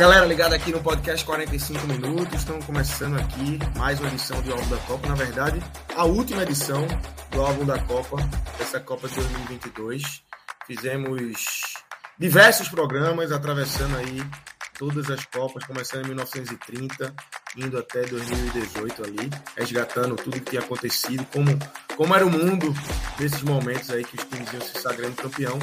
Galera, ligado aqui no podcast 45 minutos. Estamos começando aqui mais uma edição do Álbum da Copa. Na verdade, a última edição do Álbum da Copa, dessa Copa de 2022. Fizemos diversos programas atravessando aí todas as Copas, começando em 1930, indo até 2018 ali, resgatando tudo que tinha acontecido, como, como era o mundo nesses momentos aí que os times iam se sagrando campeão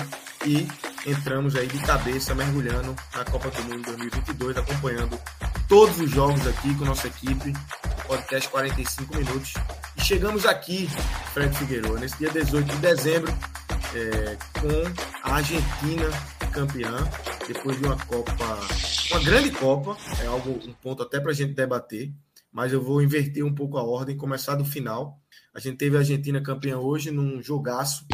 e entramos aí de cabeça, mergulhando na Copa do Mundo 2022, acompanhando todos os jogos aqui com nossa equipe, podcast 45 minutos. E chegamos aqui, Fred Figueiredo, nesse dia 18 de dezembro, é, com a Argentina campeã, depois de uma Copa, uma grande Copa, é algo, um ponto até para a gente debater, mas eu vou inverter um pouco a ordem, começar do final. A gente teve a Argentina campeã hoje num jogaço,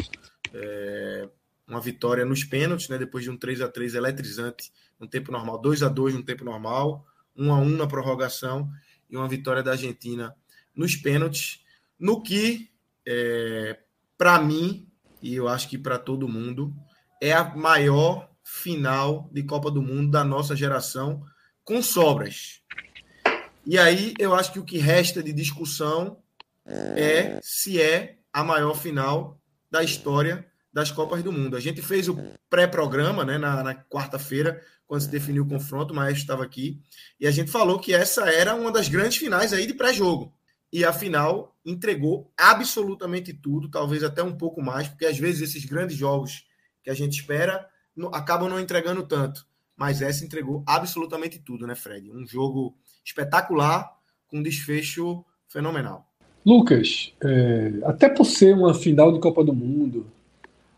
é, uma vitória nos pênaltis, né, depois de um 3 a 3 eletrizante no tempo normal, 2 a 2 no tempo normal, 1 a 1 na prorrogação e uma vitória da Argentina nos pênaltis, no que, é, para mim, e eu acho que para todo mundo, é a maior final de Copa do Mundo da nossa geração, com sobras. E aí eu acho que o que resta de discussão é se é a maior final da história das Copas do Mundo. A gente fez o pré-programa né, na, na quarta-feira, quando se definiu o confronto, o Maestro estava aqui, e a gente falou que essa era uma das grandes finais aí de pré-jogo. E a final entregou absolutamente tudo, talvez até um pouco mais, porque às vezes esses grandes jogos que a gente espera não, acabam não entregando tanto. Mas essa entregou absolutamente tudo, né, Fred? Um jogo espetacular, com um desfecho fenomenal. Lucas, é, até por ser uma final de Copa do Mundo,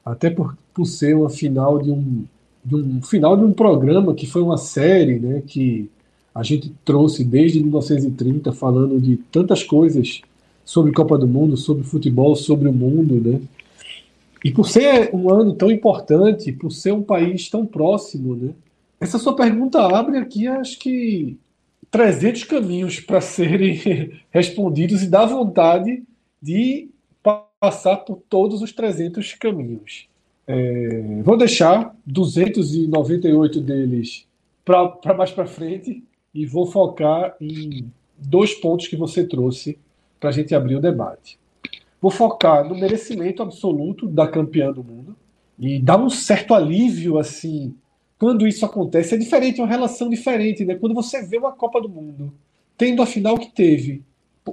até por, por ser uma final de um, de um final de um programa que foi uma série, né, que a gente trouxe desde 1930 falando de tantas coisas sobre Copa do Mundo, sobre futebol, sobre o mundo, né? E por ser um ano tão importante, por ser um país tão próximo, né? Essa sua pergunta abre aqui, acho que 300 caminhos para serem respondidos e dá vontade de passar por todos os 300 caminhos. É, vou deixar 298 deles para mais para frente e vou focar em dois pontos que você trouxe para a gente abrir o debate. Vou focar no merecimento absoluto da campeã do mundo e dá um certo alívio assim quando isso acontece. É diferente, é uma relação diferente, né? Quando você vê uma Copa do Mundo tendo a final que teve,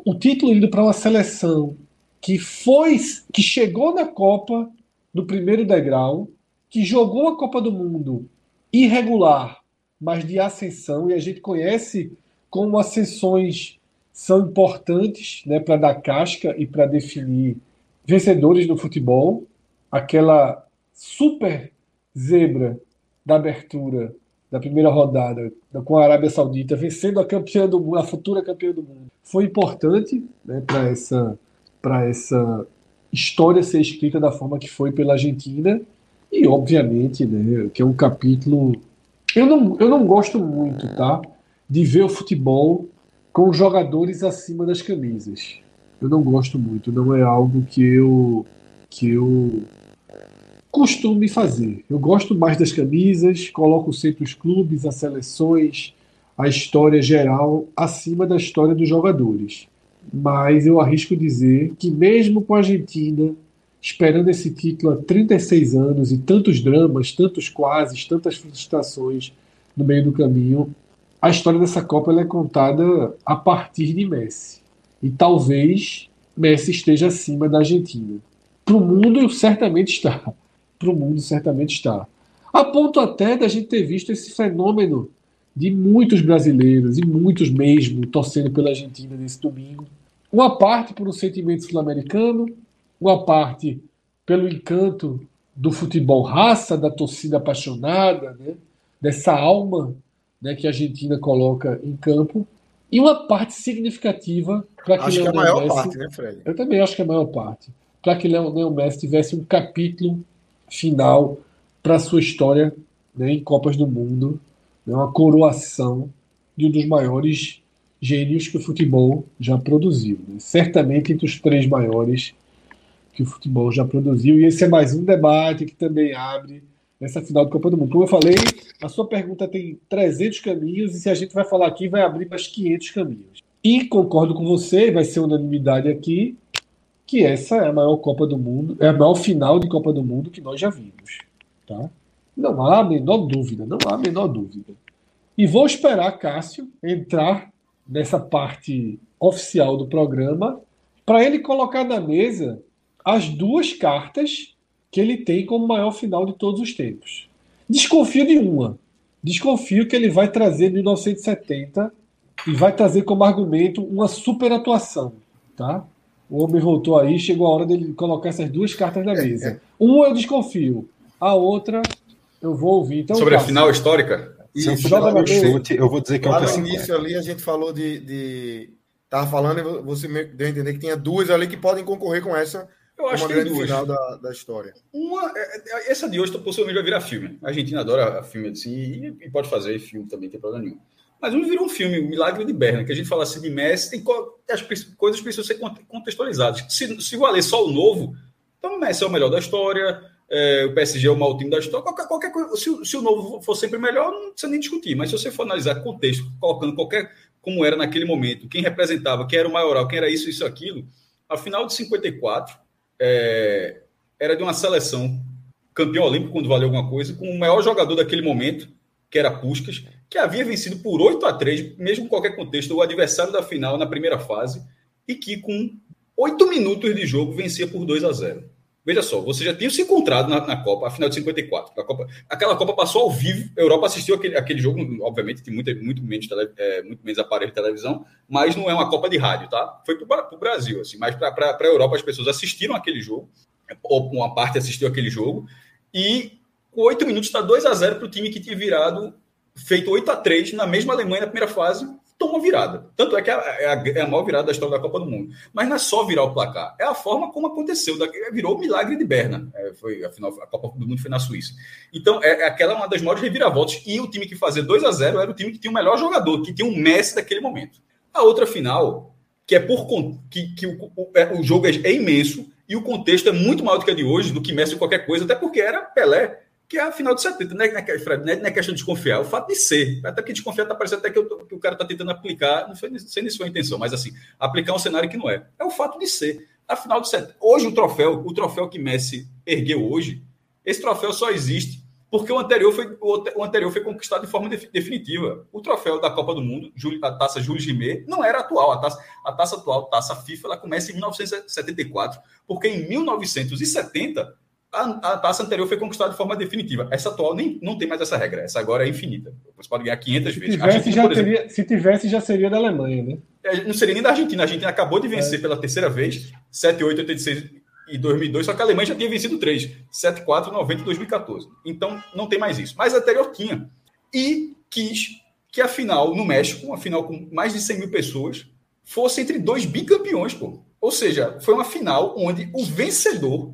o título indo para uma seleção que foi, que chegou na Copa no primeiro degrau, que jogou a Copa do Mundo irregular, mas de ascensão, e a gente conhece como ascensões são importantes né, para dar casca e para definir vencedores no futebol. Aquela super zebra da abertura da primeira rodada com a Arábia Saudita vencendo a campeã do mundo, a futura campeã do mundo, foi importante né, para essa para essa história ser escrita da forma que foi pela Argentina e obviamente né, que é um capítulo eu não, eu não gosto muito tá de ver o futebol com jogadores acima das camisas. Eu não gosto muito não é algo que eu que eu costume fazer. Eu gosto mais das camisas coloco sempre os clubes as seleções a história geral acima da história dos jogadores. Mas eu arrisco dizer que, mesmo com a Argentina esperando esse título há 36 anos e tantos dramas, tantos quases, tantas frustrações no meio do caminho, a história dessa Copa é contada a partir de Messi. E talvez Messi esteja acima da Argentina. Para o mundo, certamente está. Para o mundo, certamente está. A ponto até da gente ter visto esse fenômeno de muitos brasileiros, e muitos mesmo, torcendo pela Argentina nesse domingo. Uma parte por um sentimento sul-americano, uma parte pelo encanto do futebol raça, da torcida apaixonada, né? dessa alma né, que a Argentina coloca em campo, e uma parte significativa para que Acho Leonel que é a maior Messi, parte, né, Fred? Eu também acho que é a maior parte. Para que Leonel Messi tivesse um capítulo final para a sua história né, em Copas do Mundo, né, uma coroação de um dos maiores gênios que o futebol já produziu. Né? Certamente entre os três maiores que o futebol já produziu. E esse é mais um debate que também abre nessa final do Copa do Mundo. Como eu falei, a sua pergunta tem 300 caminhos e se a gente vai falar aqui, vai abrir mais 500 caminhos. E concordo com você, vai ser unanimidade aqui, que essa é a maior Copa do Mundo, é a maior final de Copa do Mundo que nós já vimos. Tá? Não há a menor dúvida, não há a menor dúvida. E vou esperar Cássio entrar nessa parte oficial do programa para ele colocar na mesa as duas cartas que ele tem como maior final de todos os tempos. Desconfio de uma. Desconfio que ele vai trazer 1970 e vai trazer como argumento uma super atuação, tá? O homem voltou aí, chegou a hora dele colocar essas duas cartas na mesa. Uma eu desconfio, a outra eu vou ouvir. Então, Sobre a final histórica? Se eu na mesa. chute, eu vou dizer que é um Lá no P50. início ali a gente falou de, de. Tava falando e você deu a entender que tinha duas ali que podem concorrer com essa Eu acho que tem grande duas. final da, da história. Uma, é- é- essa de hoje possivelmente vai virar filme. A Argentina adora filme assim e, e pode fazer filme também, não tem problema nenhum. Mas um virou um filme, o Milagre de Berna, que a gente fala assim de Messi, tem co- as coisas precisam ser cont- contextualizadas. Se, se valer só o novo, então o Messi é o melhor da história, é, o PSG é o mau time da história, qualquer, qualquer coisa. Se, o- se o novo for sempre melhor, não precisa nem discutir. Mas se você for analisar contexto, colocando qualquer como era naquele momento, quem representava, quem era o maioral, quem era isso, isso, aquilo, a final de 54 é, era de uma seleção campeão olímpico quando valeu alguma coisa, com o maior jogador daquele momento, que era Puskas, que havia vencido por 8 a 3, mesmo em qualquer contexto, o adversário da final na primeira fase, e que com 8 minutos de jogo vencia por 2 a 0. Veja só, você já tinha se encontrado na, na Copa, a final de 54. A Copa, aquela Copa passou ao vivo, a Europa assistiu aquele, aquele jogo, obviamente, tem muito, muito, menos tele, é, muito menos aparelho de televisão, mas não é uma Copa de rádio, tá? Foi para o Brasil, assim, mas para a Europa as pessoas assistiram aquele jogo, ou uma parte assistiu aquele jogo, e com oito minutos está 2 a 0 para o time que tinha virado, feito 8 a 3 na mesma Alemanha na primeira fase, toma virada. Tanto é que é a, é a, é a maior virada da história da Copa do Mundo. Mas não é só virar o placar, é a forma como aconteceu. Virou o milagre de Berna. É, foi, afinal, a Copa do Mundo foi na Suíça. Então, é, é aquela uma das maiores reviravoltas. E o time que fazia 2 a 0 era o time que tinha o melhor jogador, que tinha um Messi daquele momento. A outra final, que é por que, que o, o, é, o jogo é, é imenso e o contexto é muito maior do que a de hoje, do que Messi qualquer coisa, até porque era Pelé, que é a final de 70. Não é, Fred, é, não é questão de desconfiar, é o fato de ser. Até porque desconfiar tá parecendo até que, eu que o cara tá tentando aplicar, não foi, sei nem se foi a intenção, mas assim, aplicar um cenário que não é. É o fato de ser. A final de 70. Hoje o troféu, o troféu que Messi ergueu hoje, esse troféu só existe porque o anterior foi, o ante- o anterior foi conquistado de forma defi- definitiva. O troféu da Copa do Mundo, a taça Júlio Rimet, não era atual. A taça, a taça atual, taça FIFA, ela começa em 1974, porque em 1970 a, a taça anterior foi conquistada de forma definitiva. Essa atual nem, não tem mais essa regra. Essa agora é infinita. Você pode ganhar 500 Se vezes. Tivesse, já exemplo, teria, se tivesse, já seria da Alemanha, né? é, não seria nem da Argentina. A Argentina acabou de vencer pela terceira vez, 7, 8, 86 e 2002, só que a Alemanha já tinha vencido três, 7, 4, 90 e 2014. Então, não tem mais isso. Mas a anterior tinha. E quis que a final no México, uma final com mais de 100 mil pessoas, fosse entre dois bicampeões, pô. Ou seja, foi uma final onde o vencedor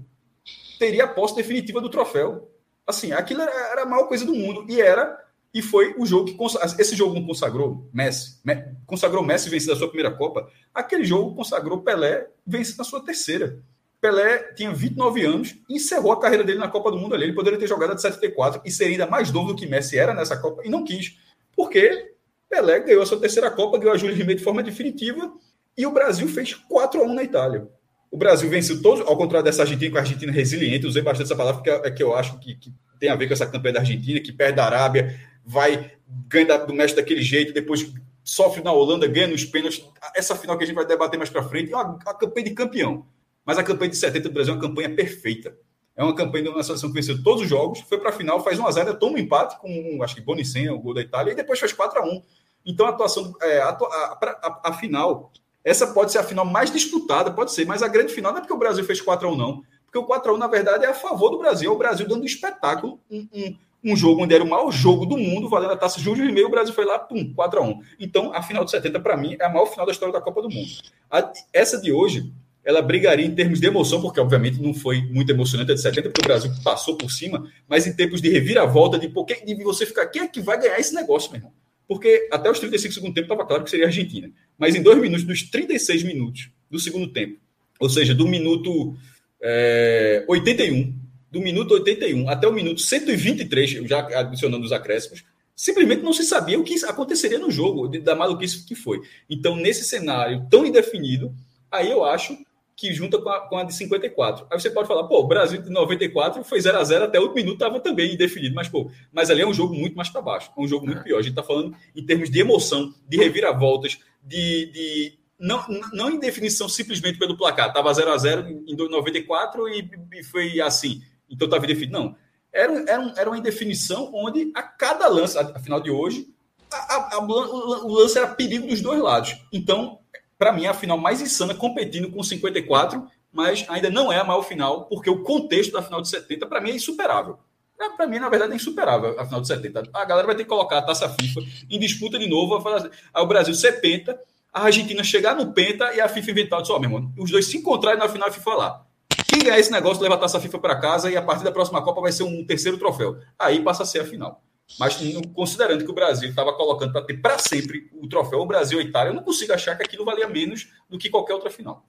teria a posse definitiva do troféu. Assim, aquilo era, era a maior coisa do mundo. E era, e foi o jogo que. Esse jogo não consagrou Messi. Me- Consagrou Messi vencendo a sua primeira Copa. Aquele jogo consagrou Pelé vencendo a sua terceira. Pelé tinha 29 anos encerrou a carreira dele na Copa do Mundo ali. Ele poderia ter jogado a de 74 e seria ainda mais novo do que Messi era nessa Copa e não quis. Porque Pelé ganhou a sua terceira Copa, ganhou a Júlio Rimet de forma definitiva e o Brasil fez 4 a 1 na Itália. O Brasil venceu todos, ao contrário dessa Argentina, com a Argentina resiliente, usei bastante essa palavra porque é é que eu acho que, que tem a ver com essa campanha da Argentina, que perde da Arábia, vai, ganha do México daquele jeito, depois sofre na Holanda, ganha nos pênaltis. Essa final que a gente vai debater mais para frente é uma, uma, campanha de campeão. Mas a campanha de 70 do Brasil é uma campanha perfeita. É uma campanha de uma seleção que venceu todos os jogos, foi para a final, faz 1x0, toma um empate com, acho que Bonicen, o gol da Itália, e depois faz 4x1. Então a atuação, é, a, a, a, a, final, essa pode ser a final mais disputada, pode ser, mas a grande final não é porque o Brasil fez 4x1, não. Porque o 4x1, na verdade, é a favor do Brasil, é o Brasil dando um espetáculo, um, um um jogo onde era o maior jogo do mundo, valendo a taça Júlio e meio, o Brasil foi lá, pum, 4 a 1 Então, a final de 70, para mim, é a maior final da história da Copa do Mundo. A, essa de hoje, ela brigaria em termos de emoção, porque obviamente não foi muito emocionante a de 70, porque o Brasil passou por cima, mas em termos de reviravolta, de, porque, de você ficar, quem é que vai ganhar esse negócio, meu irmão? Porque até os 35 segundos tempo estava claro que seria a Argentina. Mas em dois minutos, dos 36 minutos do segundo tempo, ou seja, do minuto é, 81 do minuto 81 até o minuto 123, já adicionando os acréscimos, simplesmente não se sabia o que aconteceria no jogo, da maluquice que foi. Então, nesse cenário tão indefinido, aí eu acho que junta com a, com a de 54. Aí você pode falar, pô, o Brasil de 94 foi 0 a 0 até o último minuto, estava também indefinido, mas, pô, mas ali é um jogo muito mais para baixo, é um jogo muito é. pior. A gente está falando em termos de emoção, de reviravoltas, de, de não, não em definição simplesmente pelo placar. Estava 0 a 0 em 94 e, e foi assim. Então estava indefinido. Não. Era, era, era uma indefinição onde a cada lance, a, final de hoje, a, a, a, o lance era perigo dos dois lados. Então, para mim, é a final mais insana, competindo com 54, mas ainda não é a maior final, porque o contexto da final de 70, para mim, é insuperável. É, para mim, na verdade, é insuperável a final de 70. A galera vai ter que colocar a taça FIFA em disputa de novo. Fazer, aí o Brasil ser penta, a Argentina chegar no penta e a FIFA inventar. Só, oh, meu irmão, os dois se encontrarem na final, FIFA lá. Quem ganhar esse negócio leva a taça FIFA para casa e a partir da próxima Copa vai ser um terceiro troféu. Aí passa a ser a final. Mas considerando que o Brasil estava colocando para ter para sempre o troféu o Brasil e Itália, eu não consigo achar que aquilo valia menos do que qualquer outra final.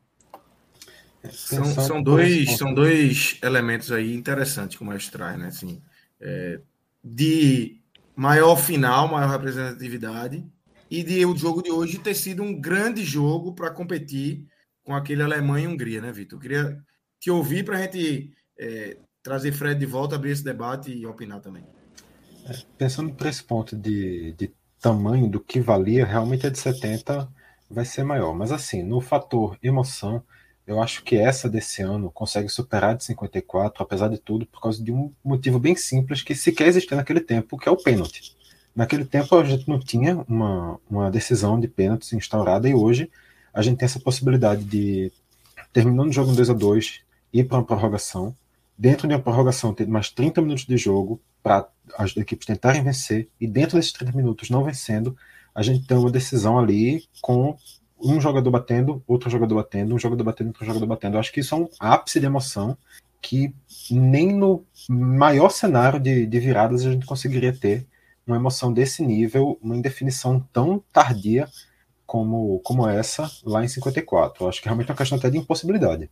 São, são, dois, são dois elementos aí interessantes que o Maestro traz, né? Assim, é, de maior final, maior representatividade, e de o jogo de hoje ter sido um grande jogo para competir com aquele Alemanha e Hungria, né, Vitor? Eu queria te ouvir para a gente é, trazer Fred de volta, abrir esse debate e opinar também. Pensando por esse ponto de, de tamanho do que valia, realmente a de 70 vai ser maior. Mas assim, no fator emoção, eu acho que essa desse ano consegue superar a de 54, apesar de tudo, por causa de um motivo bem simples que sequer existia naquele tempo, que é o pênalti. Naquele tempo a gente não tinha uma, uma decisão de pênaltis instaurada e hoje a gente tem essa possibilidade de, terminando o jogo 2 a 2 ir para uma prorrogação. Dentro de uma prorrogação, ter mais 30 minutos de jogo para as equipes tentarem vencer. E dentro desses 30 minutos, não vencendo, a gente tem uma decisão ali com um jogador batendo, outro jogador batendo, um jogador batendo, outro jogador batendo. Eu acho que isso é um ápice de emoção que nem no maior cenário de, de viradas a gente conseguiria ter uma emoção desse nível, uma indefinição tão tardia como, como essa lá em 54. Eu acho que realmente é uma questão até de impossibilidade.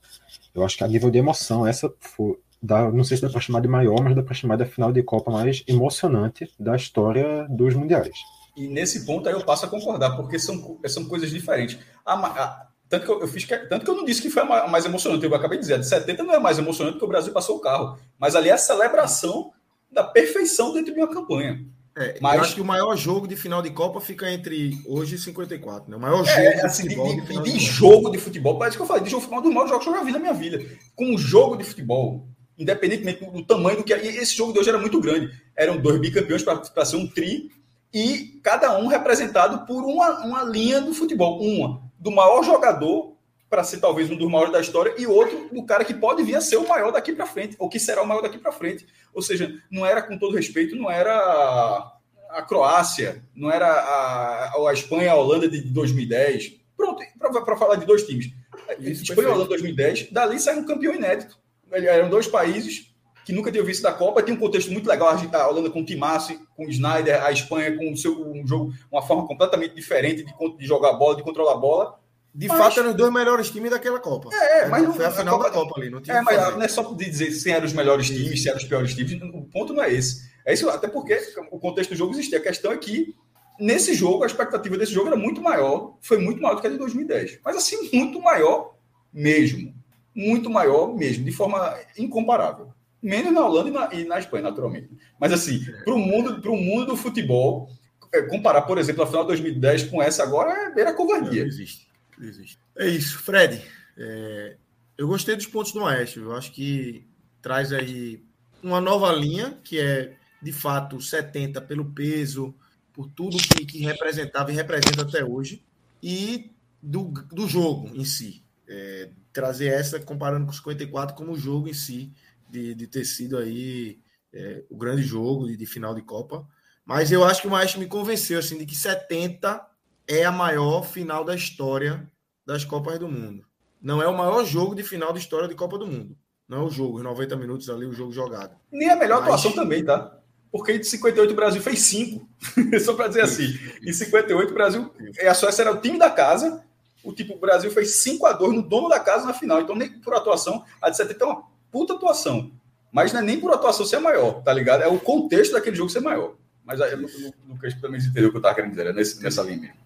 Eu acho que a nível de emoção, essa foi, dá, não sei se dá para chamar de maior, mas dá para chamar da final de Copa mais emocionante da história dos mundiais. E nesse ponto aí eu passo a concordar, porque são, são coisas diferentes. A, a, tanto, que eu, eu fiz, tanto que eu não disse que foi a mais emocionante, eu acabei de dizer, a de 70 não é mais emocionante porque o Brasil passou o carro, mas ali é a celebração da perfeição dentro de uma campanha. É, mas eu acho que o maior jogo de final de Copa fica entre hoje e 54, né? O maior é, jogo assim, de futebol. De, de, de, de jogo de futebol, parece que eu falei, de jogo de futebol, um dos maiores jogos que eu já vi na minha vida. Com um jogo de futebol, independentemente do tamanho do que. E esse jogo de hoje era muito grande. Eram dois bicampeões para ser um tri, e cada um representado por uma, uma linha do futebol. Uma do maior jogador, para ser talvez um dos maiores da história, e outro do cara que pode vir a ser o maior daqui para frente, ou que será o maior daqui para frente. Ou seja, não era, com todo respeito, não era a Croácia, não era a, a Espanha, a Holanda de 2010. Pronto, para falar de dois times. Isso, Espanha e Holanda 2010, dali saiu um campeão inédito. Eram dois países que nunca tinham visto da Copa, tem um contexto muito legal. A Holanda com o Timassi, com o Snyder, a Espanha com o seu um jogo, uma forma completamente diferente de, de jogar bola, de controlar a bola. De mas, fato, eram os dois melhores times daquela Copa. É, mas não foi a final Copa, da Copa ali. Não tinha é, mas não é só de dizer se eram os melhores times, se eram os piores times. O ponto não é esse. É isso, até porque o contexto do jogo existia. A questão é que nesse jogo, a expectativa desse jogo era muito maior, foi muito maior do que a de 2010. Mas assim, muito maior mesmo. Muito maior mesmo, de forma incomparável. Menos na Holanda e na, e na Espanha, naturalmente. Mas assim, para o mundo, mundo do futebol, é, comparar, por exemplo, a final de 2010 com essa agora é era covardia. Não, existe, existe. É isso, Fred. É, eu gostei dos pontos do Maestro. Eu acho que traz aí uma nova linha, que é de fato 70 pelo peso, por tudo que, que representava e representa até hoje, e do, do jogo em si. É, trazer essa comparando com 54 como o jogo em si, de, de ter sido aí é, o grande jogo de, de, final de Copa. Mas eu acho que o Maestro me convenceu assim, de que 70 é a maior final da história das Copas do Mundo. Não é o maior jogo de final da história de Copa do Mundo. Não é o jogo, os 90 minutos ali, o jogo jogado. Nem a melhor Mas... atuação também, tá? Porque de 58 o Brasil fez 5. Só para dizer assim. Em 58 o Brasil. A Suécia era o time da casa. O tipo, o Brasil fez 5 a 2 no dono da casa na final. Então, nem por atuação, a de 70 é uma puta atuação. Mas não é nem por atuação ser maior, tá ligado? É o contexto daquele jogo ser maior. Mas aí o Lucas também entendeu o que eu tava querendo dizer, é nesse, nessa linha mesmo.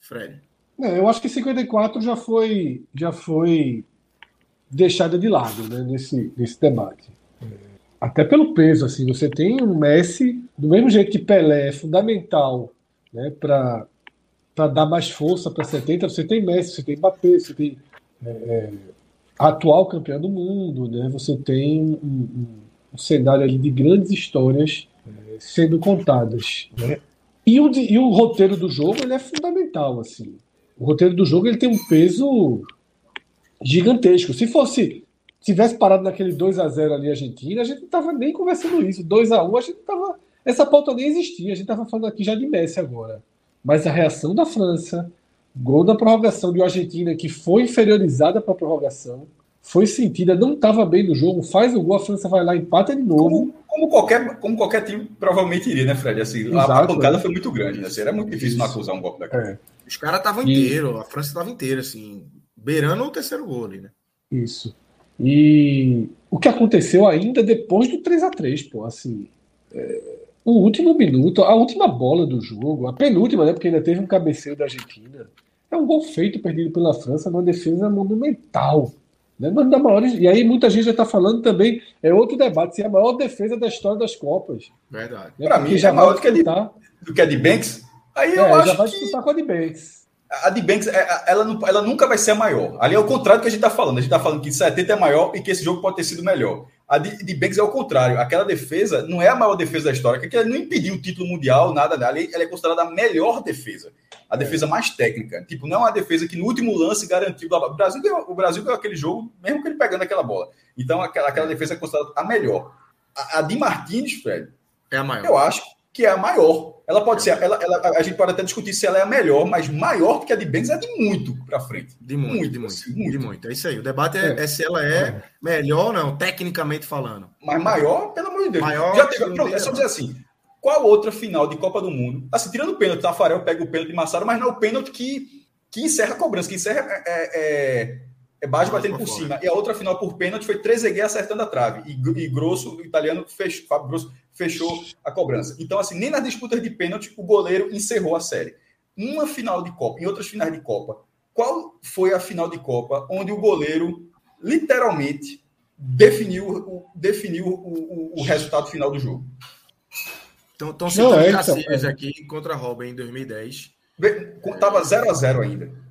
Fred. É, eu acho que 54 já foi, já foi deixada de lado né, nesse, nesse debate. Até pelo peso, assim, você tem um Messi, do mesmo jeito que Pelé é fundamental né, para dar mais força para 70, você tem Messi, você tem Mbappé, você tem é, é, atual campeão do mundo, né, você tem um, um, um cenário ali de grandes histórias é, sendo contadas. Né? E, o, e o roteiro do jogo ele é fundamental. assim. O roteiro do jogo ele tem um peso gigantesco. Se fosse tivesse parado naquele 2 a 0 ali Argentina, a gente não estava nem conversando isso. 2 a 1 a gente tava. Essa pauta nem existia. A gente estava falando aqui já de Messi agora. Mas a reação da França, gol da prorrogação de uma Argentina que foi inferiorizada para a prorrogação, foi sentida, não estava bem no jogo, faz o gol, a França vai lá, empata de novo. Como, como, qualquer, como qualquer time provavelmente iria, né, Fred? Assim, Exato, a pancada é. foi muito grande, né? Assim, era muito difícil Isso. não acusar um golpe daquele. É. Os caras estavam inteiros, a França estava inteira, assim, beirando o terceiro gol ali, né? Isso. E o que aconteceu ainda depois do 3 a 3 pô, assim. É, o último minuto, a última bola do jogo, a penúltima, né? Porque ainda teve um cabeceio da Argentina. É um gol feito perdido pela França numa defesa monumental. Né? Uma da maiores, e aí muita gente já está falando também, é outro debate, se é a maior defesa da história das Copas. Verdade. Né? Para mim, já é maior do que, a de, do que a de Banks. Aí eu é, acho já vai que... disputar com a de Banks a de Banks, é, ela, não, ela nunca vai ser a maior. Ali é o contrário do que a gente está falando. A gente está falando que 70 é maior e que esse jogo pode ter sido melhor. A de, de Banks é o contrário. Aquela defesa não é a maior defesa da história, porque ela não impediu o título mundial, nada dela. Ela é considerada a melhor defesa. A defesa mais técnica. Tipo, não é uma defesa que no último lance garantiu. O Brasil ganhou, o Brasil ganhou aquele jogo, mesmo que ele pegando aquela bola. Então, aquela, aquela defesa é considerada a melhor. A, a de Martins, Fred. É a maior. Eu acho que é a maior. Ela pode ser, ela, ela, a gente pode até discutir se ela é a melhor, mas maior do que a de Banks é de muito para frente. De muito, muito, de muito, assim, muito, de muito. É isso aí. O debate é, é. é se ela é, é, melhor ou não, tecnicamente falando. Mas maior, pelo amor de Deus. Maior, Já teve, pronto, é só dizer assim. Qual outra final de Copa do Mundo? Assim, tirando o pênalti, Tafarel pega o pênalti de Massaro, mas não é o pênalti que, que encerra a cobrança, que encerra é, é, baixo batendo por cima. E a outra final por pênalti foi Trezeguet acertando a trave. E, e Grosso, o italiano, fechou, Fábio Grosso, fechou a cobrança. Então, assim, nem nas disputas de pênalti o goleiro encerrou a série. Uma final de Copa, em outras finais de Copa, qual foi a final de Copa onde o goleiro literalmente definiu, definiu o, o, o resultado final do jogo? Então, estão citando é, então, é. aqui contra a Robin em 2010. Tava 0 a 0 ainda.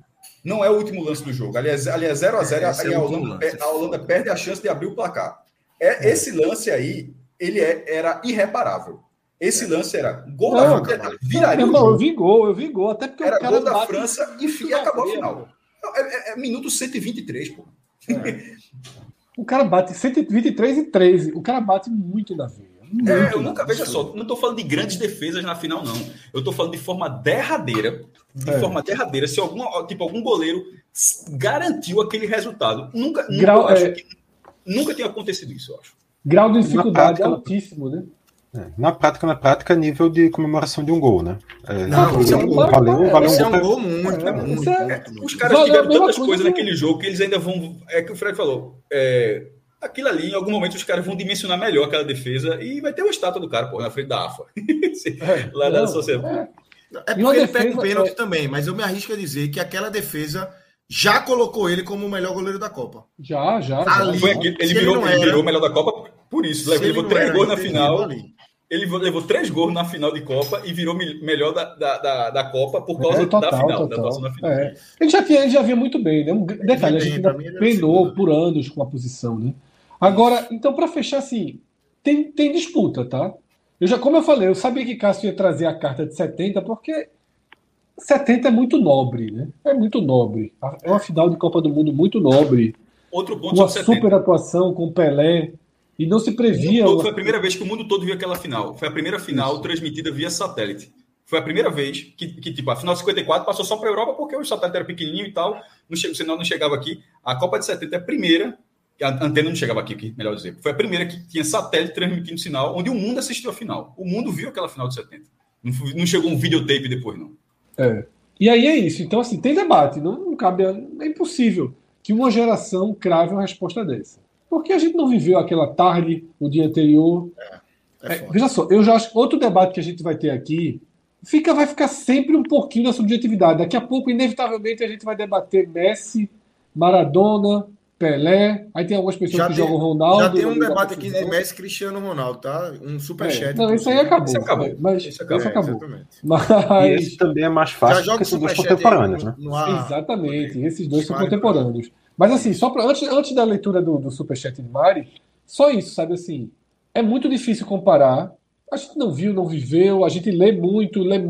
Não é o último lance do jogo. Ali é 0x0 é, zero a, zero, é e a, Holanda, a Holanda perde a chance de abrir o placar. É, é. Esse lance aí, ele é, era irreparável. Esse é. lance era gol não, da França. Viraria não, eu vi gol, eu vi gol. Até porque era gol da França e, e acabou a final. É, é, é, minuto 123, pô. É. O cara bate 123 e 13. O cara bate muito na veia. É, eu nunca, veja só, não estou falando de grandes defesas na final, não. Eu estou falando de forma derradeira, de é. forma derradeira, se algum, tipo, algum goleiro garantiu aquele resultado. Nunca, Grau, nunca, é... que, nunca tinha acontecido isso, eu acho. Grau de dificuldade prática, altíssimo, né? É, na prática, na prática, nível de comemoração de um gol, né? É, não, isso é um, valeu, valeu um, é um gol muito, é, muito, muito, Os caras tiveram tantas coisas naquele jogo que eles ainda vão. É que o Fred falou. É, aquilo ali, em algum momento, os caras vão dimensionar melhor aquela defesa e vai ter uma estátua do cara, pô, na frente da AFA. É, lá não, da sociedade. É, é porque ele pega o pênalti é... também, mas eu me arrisco a dizer que aquela defesa já colocou ele como o melhor goleiro da Copa. Já, já. Ali, já. Ele, ele, virou, ele, era, virou o melhor da Copa por isso. Ele levou três gols na final. Ali. ele levou três gols na final de Copa e virou melhor da, da, da, da Copa por causa é, total, da final, total. da final. É. Ele, já tinha, ele já via muito bem, né? Um detalhe, a gente ainda penou por anos com a posição, né? Agora, então, para fechar assim, tem, tem disputa, tá? Eu já, como eu falei, eu sabia que Cássio ia trazer a carta de 70, porque 70 é muito nobre, né? É muito nobre. É uma final de Copa do Mundo muito nobre. Outro ponto Uma super atuação com Pelé. E não se previa. Foi a primeira vez que o mundo todo viu aquela final. Foi a primeira final Isso. transmitida via satélite. Foi a primeira vez que, que tipo, a final 54 passou só para a Europa porque o satélite era pequenininho e tal. Não o sinal não chegava aqui. A Copa de 70 é a primeira. A antena não chegava aqui, melhor dizer. Foi a primeira que tinha satélite transmitindo sinal, onde o mundo assistiu a final. O mundo viu aquela final de 70. Não, não chegou um videotape depois, não. É. E aí é isso. Então, assim, tem debate. Não, não cabe. É impossível que uma geração crave uma resposta dessa. Porque a gente não viveu aquela tarde, o dia anterior. É, é é, veja só, eu já acho outro debate que a gente vai ter aqui fica, vai ficar sempre um pouquinho da subjetividade. Daqui a pouco, inevitavelmente, a gente vai debater Messi, Maradona, Pelé. Aí tem algumas pessoas já que tem, jogam Ronaldo. Já tem um debate aqui de Messi Cristiano Ronaldo, tá? Um superchat. É, não, isso aí acabou. Isso acabou. Mas, isso acabou. Isso acabou. Mas... E esse também é mais fácil porque são dois contemporâneos, né? Exatamente. Esses dois são contemporâneos. Mas assim, só pra, antes, antes da leitura do, do Superchat de Mari, só isso, sabe assim? É muito difícil comparar. A gente não viu, não viveu, a gente lê muito, lê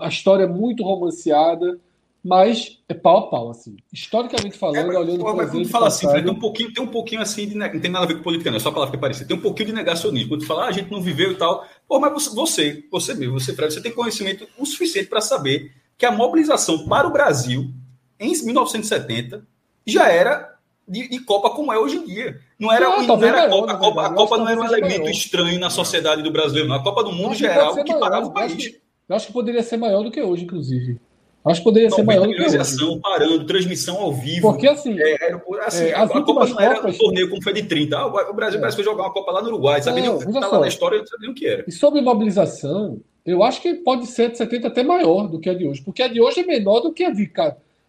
a história é muito romanceada, mas é pau a pau, assim. Historicamente falando, é, olhando para Quando fala assim, tem um pouquinho, tem um pouquinho assim de não tem nada a ver com política, não, é só a palavra que é parecida. Tem um pouquinho de negacionismo. Quando tu fala, ah, a gente não viveu e tal. Pô, mas você, você mesmo, você, Fred, você tem conhecimento o suficiente para saber que a mobilização para o Brasil em 1970 já era de, de, Copa como é hoje em dia. Não era, não, não era a Copa, a Copa, a Copa não era um elemento maior. estranho na sociedade do brasileiro, não. A Copa do Mundo já era algo que parava o país. Eu acho que poderia ser maior do que hoje, inclusive. Acho que poderia ser maior hoje. parando, transmissão ao vivo. Porque assim, é, era, assim é, a, a Copa não era um torneio como foi de 30. Ah, o Brasil é. parece que foi jogar uma Copa lá no Uruguai, sabe? Não, nem, tá lá na história, não sabia o que era. E sobre mobilização, eu acho que pode ser de 70 até maior do que a de hoje, porque a de hoje é menor do que a de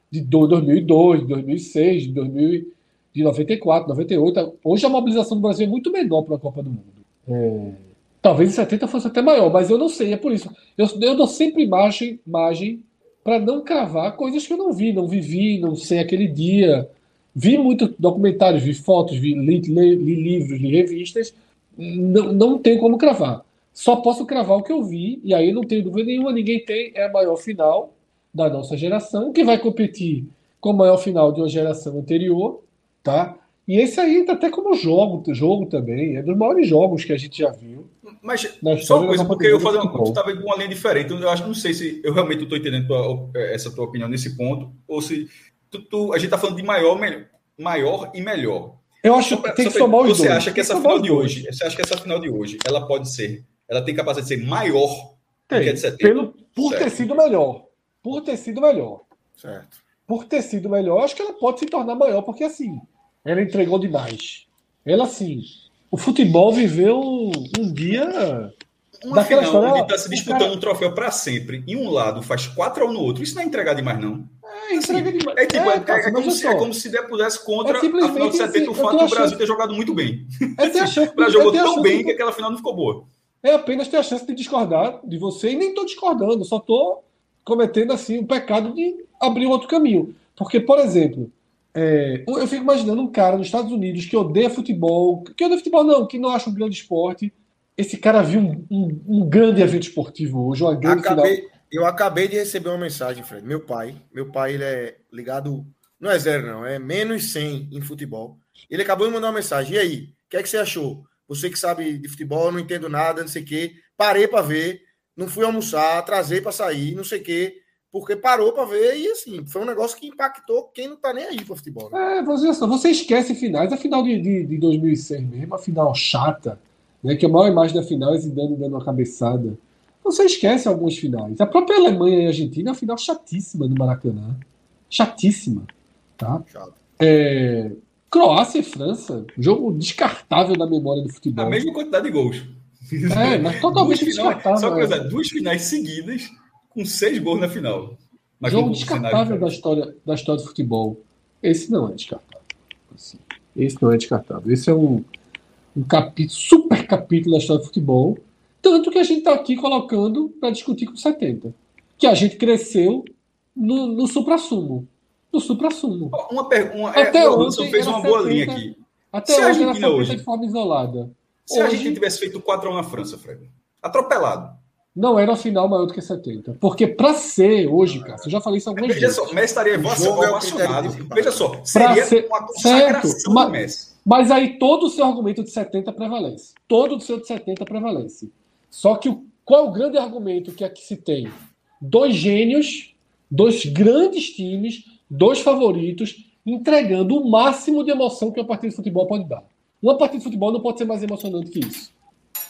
de 2002, de 2006, de 2000, de 94, 98. Hoje a mobilização do Brasil é muito menor para a Copa do Mundo. É, talvez em 70 fosse até maior, mas eu não sei, é por isso. Eu, eu dou sempre margem, margem para não cravar coisas que eu não vi, não vivi, não sei aquele dia. Vi muitos documentários, vi fotos, vi, li, li, li livros, li revistas. Não, não tenho como cravar. Só posso cravar o que eu vi, e aí não tenho dúvida nenhuma, ninguém tem, é a maior final da nossa geração, que vai competir com o maior final de uma geração anterior, tá? E esse aí tá até como jogo, jogo também, é dos maiores jogos que a gente já viu. Mas só uma coisa, porque eu falei uma coisa, estava com uma linha diferente, eu acho, não sei se eu realmente estou entendendo tua, essa tua opinião nesse ponto, ou se tu, tu, a gente está falando de maior, maior e melhor. Eu acho que tem que somar os você dois. Acha que essa final de hoje, você acha que essa final de hoje, ela pode ser, ela tem capacidade de ser maior tem, do que a de setembro? Pelo, por certo. ter sido melhor por ter sido melhor. Certo. Por ter sido melhor, acho que ela pode se tornar maior, porque assim, ela entregou demais. Ela, assim, o futebol viveu um dia. Uma daquela final história, onde está se disputando cara... um troféu para sempre, e um lado faz 4 a 1 no outro, isso não é entregar demais, não. É, entrega assim, demais. É, tipo, é, é, é, como se, é, como se der pudesse contra a final de 70 assim, o fato do Brasil ter jogado muito bem. É ter a chance, o Brasil jogou tão bem de... que aquela final não ficou boa. É apenas ter a chance de discordar de você, e nem estou discordando, só estou cometendo assim o pecado de abrir outro caminho. Porque, por exemplo, é, eu fico imaginando um cara nos Estados Unidos que odeia futebol, que odeia futebol não, que não acha um grande esporte. Esse cara viu um, um, um grande evento esportivo hoje, uma grande acabei, final. Eu acabei de receber uma mensagem, Fred. Meu pai, meu pai ele é ligado, não é zero não, é menos 100 em futebol. Ele acabou de mandar uma mensagem. E aí, o que é que você achou? Você que sabe de futebol, não entendo nada, não sei o quê. Parei para ver não fui almoçar, atrasei para sair, não sei o quê, porque parou para ver e assim, foi um negócio que impactou quem não tá nem aí para futebol. Né? É, você, você esquece finais, a final de, de, de 2006 mesmo, a final chata, né, que a maior imagem da final é Zidane dando uma cabeçada. Você esquece alguns finais. A própria Alemanha e Argentina é uma final chatíssima no Maracanã. Chatíssima. Tá? É, Croácia e França, jogo descartável da memória do futebol. A mesma quantidade de gols. É, mas totalmente descartável. Só coisa, é. duas finais seguidas com seis gols na final. Mas Jogo descartável da história, da história do futebol. Esse não é descartável. Assim, esse não é descartável. Esse é um, um capítulo, super capítulo da história do futebol Tanto que a gente está aqui colocando para discutir com 70. Que a gente cresceu no, no supra-sumo. No supra-sumo. Uma pergunta. Até é, ontem fez uma boa 70, linha aqui. Até Se hoje era 70 hoje, de forma isolada. Se hoje, a gente tivesse feito 4x1 na França, Fred, atropelado. Não era final maior do que 70. Porque para ser hoje, cara, eu já falei isso algumas Veja vezes. Veja só, Messi estaria emocionado. É Veja só, seria ser, uma consagração certo, mas, Messi. Mas aí todo o seu argumento de 70 prevalece. Todo o seu de 70 prevalece. Só que o, qual é o grande argumento que aqui se tem? Dois gênios, dois grandes times, dois favoritos, entregando o máximo de emoção que uma partida de futebol pode dar. Uma partida de futebol não pode ser mais emocionante que isso.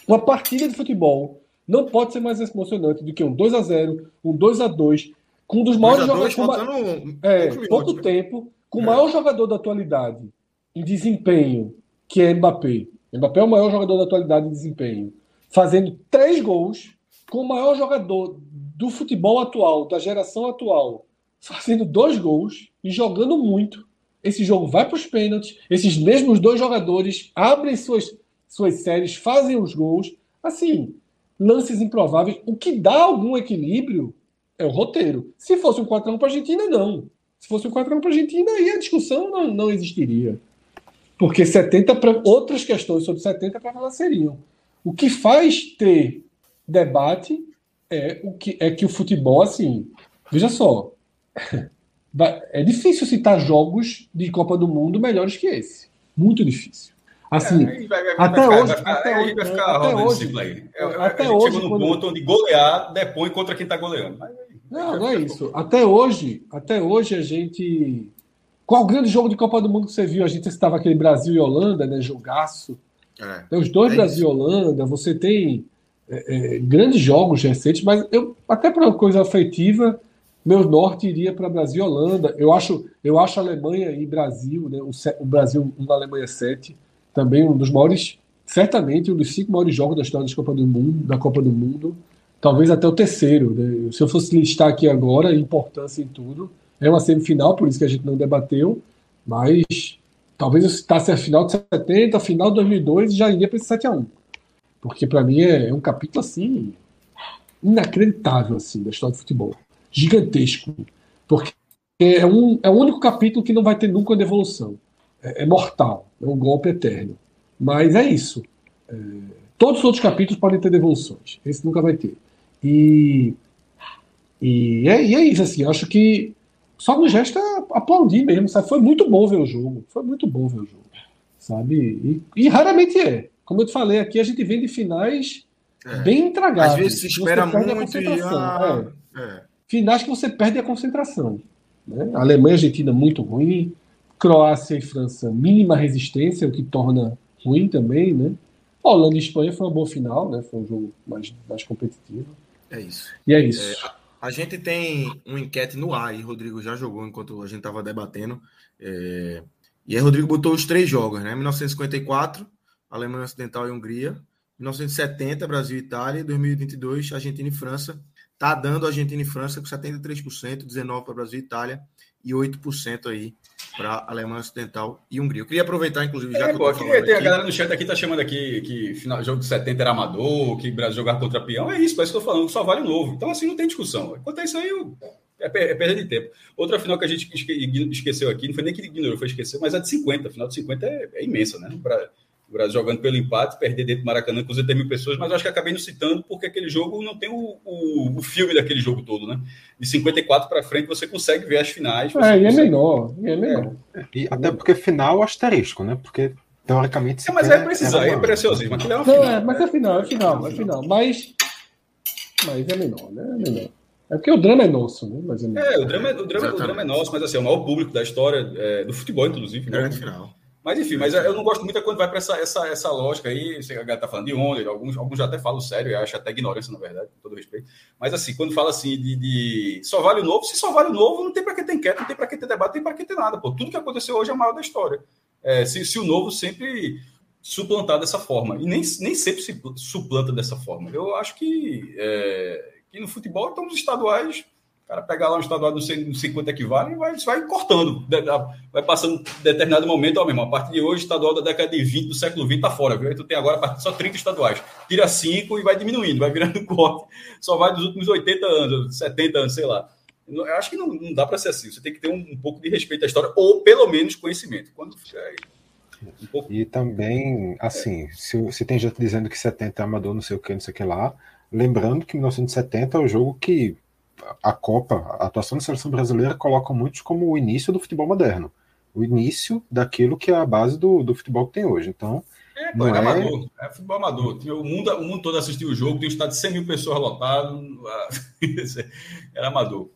Uma partida de futebol não pode ser mais emocionante do que um 2 a 0 um 2 a 2 com um dos maiores jogadores. Com é, pouco né? tempo, com o é. maior jogador da atualidade em desempenho, que é Mbappé. Mbappé é o maior jogador da atualidade em desempenho. Fazendo três gols, com o maior jogador do futebol atual, da geração atual, fazendo dois gols e jogando muito. Esse jogo vai para os pênaltis. Esses mesmos dois jogadores abrem suas, suas séries, fazem os gols. Assim, lances improváveis. O que dá algum equilíbrio é o roteiro. Se fosse um 4x1 para a Argentina, não. Se fosse um 4x1 para a Argentina, aí a discussão não, não existiria. Porque 70 outras questões sobre 70 prevaleceriam. O que faz ter debate é, o que, é que o futebol, assim, veja só, é difícil citar jogos de Copa do Mundo melhores que esse. Muito difícil. Assim, é, vai, vai, até vai hoje, ficar, até hoje, vai ficar até hoje, aí. É, até a hoje, chegou no ponto onde golear depõe contra quem está goleando. Não, não é isso. Até hoje, até hoje a gente. Qual o grande jogo de Copa do Mundo que você viu? A gente estava aquele Brasil e Holanda, né? Jogaço. É, tem os dois é Brasil e Holanda. Você tem é, é, grandes jogos recentes, mas eu até para uma coisa afetiva, meu norte iria para Brasil e Holanda. Eu acho, eu acho Alemanha e Brasil, né? O, o Brasil na Alemanha 7 também um dos maiores, certamente um dos cinco maiores jogos da história da Copa do Mundo, da Copa do Mundo, talvez até o terceiro. Né? Se eu fosse listar aqui agora importância em tudo, é uma semifinal, por isso que a gente não debateu, mas talvez eu citasse a final de 70, a final de 2002 e já iria para esse 7 a 1 porque para mim é um capítulo assim inacreditável assim da história do futebol, gigantesco, porque é um é o único capítulo que não vai ter nunca uma devolução. É, é, mortal, é um golpe eterno. Mas é isso. É, todos os outros capítulos podem ter devoluções. Esse nunca vai ter. E, e, é, e é isso, assim, acho que só nos resta aplaudir mesmo, sabe? Foi muito bom ver o jogo. Foi muito bom ver o jogo. Sabe? E, e raramente é. Como eu te falei aqui, a gente vem de finais é. bem intragáveis. Às vezes se espera muito e... Ah, é. É. Finais que você perde a concentração. Né? A Alemanha e Argentina muito ruim. Croácia e França, mínima resistência, o que torna ruim também, né? Holanda e Espanha foi uma boa final, né? Foi um jogo mais, mais competitivo. É isso. E é isso. É, a, gente tem uma enquete no ar, e Rodrigo já jogou enquanto a gente estava debatendo. É, e aí Rodrigo botou os três jogos, né? 1954, Alemanha Ocidental e Hungria. 1970, Brasil e Itália. 2022, Argentina e França. Tá dando Argentina e França com 73%, 19% para Brasil e Itália e 8% aí para Alemanha Ocidental e Hungria. Eu queria aproveitar, inclusive, já é, que pô, queria ter, aqui... A galera no chat aqui tá chamando aqui que final jogo de 70 era amador, que Brasil jogar contra peão. É isso, parece que eu tô falando, só vale o novo. Então, assim, não tem discussão. Quanto a isso aí, é, é perda de tempo. Outra final que a gente esqueceu aqui, não foi nem que ignorou, foi esquecer, mas a de 50. A final de 50 é, é imensa, né? Pra, o Brasil jogando pelo empate, perder dentro do Maracanã com 80 mil pessoas, mas eu acho que acabei não citando porque aquele jogo não tem o, o, o filme daquele jogo todo, né? De 54 para frente você consegue ver as finais. É, e é menor. E é menor. É. E até porque final asterisco, né? Porque teoricamente. É, mas é precisar, é preciosismo. Aquilo é uma não, final. É, mas é final, é final, é final. Mas, mas é menor, né? É menor. É porque o drama é nosso, né? Mas é, é o, drama, o, drama, o drama é nosso, mas assim, é o maior público da história é, do futebol, inclusive. Né? Grande final. Mas enfim, mas eu não gosto muito quando vai para essa, essa, essa lógica aí. Você está falando de onda, alguns, alguns já até falam sério, eu acho até ignorância, na verdade, com todo respeito. Mas assim, quando fala assim de, de só vale o novo, se só vale o novo, não tem para que ter enquete, não tem para que ter debate, não tem para que ter nada. Pô. Tudo que aconteceu hoje é a maior da história. É, se, se o novo sempre suplantar dessa forma. E nem, nem sempre se suplanta dessa forma. Eu acho que, é, que no futebol, então, os estaduais cara pega lá um estadual, quanto é que vale, e vai, vai cortando. Vai passando determinado momento, ó, mesmo, a partir de hoje, estadual da década de 20, do século 20 tá fora, viu? Aí tu tem agora só 30 estaduais. Tira 5 e vai diminuindo, vai virando corte. Só vai dos últimos 80 anos, 70 anos, sei lá. Eu acho que não, não dá para ser assim. Você tem que ter um, um, pouco de respeito à história, ou pelo menos conhecimento. Quando um pouco... E também, assim, é. se, se tem gente dizendo que 70 é amador, não sei o que, não sei o que lá, lembrando que 1970 é o jogo que a Copa, a atuação da seleção brasileira coloca muitos como o início do futebol moderno. O início daquilo que é a base do, do futebol que tem hoje. Então. É, pô, é, amador, é futebol amador. O mundo, o mundo todo assistiu o jogo, tem um estado de 100 mil pessoas lotado. Era amador.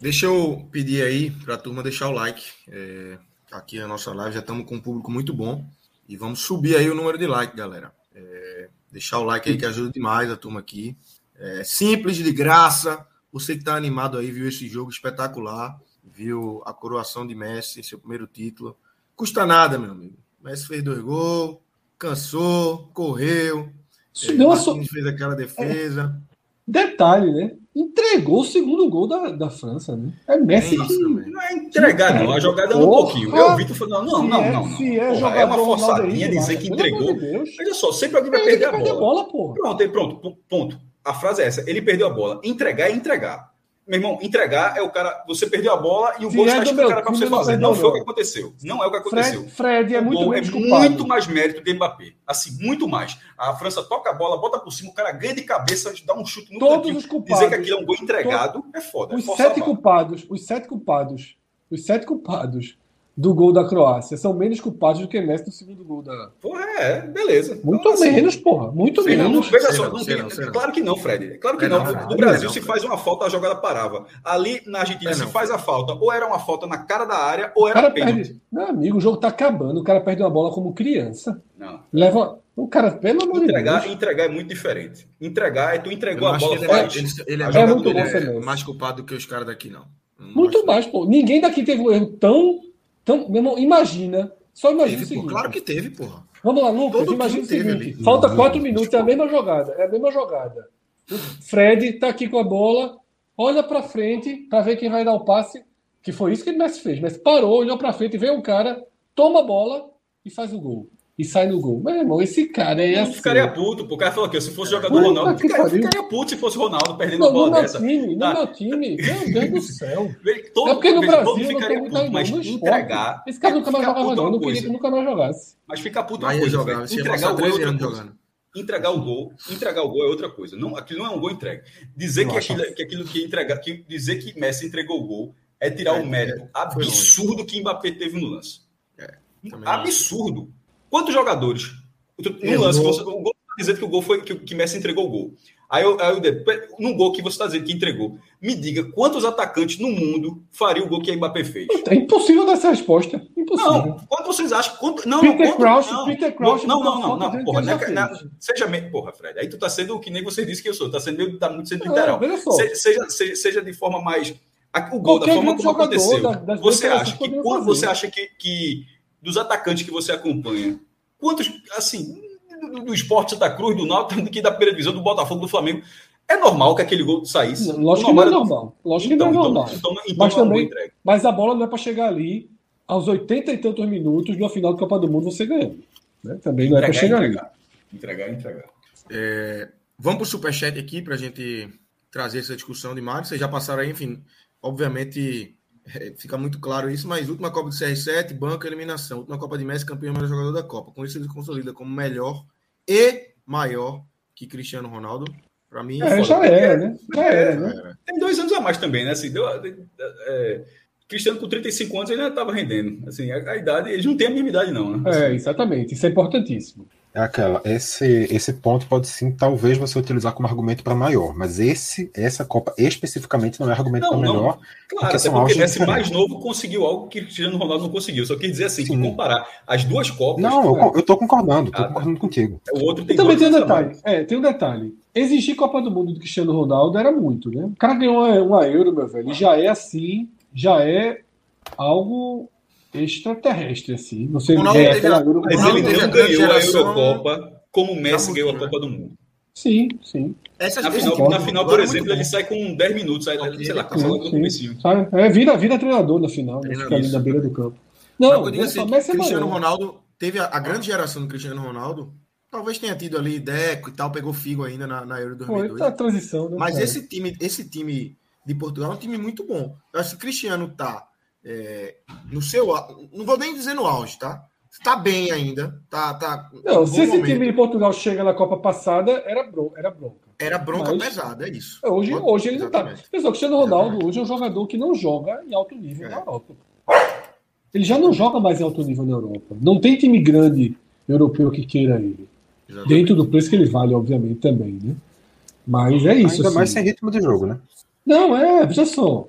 Deixa eu pedir aí para a turma deixar o like. É, aqui na nossa live já estamos com um público muito bom. E vamos subir aí o número de like, galera. É, deixar o like aí que ajuda demais a turma aqui. É simples, de graça. Você que está animado aí, viu esse jogo espetacular, viu a coroação de Messi, seu primeiro título. Custa nada, meu amigo. Messi fez dois gols, cansou, correu. Isso é, Martins so... fez aquela defesa. É. Detalhe, né? Entregou o segundo gol da, da França, né? É Messi é que... Não é entregar, não. A jogada é um pouquinho. Eu, Vitor, falou, não, não, não, não. Se é, porra, é uma forçadinha dizer que entregou. Olha só, sempre alguém vai perder a bola. bola. Pronto, pronto, ponto. A frase é essa: ele perdeu a bola. Entregar é entregar. Meu irmão, entregar é o cara. Você perdeu a bola e o gol está escrito cara para você fazer. Não, foi o que aconteceu. Não é o que aconteceu. Fred, Fred é muito é muito mais mérito de Mbappé. Assim, muito mais. A França toca a bola, bota por cima, o cara ganha de cabeça, dá um chute no Todos cantinho. Os culpados, Dizer que aquilo é um gol entregado é foda. Os é sete culpados, os sete culpados, os sete culpados do gol da Croácia são menos culpados do que Messi no segundo gol da. Porra, é, beleza. Muito então, assim, menos, porra. Muito sim, menos. Não, veja só, não tem, claro que não, Fred. Claro que é não. não. No Brasil, se faz uma falta, a jogada parava. Ali na Argentina, é se faz a falta, ou era uma falta na cara da área, ou era pênalti. Meu amigo, o jogo tá acabando, o cara perde uma bola como criança. Não. Leva. O cara, pelo amor entregar, de Deus. Entregar é muito diferente. Entregar é tu entregou a bola, ele, faz. Ele, ele é, é, muito bom, é mais culpado do que os caras daqui, não. não muito mais, pô. Ninguém daqui teve um erro tão então, meu irmão, imagina. Só imagina teve, o seguinte. claro que teve, porra. Vamos lá, Lucas. Todo imagina o seguinte: ali. falta quatro minutos, é a mesma jogada. É a mesma jogada. O Fred tá aqui com a bola, olha para frente para ver quem vai dar o passe. Que foi isso que o Messi fez. Mas parou, olhou para frente, veio um cara, toma a bola e faz o gol e sai no gol. Meu irmão, esse cara é assim. ficaria puto, o cara falou que se fosse jogador do Ronaldo, ficaria, ficaria puto se fosse Ronaldo perdendo não, a bola no dessa. Time, no tá. meu time, meu Deus do céu. Todo, é porque no Brasil todo ficaria não puto, mas entregar. Esse cara nunca mais jogava, não. Não queria que nunca mais jogasse. Mas fica puto uma coisa, jogar, entregar o gol é outra coisa. Entregar o gol, entregar o gol é outra coisa. Não, aquilo não é um gol entregue. Dizer que aquilo, que aquilo que entregar, que dizer que Messi entregou o gol é tirar o mérito absurdo que Mbappé teve no lance. Absurdo. Quantos jogadores no lance, você, o gol tá dizendo que o gol foi que, que Messi entregou o gol. Aí eu, aí eu no gol que você está dizendo que entregou, me diga quantos atacantes no mundo fariam o gol que a Mbappé fez? É impossível dar essa resposta. Impossível. Não, quanto vocês acham? Quanto, não, Peter quanto, Crouch, não, Peter Crouch. Não, não, não, não, não porra, na, seja porra, Fred. Aí tu tá sendo o que nem você disse que eu sou, tá sendo meio, tá muito sendo literal. Se, seja, seja, seja de forma mais o gol Qualquer da forma como aconteceu. Você acha que você acha que, que dos atacantes que você acompanha, quantos assim, do, do esporte da Cruz, do Náutico, que da primeira divisão, do Botafogo, do Flamengo. É normal que aquele gol saísse. Lógico que não é normal. Lógico então, que não é então, normal. Então, então, então mas, é também, mas a bola não é para chegar ali aos 80 e tantos minutos de uma final do Copa do Mundo você ganhando. Né? Também não é para chegar entregar. ali. Entregar, entregar. É, vamos para o superchat aqui para a gente trazer essa discussão de Mário. Vocês já passaram aí, enfim, obviamente é, fica muito claro isso, mas última Copa do CR7, banca, eliminação. Última Copa de Messi, campeão melhor jogador da Copa. Com isso ele consolida como melhor e maior que Cristiano Ronaldo. Para mim, é, já era, né? Já era, né? Tem dois anos a mais também, né? Assim, deu, é, Cristiano com 35 anos ainda estava rendendo. Assim, a, a, idade, eles não têm a mesma idade, não, né? Assim, é, exatamente. Isso é importantíssimo. É aquela, esse, esse ponto pode sim, talvez você utilizar como argumento para maior, mas esse, essa Copa especificamente não é argumento para melhor. Claro, porque até porque Messi mais novo conseguiu algo que Cristiano Ronaldo não conseguiu. Só quer dizer assim, que comparar as duas Copas. Não, eu, eu tô concordando, tô ah, concordando contigo. O outro tem e também tem um detalhe. É, tem um detalhe. Existir Copa do Mundo do Cristiano Ronaldo era muito, né? O cara ganhou uma, uma Euro, meu velho, e já é assim, já é algo extraterrestre, assim. Você Ronaldo teve, aquela Euro, mas ele não ganhou a Eurocopa como o Messi ganhou a Copa do Mundo. Sim, sim. Essa, na, final, na final, por exemplo, ele sai com 10 minutos, aí, sei lá, comecinho. É, vira, vira treinador na final, né? fica ali na beira do campo. Não, Não assim, é Cristiano Ronaldo teve a, a, grande geração do Cristiano Ronaldo. Talvez tenha tido ali Deco e tal, pegou Figo ainda na, na Euro 2002. Foi a transição, né, Mas cara? esse time, esse time de Portugal é um time muito bom. Eu acho que o Cristiano tá é, no seu. Não vou nem dizer no auge, tá? Está bem ainda. Tá, tá não, se esse momento. time de Portugal chega na Copa passada, era, bron era bronca. Era bronca Mas, pesada, é isso. Hoje, hoje ele Exatamente. não tá. Pessoal, o Cristiano Ronaldo Exatamente. hoje é um jogador que não joga em alto nível é. na Europa. Ele já não joga mais em alto nível na Europa. Não tem time grande europeu que queira ele. Exatamente. Dentro do preço que ele vale, obviamente, também, né? Mas é isso. Ainda assim. mais sem ritmo de jogo, né? Não, é, veja só.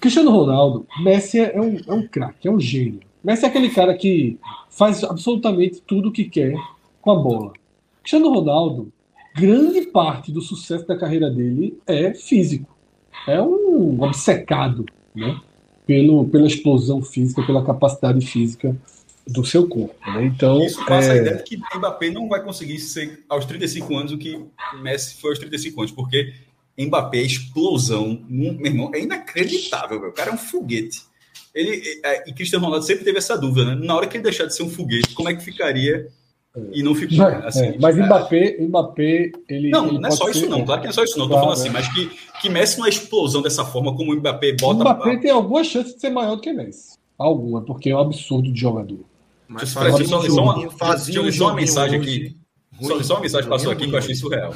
Cristiano Ronaldo, Messi é um, é um craque, é um gênio. Messi é aquele cara que faz absolutamente tudo o que quer com a bola. Cristiano Ronaldo, grande parte do sucesso da carreira dele é físico. É um obcecado, né? Pelo, pela explosão física, pela capacidade física do seu corpo. Né? Então, Isso passa é... a ideia de que Mbappé não vai conseguir ser aos 35 anos o que Messi foi aos 35 anos, porque Mbappé, explosão, meu irmão, é inacreditável, meu. O cara é um foguete. Ele, é, e Cristiano Ronaldo sempre teve essa dúvida, né? Na hora que ele deixar de ser um foguete, como é que ficaria? E não ficou. Mas, assim, é, mas Mbappé, Mbappé, ele. Não, ele não é só isso, não. Claro que não é só isso, não. Claro, Tô falando assim, mas que, que Messi não é explosão dessa forma como o Mbappé bota. Mbappé tem alguma chance de ser maior do que Messi. Alguma, porque é um absurdo de jogador. Mas fazia só, só, uma, fazia só uma mensagem aqui. Só, só uma mensagem passou aqui que eu achei surreal.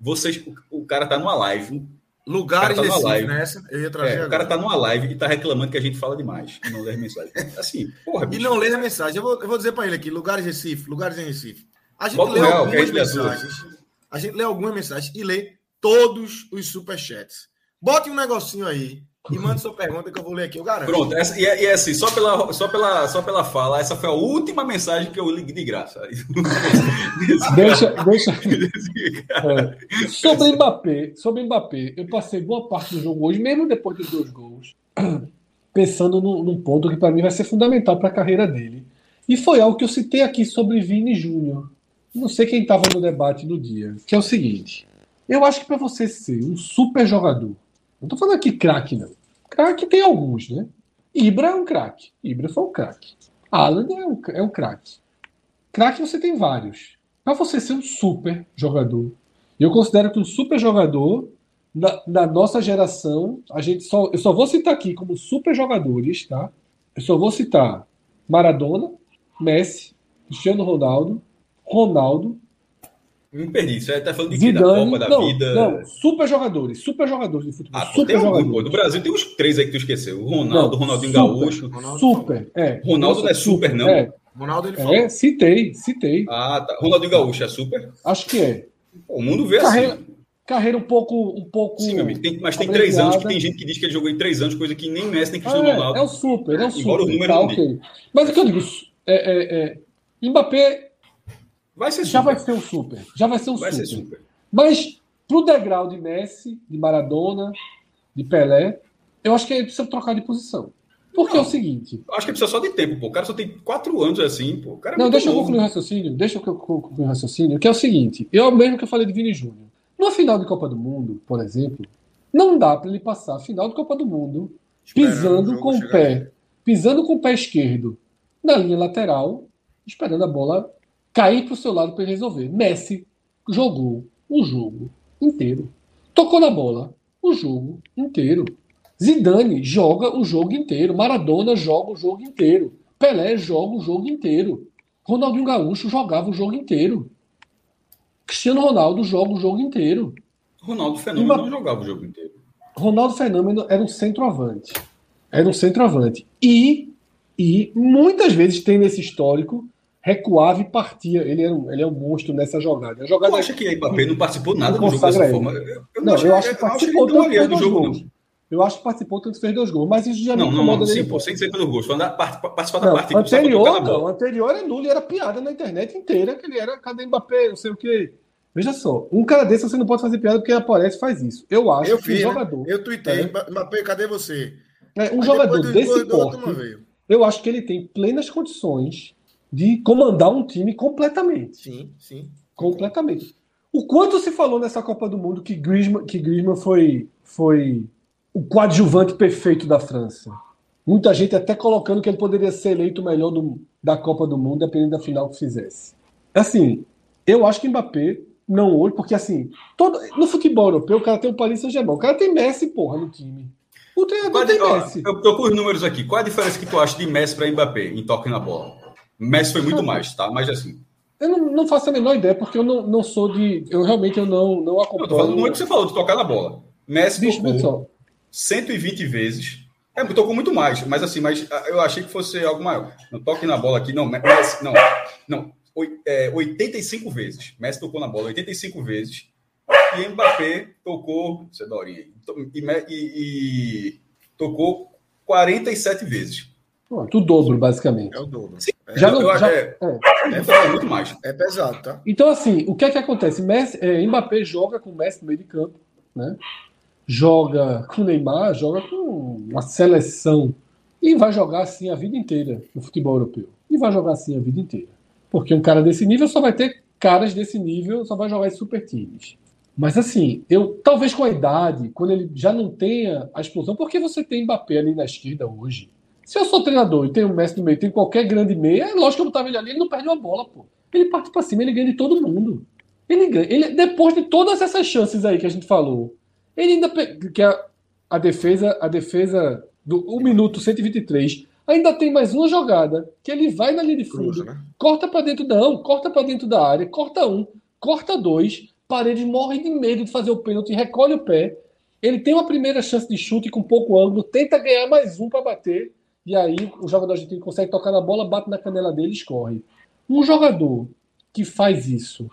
Vocês, o, o cara tá numa live, Lugares tá live. Nessa, eu ia trazer é, o cara tá numa live e tá reclamando que a gente fala demais e não lê mensagem. Assim, porra, bicho. E não lê a mensagem. Eu vou, eu vou dizer para ele aqui, lugares Recife, lugares em Recife. A gente Bota lê real, algumas mensagens. A gente lê algumas mensagens e lê todos os superchats. Bote um negocinho aí e mande sua pergunta que eu vou ler aqui, eu garanto. Pronto, essa, e, é, e é assim, só pela, só, pela, só pela fala, essa foi a última mensagem que eu li de graça. deixa, deixa. É. Sobre Mbappé, sobre Mbappé, eu passei boa parte do jogo hoje, mesmo depois dos dois gols, pensando num, num ponto que para mim vai ser fundamental para a carreira dele. E foi algo que eu citei aqui sobre Vini Júnior. Não sei quem estava no debate no dia, que é o seguinte: eu acho que para você ser um super jogador, não estou falando aqui craque, não. Craque tem alguns, né? Ibra é um craque. Ibra foi um craque. Alan é um, é um craque. Craque você tem vários. Para você ser um super jogador, eu considero que um super jogador, na, na, nossa geração, a gente só, eu só vou citar aqui como super jogadores, tá? Eu só vou citar Maradona, Messi, Cristiano Ronaldo, Ronaldo, me perdi. Você tá falando de Zidane, Da Copa, da não, vida? Não, super jogadores. Super jogadores de futebol. Ah, super tem algum, pô. No Brasil tem uns três aí que tu esqueceu. O Ronaldo, não, Ronaldinho super, Gaúcho. Ronaldo, super, é. Ronaldo não é super, não? É. Ronaldo ele falou. É, citei, citei. Ah, tá. Ronaldinho Gaúcho é super? Acho que é. o mundo vê carreira, assim. Carreira um pouco. Um pouco Sim, meu amigo. Tem, mas tem três anos que tem gente que diz que ele jogou em três anos, coisa que nem Messi nem Cristiano é, Ronaldo. É o super, é o super. Embora o número tá, okay. Mas o que eu digo, é, é, é, Mbappé Vai ser já vai ser um super. Já vai ser um vai super. Ser super. Mas pro degrau de Messi, de Maradona, de Pelé, eu acho que ele precisa trocar de posição. Porque não, é o seguinte. Acho que precisa só de tempo, pô. O cara só tem quatro anos assim, pô. É não, deixa novo. eu concluir o raciocínio. Deixa eu concluir o raciocínio, que é o seguinte. Eu mesmo que eu falei de Vini Júnior. No final de Copa do Mundo, por exemplo, não dá para ele passar a final de Copa do Mundo pisando com o pé, pisando com o pé esquerdo na linha lateral, esperando a bola cair para o seu lado para resolver. Messi jogou o jogo inteiro. Tocou na bola o jogo inteiro. Zidane joga o jogo inteiro. Maradona joga o jogo inteiro. Pelé joga o jogo inteiro. Ronaldinho Gaúcho jogava o jogo inteiro. Cristiano Ronaldo joga o jogo inteiro. Ronaldo Fenômeno Uma... não jogava o jogo inteiro. Ronaldo Fenômeno era um centroavante. Era um centroavante. E, e muitas vezes tem nesse histórico recuava e partia. Ele é um, ele é um monstro nessa jogada. A jogada acha que o Mbappé não participou nada do jogo dessa forma? Eu, eu não, eu acho que participou tanto fez dois jogo, gols. Eu acho que participou tanto fez dois gols, mas isso já não, me incomoda não, não, sim, sem falando da participar da partida. Anterior, não, anterior era nulo e era piada na internet inteira, que ele era cadê Mbappé, não sei o que. Veja só, um cara desse você não pode fazer piada porque ele aparece e faz isso. Eu acho eu que fiz, um jogador. Eu tuitei, é, Mbappé, cadê você? É, um Aí jogador desse porte, eu acho que ele tem plenas condições de comandar um time completamente. Sim, sim. Completamente. O quanto se falou nessa Copa do Mundo que Griezmann, que Griezmann foi, foi o coadjuvante perfeito da França. Muita gente até colocando que ele poderia ser eleito o melhor do, da Copa do Mundo, dependendo da final que fizesse. Assim, eu acho que Mbappé não hoje, porque assim, todo, no futebol europeu o cara tem o Paris Saint-Germain, o cara tem Messi, porra, no time. O treinador tem ó, Messi. Eu tô com os números aqui. Qual a diferença que tu acha de Messi para Mbappé em toque na bola? Messi foi muito mais, tá? Mas assim. Eu não, não faço a menor ideia, porque eu não, não sou de. Eu realmente eu não, não Eu acompanho. tô falando do número que você falou, de tocar na bola. Messi Bicho, tocou pessoal. 120 vezes. É, tocou muito mais, mas assim, mas ah, eu achei que fosse algo maior. Não toque na bola aqui, não. Messi, não, não. É, 85 vezes. Messi tocou na bola 85 vezes. E Mbappé tocou. Você é. To- E, e- e tocou 47 vezes. Pronto, o dobro, basicamente. É o dobro. Já Eu- não- eu- já- é, é. é, muito mais. É pesado, tá? Então, assim, o que é que acontece? Messi, é, Mbappé joga com o Messi no meio de campo, né? Joga com o Neymar, joga com uma seleção. E vai jogar assim a vida inteira no futebol europeu. E vai jogar assim a vida inteira. Porque um cara desse nível só vai ter caras desse nível, só vai jogar em super times. Mas assim, eu talvez com a idade, quando ele já não tenha a explosão, porque você tem Mbappé ali na esquerda hoje. Se eu sou treinador e tenho o Messi no meio, tem qualquer grande meia, é lógico que eu botava ele ali, ele não perde uma bola, pô. Ele parte pra cima, ele ganha de todo mundo. Ele ganha. Ele, depois de todas essas chances aí que a gente falou, ele ainda que a, a defesa, a defesa do 1 minuto 123, ainda tem mais uma jogada que ele vai na linha de fundo, Cruza, né? corta pra dentro não, corta pra dentro da área, corta um, corta dois, Paredes morre de medo de fazer o pênalti, recolhe o pé. Ele tem uma primeira chance de chute com pouco ângulo, tenta ganhar mais um para bater, e aí o jogador argentino consegue tocar na bola, bate na canela dele e escorre. Um jogador que faz isso,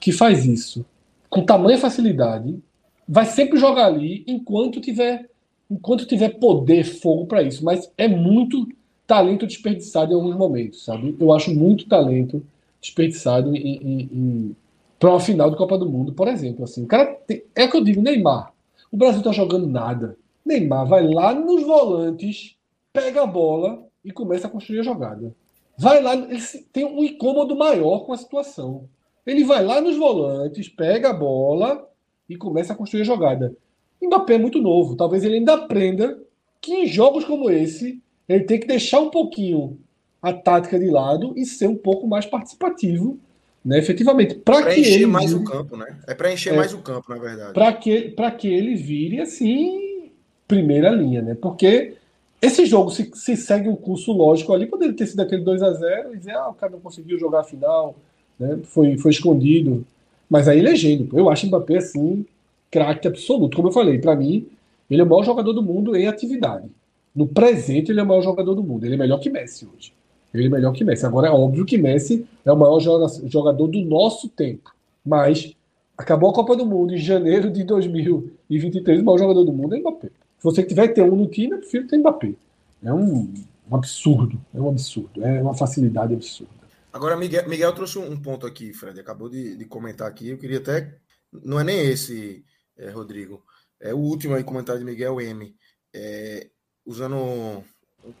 que faz isso com tamanha facilidade, vai sempre jogar ali enquanto tiver enquanto tiver poder, fogo para isso, mas é muito talento desperdiçado em alguns momentos, sabe? Eu acho muito talento desperdiçado em, em, em para uma final de Copa do Mundo, por exemplo, assim. O cara tem, é que eu digo, Neymar. O Brasil tá jogando nada. Neymar vai lá nos volantes, pega a bola e começa a construir a jogada. Vai lá, ele tem um incômodo maior com a situação. Ele vai lá nos volantes, pega a bola e começa a construir a jogada. Mbappé é muito novo. Talvez ele ainda aprenda que em jogos como esse, ele tem que deixar um pouquinho a tática de lado e ser um pouco mais participativo, né, efetivamente. Para Pra que encher ele mais o vire- campo, né? É pra encher É. mais o campo, na verdade. para que, pra que ele vire assim, primeira linha, né? Porque esse jogo, se, se segue um curso lógico ali, poderia ter sido aquele 2 a 0 e dizer, ah, o cara não conseguiu jogar a final, né? Foi, foi escondido. Mas aí legendo. pô. Eu acho o Mbappé assim, craque absoluto. Como eu falei, para mim, ele é o maior jogador do mundo em atividade. No presente, ele é o maior jogador do mundo. Ele é melhor que Messi hoje. Ele é melhor que Messi. Agora é óbvio que Messi é o maior joga- jogador do nosso tempo. Mas acabou a Copa do Mundo em janeiro de 2023, o maior jogador do mundo é Mbappé. Se você tiver que ter um no time, eu prefiro ter Mbappé. É um, um absurdo. É um absurdo. É uma facilidade absurda. Agora, Miguel, Miguel trouxe um ponto aqui, Fred. Acabou de, de comentar aqui. Eu queria até. Não é nem esse, é, Rodrigo. É o último aí, comentário de Miguel M. É, usando um,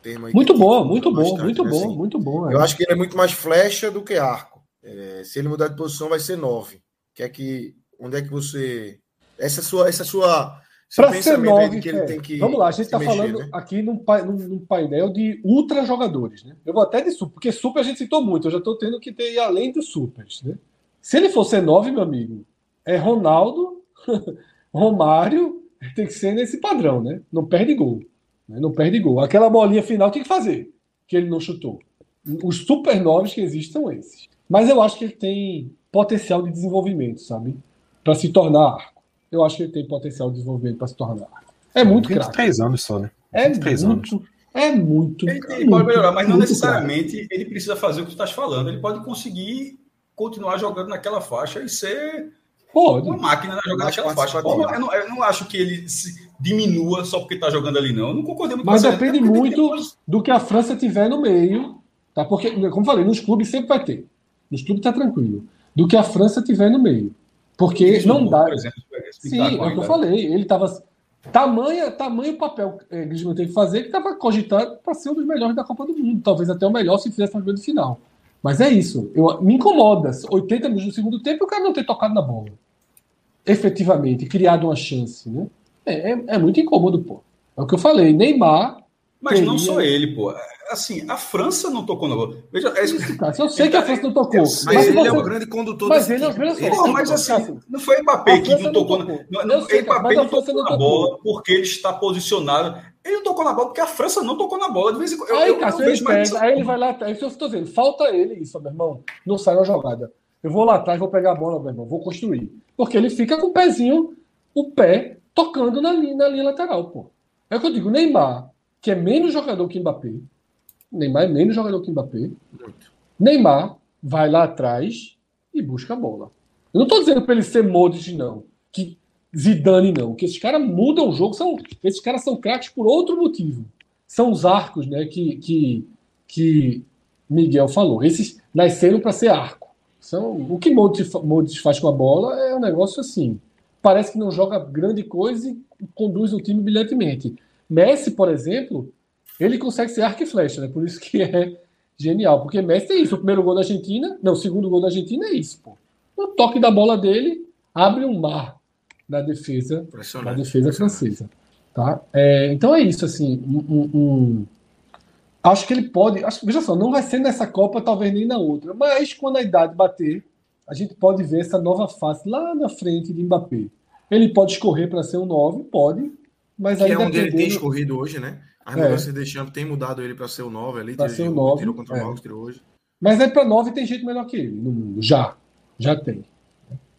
termo aí. Muito que- bom, muito bom, muito né? bom, Assim, muito bom. é. Eu acho que ele é muito mais flecha do que arco. É, se ele mudar de posição, vai ser 9. Que é que, onde é que você. Essa sua. Essa sua Pra ser nove, é. Vamos lá, a gente está falando né? aqui num, num- num painel de ultra jogadores. Né? Eu vou até de super, porque super a gente citou muito, eu já estou tendo que ter ir além dos supers. Né? Se ele for ser 9, meu amigo, é Ronaldo, Romário, tem que ser nesse padrão, né? Não perde gol. né? Não perde gol. Aquela bolinha final tem que fazer, que ele não chutou. Os super 9 que existem são esses. Mas eu acho que ele tem potencial de desenvolvimento, sabe? Para se tornar. Eu acho que ele tem potencial de desenvolvimento para se tornar. É muito craque. 23 anos só, né? É 23 anos. muito, é muito. Ele, é ele pode muito, melhorar, mas não muito necessariamente ele precisa fazer o que tu estás falando. Ele pode conseguir continuar jogando naquela faixa e ser craque. Pode. uma máquina na jogando Mais naquela faixa. Eu não, eu não acho que ele se diminua só porque está jogando ali, não. Eu não concordei muito Mas depende muito depois- do que a França tiver no meio, tá? Porque, como falei, nos clubes sempre vai ter. Nos clubes tá tranquilo. Do que a França tiver no meio. Porque não Griezmann, dá. Por exemplo, se Sim, é o que eu falei. Ele tava. Tamanha, tamanho papel que eh, Griezmann teve que fazer que estava cogitado para ser um dos melhores da Copa do Mundo. Talvez até o melhor se fizesse na grande final. Mas é isso. Eu, me incomoda. 80 minutos do segundo tempo o cara não ter tocado na bola. Efetivamente, criado uma chance. Né? É, é, é muito incômodo, pô. É o que eu falei. Neymar. Mas teria... não só ele, pô assim, a França não tocou na bola. Veja, é isso, cara. Eu sei que a França não tocou. Mas, mas ele você... é o grande condutor Mas ele é o grande condutor. Mas assim, não foi Mbappé que não tocou. Não, não, não, sei, Mbappé não tocou na bola porque ele está posicionado. Ele não tocou na bola porque a França não tocou na bola. De vez em quando. Aí, eu, Cássio, eu ele pega, aí ele vai lá atrás. Eu estou dizendo, falta ele isso, meu irmão. Não sai a jogada. Eu vou lá atrás, vou pegar a bola, meu irmão, vou construir. Porque ele fica com o pezinho, o pé, tocando na linha, na linha lateral, pô. É o que eu digo, Neymar, que é menos jogador que Mbappé, Neymar é menos jogador que Mbappé. Muito. Neymar vai lá atrás e busca a bola. Eu não estou dizendo para ele ser Modric, não. Que Zidane, não. Que esses caras mudam o jogo. São, esses caras são craques por outro motivo. São os arcos né, que, que, que Miguel falou. Esses nasceram para ser arco. São, o que Modric, Modric faz com a bola é um negócio assim. Parece que não joga grande coisa e conduz o time brilhantemente. Messi, por exemplo, ele consegue ser arco e flecha, né? Por isso que é genial. Porque Messi é isso. O primeiro gol da Argentina, não, o segundo gol da Argentina é isso, pô. O toque da bola dele abre um mar na defesa, na defesa francesa. Tá? É, então é isso, assim. Um, um, um... acho que ele pode. Acho, veja só, não vai ser nessa Copa, talvez nem na outra. Mas quando a idade bater, a gente pode ver essa nova face lá na frente de Mbappé. Ele pode escorrer para ser um 9, pode, mas que ainda é onde ele tem escorrido hoje, né? As é. mudanças de Champ tem mudado ele para ser o 9 ali. Para ser o 9. Tirou contra o é. Marcos, tirou hoje. Mas aí para 9 tem gente melhor que ele no mundo. Já. Já tem.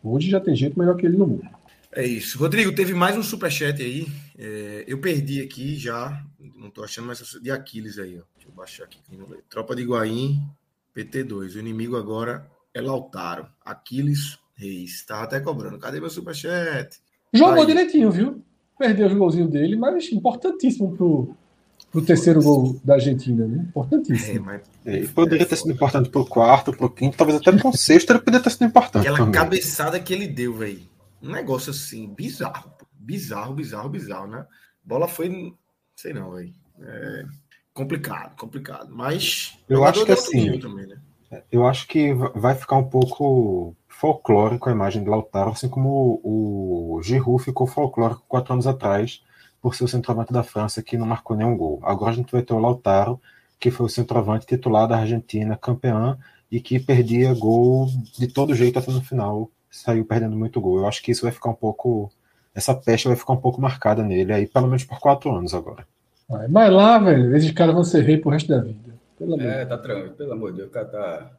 Hoje já tem gente melhor que ele no mundo. É isso. Rodrigo, teve mais um superchat aí. É, eu perdi aqui já. Não tô achando mais de Aquiles aí, ó. Deixa eu baixar aqui. Tropa de Guaim, PT2. O inimigo agora é Lautaro. Aquiles Reis. Tava até cobrando. Cadê meu superchat? Jogou aí. direitinho, viu? Perdeu os golzinhos dele, mas importantíssimo pro, pro terceiro gol da Argentina, né? Importantíssimo. É, mas... é, poderia ter sido importante pro quarto, pro quinto, talvez até pro sexto, ele poderia ter sido importante. Aquela também. cabeçada que ele deu, velho. Um negócio assim, bizarro. Bizarro, bizarro, bizarro, né? bola foi. Sei não, velho. É complicado, complicado. Mas. Eu acho que assim. Também, né? Eu acho que vai ficar um pouco folclórico a imagem de Lautaro, assim como o, o Giroud ficou folclórico quatro anos atrás por ser o centroavante da França que não marcou nenhum gol. Agora a gente vai ter o Lautaro, que foi o centroavante titular da Argentina, campeã, e que perdia gol de todo jeito até no final, saiu perdendo muito gol. Eu acho que isso vai ficar um pouco. Essa peste vai ficar um pouco marcada nele, aí pelo menos por quatro anos agora. Vai, lá, velho. Esses caras vão ser rei pro resto da vida. Pelo é, tá tranquilo, pelo amor de Deus, o cara tá.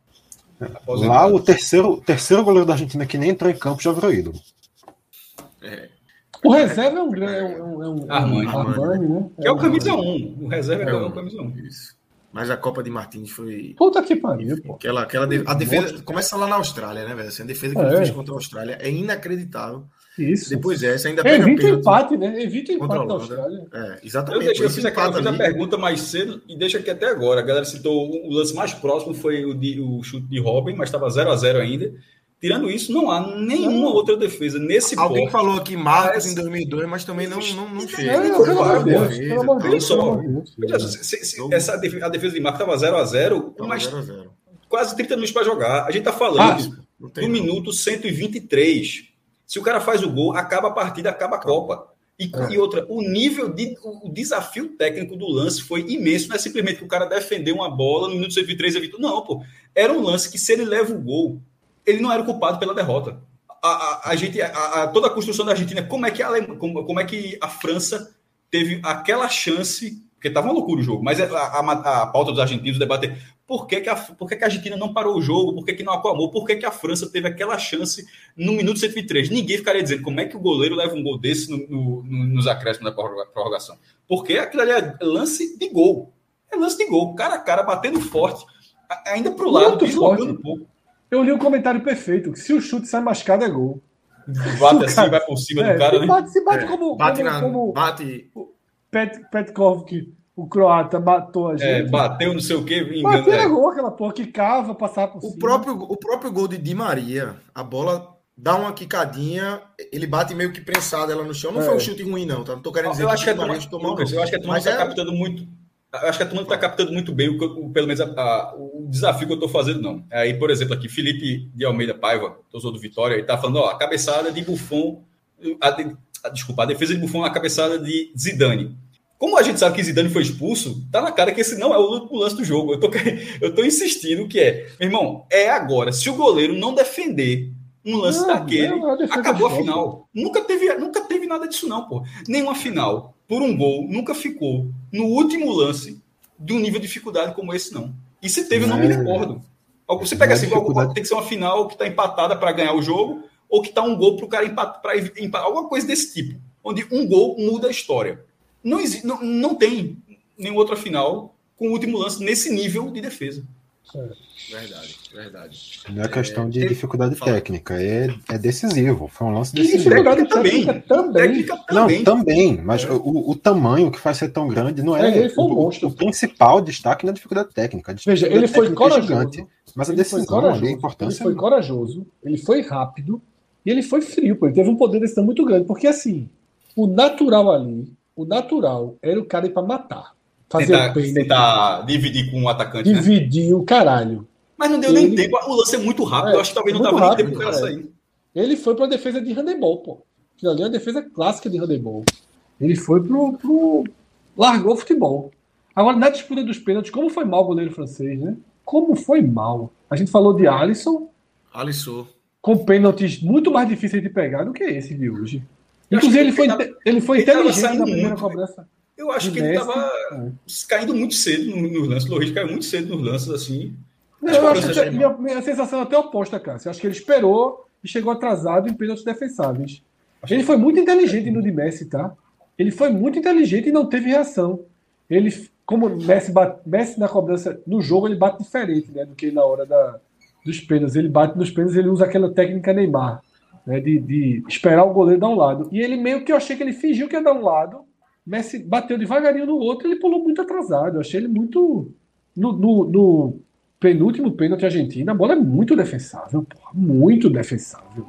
Lá o terceiro, terceiro goleiro da Argentina que nem entrou em campo já virou ídolo. É. O reserva é um grande. É um, é um, Armani, Armani, né? Que é o camisa 1. O reserva é, é o camisa 1. Isso. Mas a Copa de Martins foi. Puta que pariu, pô. Aquela, aquela de... a defesa começa lá na Austrália, né, velho? Assim, a defesa que é. ele fez contra a Austrália é inacreditável. Isso. Depois essa ainda pega Evita o empate, né? Evita o empate da Austrália. É, exatamente. Eu, deixo, eu fiz, aquela, fiz a pergunta mais cedo e deixa aqui até agora. A galera citou o lance mais próximo foi o, de, o chute de Robin, mas estava 0 a 0 ainda. Tirando isso, não há nenhuma não. outra defesa nesse Alguém porte. falou aqui Marcos em 2002, mas também não, não, não chega. É, pelo amor de Deus. Pelo amor de Deus. Essa, a defesa de Marcos estava 0 a 0 com mais quase 30 minutos para jogar. A gente está falando ah, no minuto 123. Se o cara faz o gol, acaba a partida, acaba a Copa. E, é. e, outra, o nível de. O desafio técnico do lance foi imenso. Não é simplesmente que o cara defendeu uma bola no minuto 123 e Não, pô. Era um lance que, se ele leva o gol, ele não era o culpado pela derrota. A, a, a gente, a, a, toda a construção da Argentina, como é que a, como, como é que a França teve aquela chance, porque estava uma loucura o jogo, mas a, a, a pauta dos argentinos debater por que, que, a, por que, que a Argentina não parou o jogo, por que, que não acalmou, por que, que a França teve aquela chance no minuto 103. Ninguém ficaria dizendo como é que o goleiro leva um gol desse no, no, no, nos acréscimos da prorrogação. Porque aquilo ali é lance de gol. É lance de gol, cara a cara, batendo forte, ainda para o lado, deslocando um pouco. Eu li um comentário perfeito: que se o chute sai machucado, é gol. Bate assim, vai por cima é, do cara, né? Bate, se bate é, como. Bate como, na, como bate. Pet, Petkov, que o croata matou a é, gente. É, bateu não sei o que. Bateu é. gol, aquela porra que cava, passar por o cima. Próprio, o próprio gol de Di Maria, a bola dá uma quicadinha, ele bate meio que prensado ela no chão. Não é. foi um chute ruim, não, tá? Não tô querendo dizer eu que acho que é Maria tomou Lucas, Eu acho que a turma está é... captando muito. Acho que a turma está captando muito bem, o, o pelo menos a, a, o desafio que eu estou fazendo, não. Aí, por exemplo, aqui, Felipe de Almeida Paiva, torcedor do Vitória, ele está falando, ó, a cabeçada de Buffon, a, a, desculpa, a defesa de Buffon, a cabeçada de Zidane. Como a gente sabe que Zidane foi expulso, tá na cara que esse não é o lance do jogo. Eu tô, eu tô insistindo que é, meu irmão, é agora. Se o goleiro não defender um lance não, daquele, não, acabou a final. Nunca teve, nunca teve nada disso, não, pô. Nenhuma final, por um gol, nunca ficou no último lance de um nível de dificuldade como esse, não. E se teve, não, eu não me recordo. Você pega assim, dificuldade... tem que ser uma final que está empatada para ganhar o jogo, ou que está um gol para o cara empatar, para empatar, alguma coisa desse tipo, onde um gol muda a história. Não, existe, não, não tem nenhuma outra final com o último lance nesse nível de defesa. Verdade, verdade. Não é questão de é, dificuldade fala. técnica, é, é decisivo. Foi um lance decisivo. dificuldade também. também. Técnica também. Não, também, mas é. o, o tamanho que faz ser tão grande não é. é ele foi um monstro. O, o principal destaque na dificuldade técnica. Veja, ele foi corajoso. mas a decisão ali, a importância. Ele foi corajoso, ele foi rápido e ele foi frio. Pô. Ele teve um poder de decisão muito grande, porque assim, o natural ali, o natural era o cara ir para matar fazer tentar, o tentar dividir com o atacante. Né? Dividir né? o caralho. Mas não deu ele... nem tempo. O lance é muito rápido. É, eu acho que talvez não dava nem tempo para sair. Ele foi para a defesa de handebol, pô. Aquilo ali é uma defesa clássica de handebol. Ele foi pro, pro. Largou o futebol. Agora, na disputa dos pênaltis, como foi mal o goleiro francês, né? Como foi mal. A gente falou de Alisson. Alisson. Com pênaltis muito mais difíceis de pegar do que esse de hoje. Inclusive, ele foi, ele foi inteligente na primeira cobrança. Eu acho que ele estava é. caindo muito cedo nos no lances. O Loris caiu muito cedo nos lances, assim. Não, eu acho que a minha, minha, sensação é até oposta, cara. Eu acho que ele esperou e chegou atrasado em pênaltis defensáveis. Acho ele foi muito inteligente no de Messi, tá? Ele foi muito inteligente e não teve reação. Ele, como Messi, bate, Messi na cobrança, no jogo ele bate diferente, né? Do que na hora da, dos pênaltis. Ele bate nos pênaltis, ele usa aquela técnica Neymar, né? De, de esperar o goleiro dar um lado. E ele meio que eu achei que ele fingiu que ia dar um lado Messi bateu devagarinho no outro ele pulou muito atrasado. Eu achei ele muito. No, no, no penúltimo pênalti argentino, a bola é muito defensável, porra, muito defensável.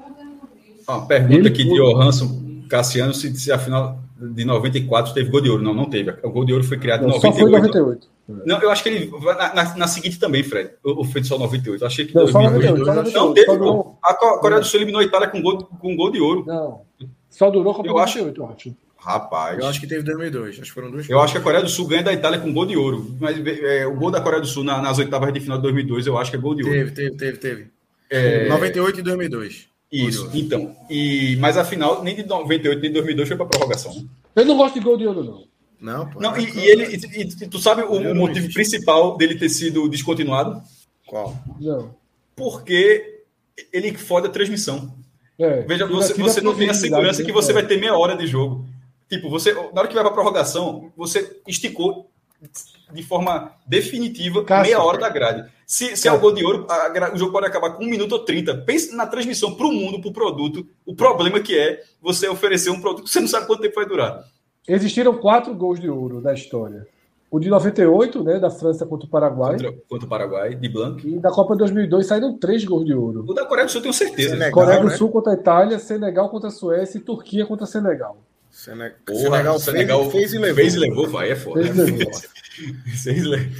Uma pergunta ele aqui de Johansson Cassiano se, se a final de 94 teve gol de ouro. Não, não teve. O gol de ouro foi criado em 98. Só foi 98. Não, eu acho que ele na, na, na seguinte também, Fred. O foi só 98. Eu achei que não, 2002, 98, não teve. Durou... A Coreia do Sul eliminou a Itália com gol, com gol de ouro. Não. Só durou com eu 98, acho. eu acho. Rapaz. Eu acho que teve 2002. Acho que foram dois. Eu acho que a Coreia do Sul ganha da Itália com gol de ouro. Mas é, o gol da Coreia do Sul na, nas oitavas de final de 2002, eu acho que é gol de ouro. Teve, teve, teve, teve. É... 98 e 2002. Isso. Então. E, mas a final, nem de 98 nem de 2002 foi para prorrogação. Né? Eu não gosto de gol de ouro, não. Não, pô, não, e, e ele, e, e, tu sabe o, o motivo principal dele ter sido descontinuado? Qual? Não. Porque ele fode a transmissão. É, Veja, você, você não tem a segurança que você vai ter meia hora de jogo. Tipo, você, na hora que vai para a prorrogação, você esticou de forma definitiva Cássio, meia hora da grade. Se, se é o gol de ouro, a, o jogo pode acabar com um minuto ou trinta. Pense na transmissão para o mundo, para o produto, o problema que é você oferecer um produto que você não sabe quanto tempo vai durar. Existiram quatro gols de ouro na história. O de 98, né, da França contra o Paraguai. Contra, contra o Paraguai, de Blanc. E da Copa 2002 saíram três gols de ouro. O da Coreia do Sul eu tenho certeza. Senegal, Coreia do né? Sul contra a Itália, Senegal contra a Suécia e Turquia contra Senegal. Senegal, Porra, Senegal, Senegal fez, fez, e levou. Fez e levou, vai, é foda. Fez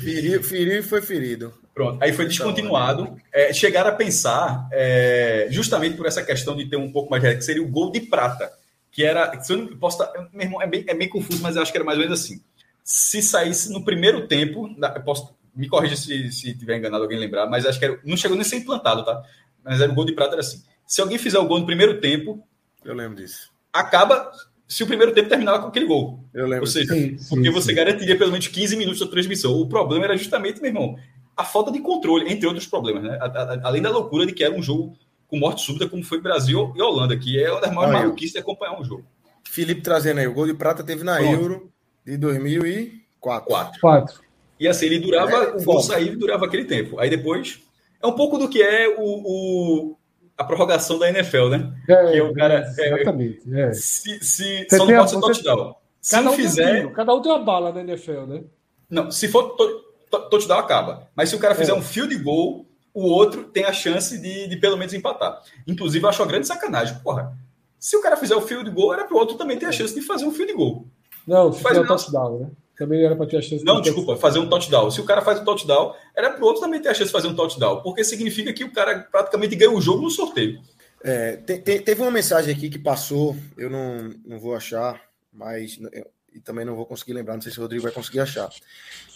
feriu, feriu e foi ferido. Pronto, aí foi descontinuado. É, chegaram a pensar, é, justamente por essa questão de ter um pouco mais de que seria o gol de prata, que era. Se eu não posso estar, meu irmão, é bem, é bem confuso, mas eu acho que era mais ou menos assim. Se saísse no primeiro tempo, posso, me corrija se, se tiver enganado alguém lembrar, mas acho que era, não chegou nem a ser implantado, tá? Mas era o gol de prata, era assim. Se alguém fizer o gol no primeiro tempo. Eu lembro disso. Acaba se o primeiro tempo terminava com aquele gol. Eu lembro. Ou seja, sim, porque sim, você sim. garantiria pelo menos 15 minutos da transmissão. O problema era justamente, meu irmão, a falta de controle, entre outros problemas, né? Além da loucura de que era um jogo com morte súbita, como foi Brasil e Holanda, que é uma das maiores maluquices de acompanhar um jogo. Felipe trazendo aí, o gol de prata teve na Pronto. Euro de 2004. Quatro. Quatro. E assim, ele durava, é, o gol sair durava aquele tempo. Aí depois, é um pouco do que é o, o a prorrogação da NFL, né? É, que é o cara. É, exatamente. É, se, se, só não pode ser touchdown. Se cada não um fizer. Cada um tem uma bala na NFL, né? Não, se for to, to, touchdown, acaba. Mas se o cara fizer é. um field goal, o outro tem a chance de, de pelo menos empatar. Inclusive, eu acho uma grande sacanagem. Porra, se o cara fizer o field goal, era pro outro também ter a chance de fazer um field goal. Não, se fizer o touchdown, né? Também era para ter a chance Não, de desculpa, fazer um touchdown. Se o cara faz um touchdown, era para o outro também ter a chance de fazer um touchdown, porque significa que o cara praticamente ganhou o jogo no sorteio. É, te, te, teve uma mensagem aqui que passou, eu não, não vou achar, mas eu, e também não vou conseguir lembrar, não sei se o Rodrigo vai conseguir achar.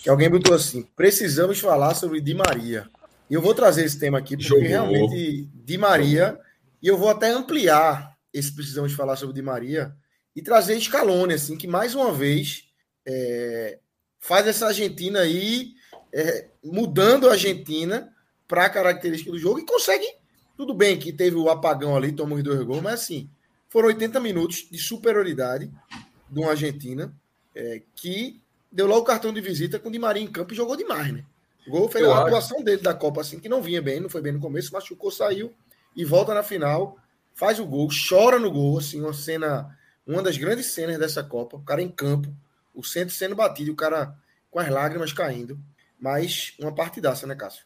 Que alguém botou assim: precisamos falar sobre Di Maria. E eu vou trazer esse tema aqui, porque Jogou. realmente Di Maria, e eu vou até ampliar esse precisamos falar sobre Di Maria e trazer Scaloni, assim, que mais uma vez é, faz essa Argentina aí é, mudando a Argentina para a característica do jogo e consegue. Tudo bem que teve o apagão ali, tomou os dois gols, mas assim, foram 80 minutos de superioridade de uma Argentina é, que deu logo o cartão de visita com o Di Maria em campo e jogou demais, né? O gol foi a atuação dele da Copa, assim, que não vinha bem, não foi bem no começo, machucou, saiu e volta na final, faz o gol, chora no gol, assim, uma cena, uma das grandes cenas dessa Copa, o cara em campo, o centro sendo batido, o cara com as lágrimas caindo. Mas uma partidaça, né, Cássio?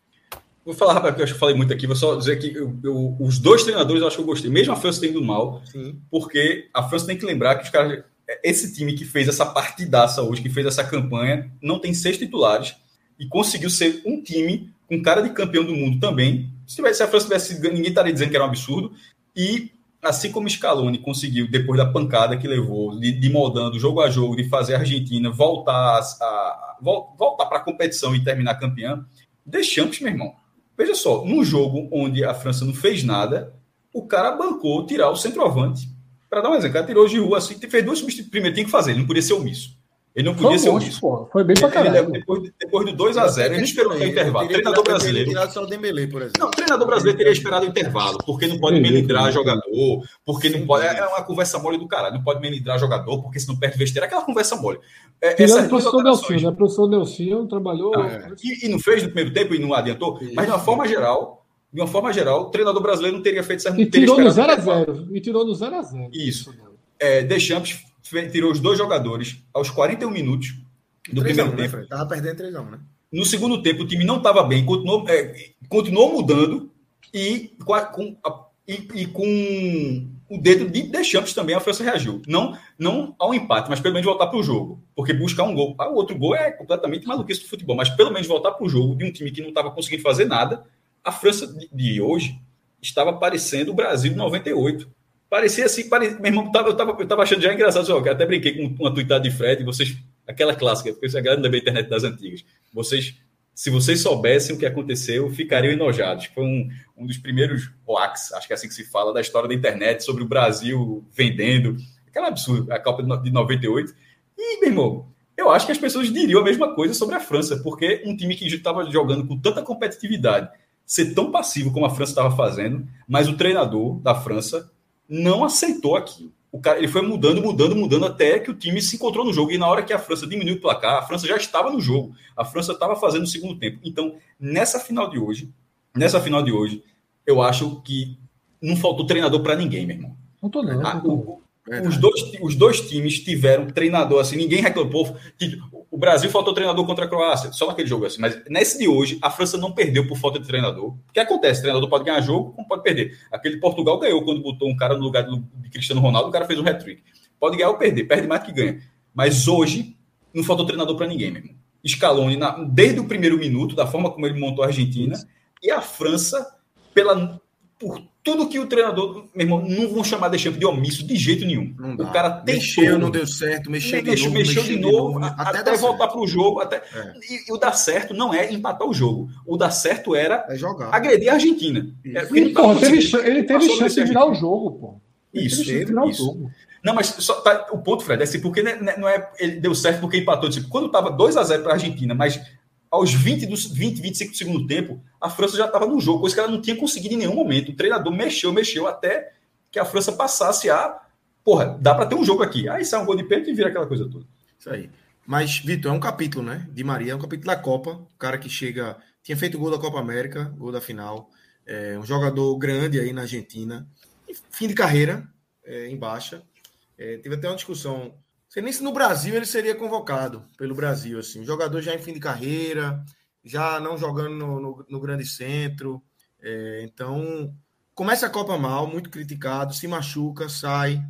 Vou falar rápido, porque eu acho que falei muito aqui. Vou só dizer que eu, eu, os dois treinadores eu acho que eu gostei. Mesmo a França tendo mal, Sim. porque a França tem que lembrar que os caras. Esse time que fez essa partidaça hoje, que fez essa campanha, não tem seis titulares e conseguiu ser um time com cara de campeão do mundo também. Se, tivesse, se a França tivesse ninguém estaria dizendo que era um absurdo. E assim como Scaloni conseguiu, depois da pancada que levou, de, de moldando jogo a jogo, de fazer a Argentina voltar a, a voltar para a competição e terminar campeã, Deschamps, meu irmão. Veja só, num jogo onde a França não fez nada, o cara bancou tirar o centroavante. Para dar um exemplo, o cara tirou de rua assim, fez duas substituições. Primeiro tem que fazer, não podia ser omisso. Ele não podia ser monte, pô. Foi bem pra caralho. depois, depois do 2x0, ele não esperou o intervalo. Treinador brasileiro. Só Dembélé, por exemplo. Não, treinador brasileiro teria esperado o intervalo, porque não pode melindrar jogador, porque não pode. É uma conversa mole do caralho. Não pode melindrar jogador, porque se não perde é aquela conversa mole. É, Tirando o professor Delfim, né? O professor Delfim trabalhou. Ah, é. e, e, não fez no primeiro tempo e não adiantou, mas de uma forma geral. De uma forma geral, o treinador brasileiro não teria feito certo. E tirou no 0x0. E tirou no 0x0. Isso. É, Deschamps tirou os dois jogadores aos 41 minutos do primeiro né, tempo. Né, tava perdendo 3 né? No segundo tempo, o time não estava bem, continuou, é, continuou mudando e com, e, e, com o dedo de Deschamps também a França reagiu. Não, não ao empate, mas pelo menos voltar para o jogo. Porque buscar um gol. Ah, o outro gol é completamente maluquice do futebol, mas pelo menos voltar para o jogo de um time que não estava conseguindo fazer nada. A França de, de hoje estava parecendo o Brasil de 98. Parecia assim, pare... meu irmão, eu estava eu tava achando já engraçado, eu até brinquei com uma tuitada de Fred, vocês aquela clássica, porque a galera da internet das antigas. Vocês, se vocês soubessem o que aconteceu, ficariam enojados. Foi um, um dos primeiros hoax, acho que é assim que se fala, da história da internet sobre o Brasil vendendo. Aquela absurda, a Copa de 98. E, meu irmão, eu acho que as pessoas diriam a mesma coisa sobre a França, porque um time que estava jogando com tanta competitividade, ser tão passivo como a França estava fazendo, mas o treinador da França não aceitou aquilo o cara ele foi mudando, mudando, mudando até que o time se encontrou no jogo. E na hora que a França diminuiu o placar, a França já estava no jogo. A França estava fazendo o segundo tempo. Então, nessa final de hoje, nessa final de hoje, eu acho que não faltou treinador para ninguém, meu irmão. Não tô não. Ah, o, os, dois, os dois times tiveram treinador assim, ninguém reclamou. O Brasil faltou treinador contra a Croácia, só naquele jogo assim. Mas nesse de hoje, a França não perdeu por falta de treinador. O que acontece? O treinador pode ganhar jogo, como pode perder. Aquele Portugal ganhou quando botou um cara no lugar de Cristiano Ronaldo, o cara fez um hat-trick. Pode ganhar ou perder, perde mais que ganha. Mas hoje, não faltou treinador para ninguém, meu irmão. Scaloni, na, desde o primeiro minuto, da forma como ele montou a Argentina, e a França, pela, por tudo que o treinador, meu irmão, não vão chamar Deschamps de omisso de jeito nenhum. O cara tentou, mexeu, não deu certo, mexeu, de, novo, mexeu, de novo, de novo, até, até voltar para o jogo, até é. e, e, o dar certo não é empatar o jogo. O dar certo era é jogar. agredir a Argentina. É, ele, pô, teve, ele teve chance de virar o jogo, pô. Ele isso, teve isso. Não, mas só tá, o ponto, Fred, é assim, porque não é, não é, ele deu certo porque empatou. Tipo, quando estava 2 a 0 para a Argentina, mas aos 20 dos 20, 25 do segundo tempo, a França já estava no jogo, coisa que ela não tinha conseguido em nenhum momento. O treinador mexeu, mexeu até que a França passasse a. Porra, dá para ter um jogo aqui. Aí sai um gol de pênalti e vira aquela coisa toda. Isso aí. Mas, Vitor, é um capítulo, né? De Maria, é um capítulo da Copa. O cara que chega. Tinha feito gol da Copa América, gol da final. É um jogador grande aí na Argentina. Fim de carreira, é, em baixa. É, teve até uma discussão sei nem se no Brasil ele seria convocado pelo Brasil, assim. jogador já em fim de carreira, já não jogando no, no, no grande centro. É, então, começa a Copa mal, muito criticado, se machuca, sai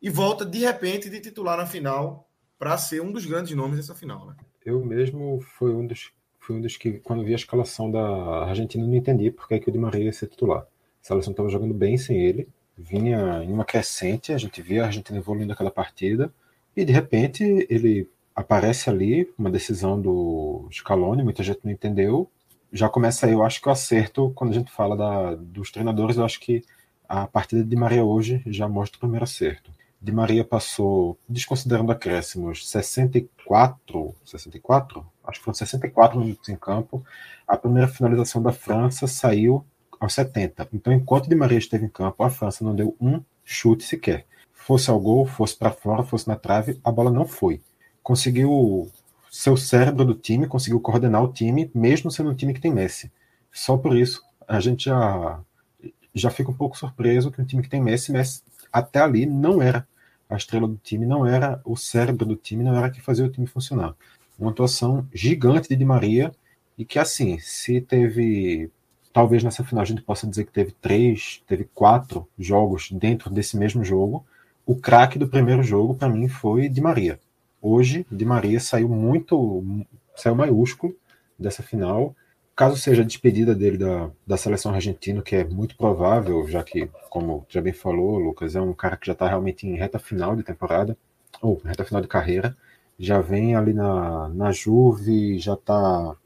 e volta de repente de titular na final para ser um dos grandes nomes dessa final. Né? Eu mesmo fui um dos, fui um dos que, quando vi a escalação da Argentina, não entendi porque é que o Di Maria ia ser titular. A seleção estava jogando bem sem ele, vinha em uma crescente, a gente via a Argentina evoluindo aquela partida, e de repente ele aparece ali, uma decisão do Scaloni, muita gente não entendeu. Já começa aí, eu acho que o acerto, quando a gente fala da, dos treinadores, eu acho que a partida de Maria hoje já mostra o primeiro acerto. Di Maria passou, desconsiderando acréscimos, 64, 64? Acho que foram 64 minutos em campo. A primeira finalização da França saiu aos 70. Então, enquanto Di Maria esteve em campo, a França não deu um chute sequer. Fosse ao gol, fosse para fora, fosse na trave, a bola não foi. Conseguiu ser o cérebro do time, conseguiu coordenar o time, mesmo sendo um time que tem Messi. Só por isso, a gente já, já fica um pouco surpreso que um time que tem Messi, Messi até ali não era a estrela do time, não era o cérebro do time, não era que fazia o time funcionar. Uma atuação gigante de Di Maria e que assim, se teve talvez nessa final a gente possa dizer que teve três, teve quatro jogos dentro desse mesmo jogo. O craque do primeiro jogo para mim foi Di Maria. Hoje Di Maria saiu muito, saiu maiúsculo dessa final caso seja a despedida dele da, da seleção argentina, que é muito provável, já que, como já bem falou, Lucas, é um cara que já está realmente em reta final de temporada, ou reta final de carreira, já vem ali na, na Juve, já tá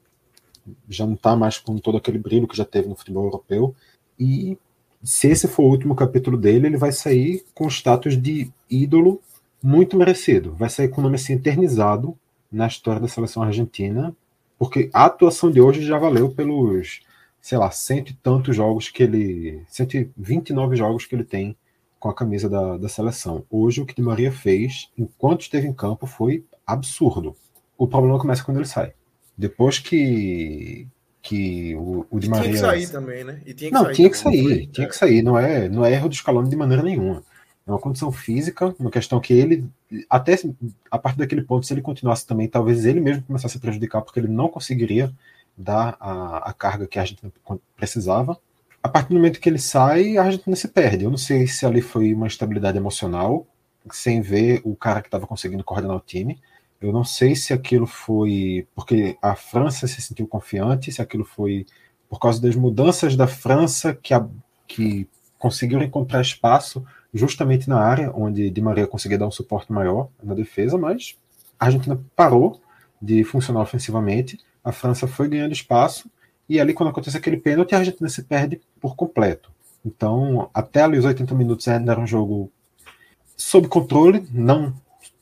já não está mais com todo aquele brilho que já teve no futebol europeu, e se esse for o último capítulo dele, ele vai sair com status de ídolo muito merecido, vai sair com o nome assim eternizado na história da seleção argentina, porque a atuação de hoje já valeu pelos, sei lá, cento e tantos jogos que ele. 129 jogos que ele tem com a camisa da, da seleção. Hoje, o que Di Maria fez, enquanto esteve em campo, foi absurdo. O problema começa quando ele sai. Depois que, que o, o Di Maria. Tinha que sair também, né? E tinha que não, sair tinha que sair, tinha que sair. Não é, não é erro do escalão de maneira nenhuma. É uma condição física, uma questão que ele, até a partir daquele ponto, se ele continuasse também, talvez ele mesmo começasse a prejudicar, porque ele não conseguiria dar a, a carga que a Argentina precisava. A partir do momento que ele sai, a Argentina se perde. Eu não sei se ali foi uma estabilidade emocional, sem ver o cara que estava conseguindo coordenar o time. Eu não sei se aquilo foi porque a França se sentiu confiante, se aquilo foi por causa das mudanças da França que, a, que conseguiram encontrar espaço justamente na área onde Di Maria conseguia dar um suporte maior na defesa, mas a Argentina parou de funcionar ofensivamente, a França foi ganhando espaço, e ali quando acontece aquele pênalti, a Argentina se perde por completo. Então, até ali os 80 minutos ainda era um jogo sob controle, não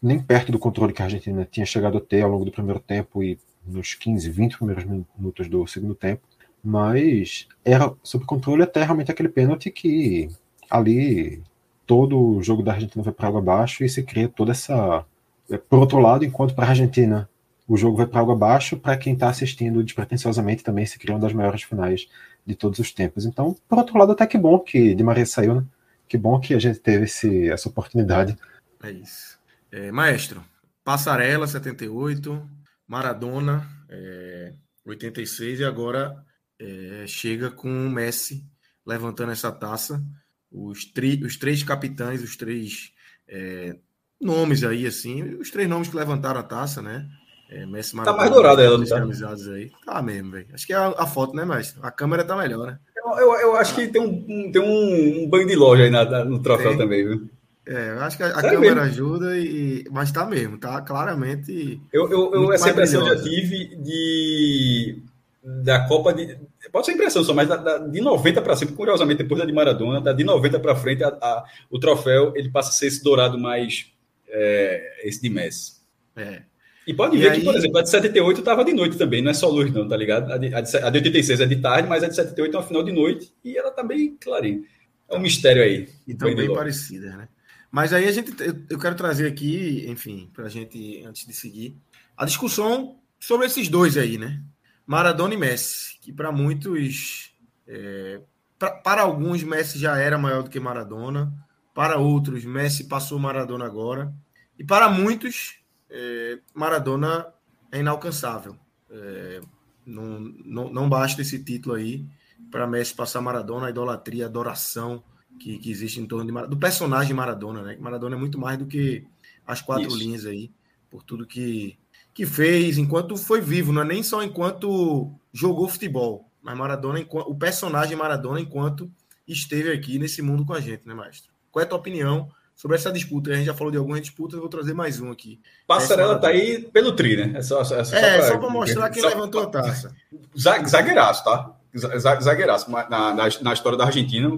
nem perto do controle que a Argentina tinha chegado a ter ao longo do primeiro tempo e nos 15, 20 primeiros minutos do segundo tempo, mas era sob controle até realmente aquele pênalti que ali todo o jogo da Argentina vai para água abaixo e se cria toda essa. É, por outro lado, enquanto para a Argentina o jogo vai para água abaixo, para quem está assistindo despretensiosamente também se cria uma das maiores finais de todos os tempos. Então, por outro lado, até que bom que Di Maria saiu, né? Que bom que a gente teve esse, essa oportunidade. É isso. É, maestro, Passarela, 78, Maradona, é, 86, e agora é, chega com o Messi levantando essa taça os, tri, os três capitães, os três é, nomes aí, assim, os três nomes que levantaram a taça, né? É, Messi Maradona, tá mais dourada ela, tá? Aí. Tá mesmo, velho. Acho que é a, a, foto, né, mestre? A câmera tá melhor, né? Eu, eu, eu acho que tem um, tem um, um banho de loja aí na, no troféu tem. também, viu? É, eu acho que a, a câmera mesmo. ajuda, e, mas tá mesmo, tá claramente. Eu, eu, eu essa impressão já tive de da Copa de. Pode ser impressão só, mas da, da, de 90 para cima, curiosamente, depois da de Maradona, da de 90 para frente, a, a, o troféu ele passa a ser esse dourado mais. É, esse de Messi. É. E pode e ver aí... que, por exemplo, a de 78 estava de noite também, não é só luz, não, tá ligado? A de, a de, a de 86 é de tarde, mas a de 78 é uma final de noite e ela tá bem clarinha. É um mistério aí. E tão bem parecida, né? Mas aí a gente, eu, quero trazer aqui, enfim, para a gente, antes de seguir, a discussão sobre esses dois aí, né? Maradona e Messi, que para muitos, é, pra, para alguns, Messi já era maior do que Maradona, para outros, Messi passou Maradona agora, e para muitos, é, Maradona é inalcançável. É, não, não, não basta esse título aí para Messi passar Maradona, a idolatria, a adoração que, que existe em torno de, do personagem Maradona, né? Maradona é muito mais do que as quatro Isso. linhas aí. por tudo que, que fez enquanto foi vivo, não é nem só enquanto jogou futebol, mas Maradona, o personagem Maradona enquanto esteve aqui nesse mundo com a gente, né, Maestro? Qual é a tua opinião sobre essa disputa? A gente já falou de algumas disputas, eu vou trazer mais um aqui. Passarela tá aí pelo tri, né? É só, é só, é, só para mostrar quem só, levantou a taça. Zagueiraço, tá? Zagueiraço. Na, na, na, história da Argentina,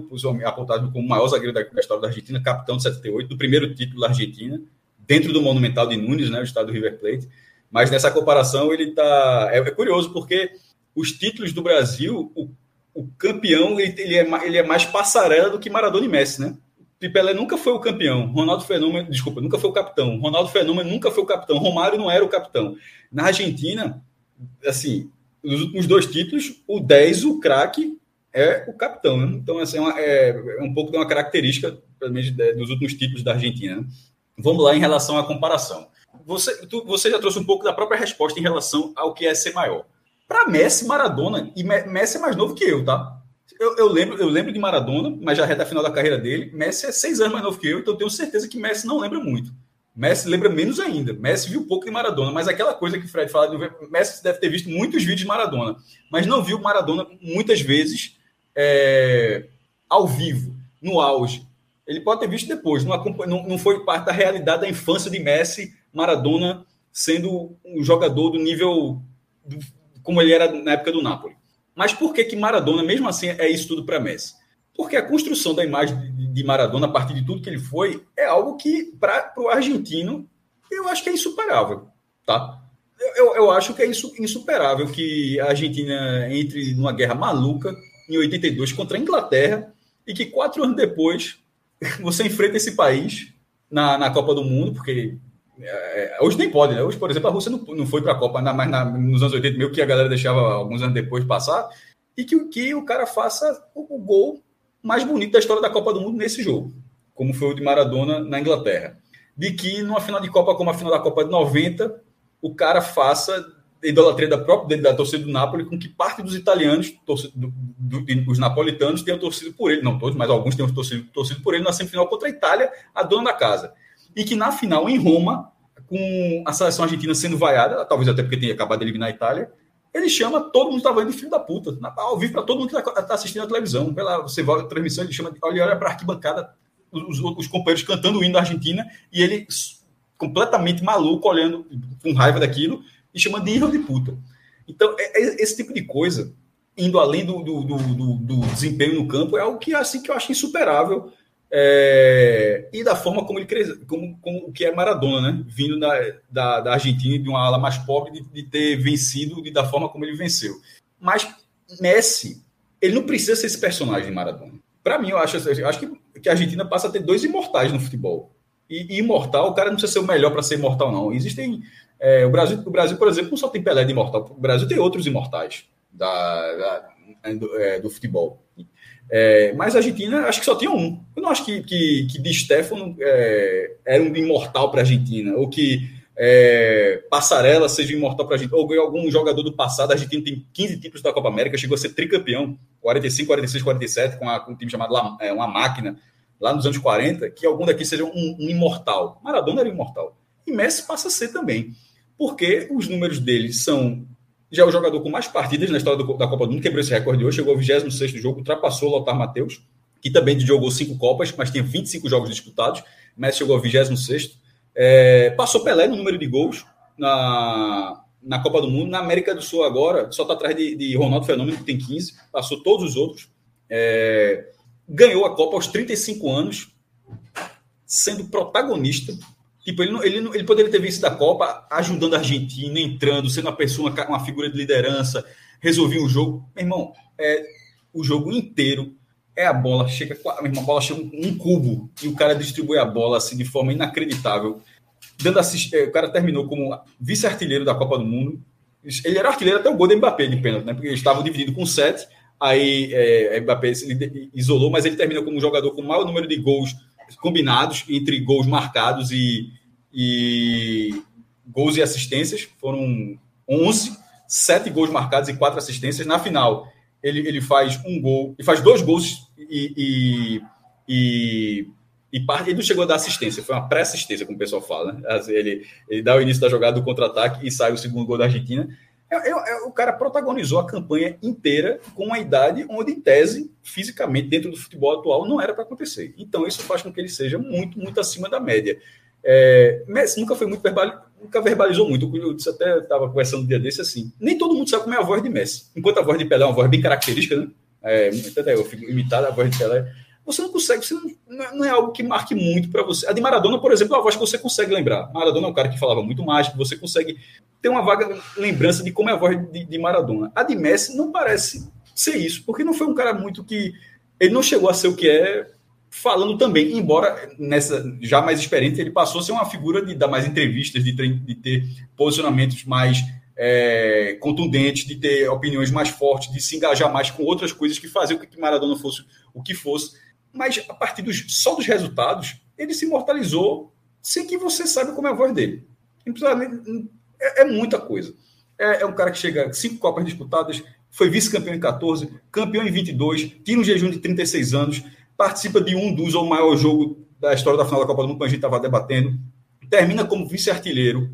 apontado como o maior zagueiro da, da, história da Argentina, capitão de 78, do primeiro título da Argentina, dentro do Monumental de Nunes, né? O estado do River Plate. Mas nessa comparação ele tá. É, é curioso, porque os títulos do Brasil, o o campeão ele, ele, é, ele é mais passarela do que Maradona e Messi, né? Pelé nunca foi o campeão, Ronaldo Fenômeno, desculpa, nunca foi o capitão, Ronaldo Fenômeno nunca foi o capitão, Romário não era o capitão. Na Argentina, assim, nos últimos dois títulos, o 10, o craque, é o capitão, né? Então, assim, é, uma, é, é, um pouco de uma característica, pelo menos, dos últimos títulos da Argentina. Né? Vamos lá em relação à comparação. Você, tu, você já trouxe um pouco da própria resposta em relação ao que é ser maior. Para Messi, Maradona, e Messi é mais novo que eu, tá? Eu, eu, lembro, eu lembro de Maradona, mas já reta final da carreira dele. Messi é seis anos mais novo que eu, então tenho certeza que Messi não lembra muito. Messi lembra menos ainda. Messi viu pouco de Maradona, mas aquela coisa que o Fred fala, Messi deve ter visto muitos vídeos de Maradona, mas não viu Maradona muitas vezes é, ao vivo, no auge. Ele pode ter visto depois, não, não, foi parte da realidade da infância de Messi, Maradona sendo um jogador do nível do, como ele era na época do Napoli. Mas por que que Maradona, mesmo assim, é isso tudo para Messi? Porque a construção da imagem de Maradona, a partir de tudo que ele foi, é algo que, para o argentino, eu acho que é insuperável. Tá? Eu, eu acho que é insuperável que a Argentina entre numa guerra maluca em 82 contra a Inglaterra e que quatro anos depois você enfrenta esse país na, na Copa do Mundo, porque é, hoje nem pode, né? Hoje, por exemplo, a Rússia não, não foi para a Copa, mais na, nos anos 80, meio que a galera deixava alguns anos depois passar, e que, que o cara faça o, o, gol mais bonito da história da Copa do Mundo nesse jogo, como foi o de Maradona na Inglaterra. De que numa final de Copa como a final da Copa de 90, o cara faça idolatria da própria da torcida do Napoli, com que parte dos italianos, do, do, os napolitanos, tenham torcido por ele, não todos, mas alguns tenham torcido, torcido por ele na semifinal contra a Itália, a dona da casa. E que na final, em Roma, com a seleção argentina sendo vaiada, talvez até porque tenha acabado de eliminar a Itália, ele chama todo mundo que estava de filho da puta, ao vivo para todo mundo que está tá assistindo a televisão. Pela, você vai a transmissão, ele chama olha, para a arquibancada, os, os, companheiros cantando o hino da Argentina, e ele completamente maluco, olhando com raiva daquilo, e chamando de hijo de puta. Então, é, é, esse tipo de coisa, indo além do, do, do, do, desempenho no campo, é algo que, assim, que eu acho insuperável é, e da forma como ele cresceu, como, como o que é Maradona, né? Vindo da, da, da Argentina, de uma ala mais pobre, de, de, ter vencido e da forma como ele venceu. Mas Messi, ele não precisa ser esse personagem de Maradona. Para mim, eu acho, eu acho que, que a Argentina passa a ter dois imortais no futebol. E, e imortal, o cara não precisa ser o melhor para ser imortal, não. Existem. É, o, Brasil, o Brasil, por exemplo, não só tem Pelé de imortal, o Brasil tem outros imortais da, da do, é, do futebol. É, mas a Argentina, acho que só tinha um. Eu não acho que, que, que Di Stefano é, era um imortal para a Argentina, ou que é, Passarela seja imortal para a Argentina, ou algum jogador do passado. A Argentina tem 15 títulos da Copa América, chegou a ser tricampeão, 45, 46, 47, com, a, com um time chamado La, é, Uma Máquina, lá nos anos 40, que algum daqui seja um, um imortal. Maradona era imortal. E Messi passa a ser também, porque os números dele são já é o jogador com mais partidas na história do, da Copa do Mundo, quebrou esse recorde hoje, chegou ao 26 jogo, ultrapassou o Lothar Matheus, que também jogou cinco Copas, mas tinha 25 jogos disputados. Messi chegou ao 26. É, passou Pelé no número de gols na, na Copa do Mundo. Na América do Sul agora, só está atrás de, de, Ronaldo Fenômeno, que tem 15. Passou todos os outros. É, ganhou a Copa aos 35 anos, sendo protagonista Tipo, ele, não, ele, ele poderia ter vencido a Copa ajudando a Argentina, entrando, sendo uma pessoa, uma figura de liderança, resolver o jogo. Meu irmão, é, o jogo inteiro é a bola, chega, a mesma bola chega um, um, cubo e o cara distribui a bola assim de forma inacreditável. Dando assist... É, o cara terminou como vice-artilheiro da Copa do Mundo. Ele era artilheiro até o gol do Mbappé de pênalti, né? Porque eles estavam divididos com sete. Aí é, Mbappé se isolou, mas ele terminou como jogador com o maior número de gols combinados entre gols marcados e, e gols e assistências. Foram 11, 7 gols marcados e 4 assistências. Na final, ele, ele faz um gol, e faz dois gols e, e, e e parte, ele não chegou a dar assistência, foi uma pré-assistência, como o pessoal fala. Né? Ele, ele dá o início da jogada do contra-ataque e sai o segundo gol da Argentina. É, é, é, o cara protagonizou a campanha inteira com uma idade onde, em tese, fisicamente, dentro do futebol atual, não era para acontecer. Então, isso faz com que ele seja muito, muito acima da média. É, Messi nunca foi muito verbal, nunca verbalizou muito. Eu disse, até estava conversando um dia desse assim. Nem todo mundo sabe como é a voz de Messi. Enquanto a voz de Pelé é uma voz bem característica, né? É, eu fico imitado a voz de Pelé você não consegue, você não, não é algo que marque muito para você. A de Maradona, por exemplo, é uma voz que você consegue lembrar. Maradona é um cara que falava muito mágico, você consegue ter uma vaga lembrança de como é a voz de, de Maradona. A de Messi não parece ser isso, porque não foi um cara muito que. Ele não chegou a ser o que é falando também, embora nessa já mais experiente, ele passou a ser uma figura de dar mais entrevistas, de ter, de ter posicionamentos mais é, contundentes, de ter opiniões mais fortes, de se engajar mais com outras coisas que faziam com que Maradona fosse o que fosse mas a partir dos, só dos resultados, ele se imortalizou sem que você saiba como é a voz dele. É, é muita coisa. É, é, um cara que chega cinco Copas disputadas, foi vice-campeão em 14, campeão em 22, tira um jejum de 36 anos, participa de um dos ou maior jogo da história da final da Copa do Mundo, que a gente estava debatendo, termina como vice-artilheiro,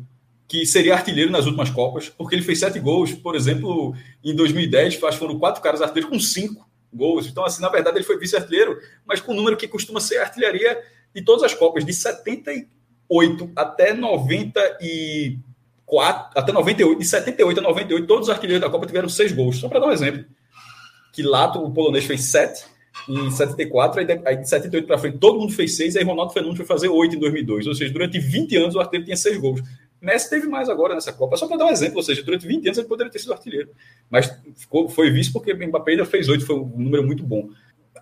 que seria artilheiro nas últimas Copas, porque ele fez sete gols, por exemplo, em 2010, acho que foram quatro caras artilheiros com cinco gols. Então, assim, na verdade, ele foi vice-artilheiro, mas com um número que costuma ser artilharia de todas as Copas, de 78 até 94, até 98, de 78 a 98, todos os artilheiros da Copa tiveram seis gols. Só para dar um exemplo. Que Lato, o polonês, fez sete em 74, aí de, aí de 78 para frente todo mundo fez seis, aí Ronaldo Fenômeno foi fazer oito em 2002. Ou seja, durante 20 anos o artilheiro tinha seis gols. Messi teve mais agora nessa Copa, só para dar um exemplo, ou seja, durante 20 anos ele poderia ter sido artilheiro, mas ficou, foi visto porque Mbappé ainda fez oito, foi um número muito bom.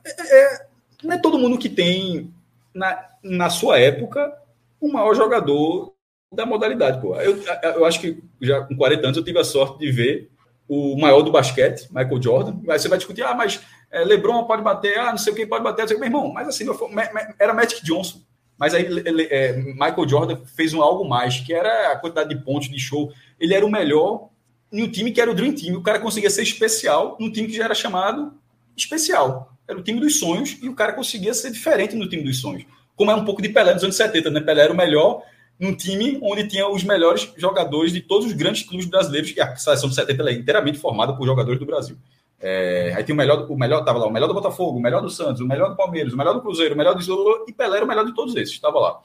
É, é, não é todo mundo que tem, na, na sua época, o maior jogador da modalidade. Pô. Eu, eu acho que já com 40 anos eu tive a sorte de ver o maior do basquete, Michael Jordan. Aí você vai discutir, ah, mas é, LeBron pode bater, ah, não sei o que pode bater, meu irmão, mas assim, era Magic Johnson. Mas aí é, Michael Jordan fez um algo mais, que era a quantidade de pontos de show. Ele era o melhor em um time que era o Dream Team. O cara conseguia ser especial num time que já era chamado especial. Era o time dos sonhos e o cara conseguia ser diferente no time dos sonhos. Como é um pouco de Pelé dos anos 70, né? Pelé era o melhor num time onde tinha os melhores jogadores de todos os grandes clubes brasileiros, e a seleção de 70 é inteiramente formada por jogadores do Brasil. É, aí tem o melhor, o melhor, tava lá, o melhor do Botafogo, o melhor do Santos, o melhor do Palmeiras, o melhor do Cruzeiro, o melhor do e Pelé era o melhor de todos esses, estava lá.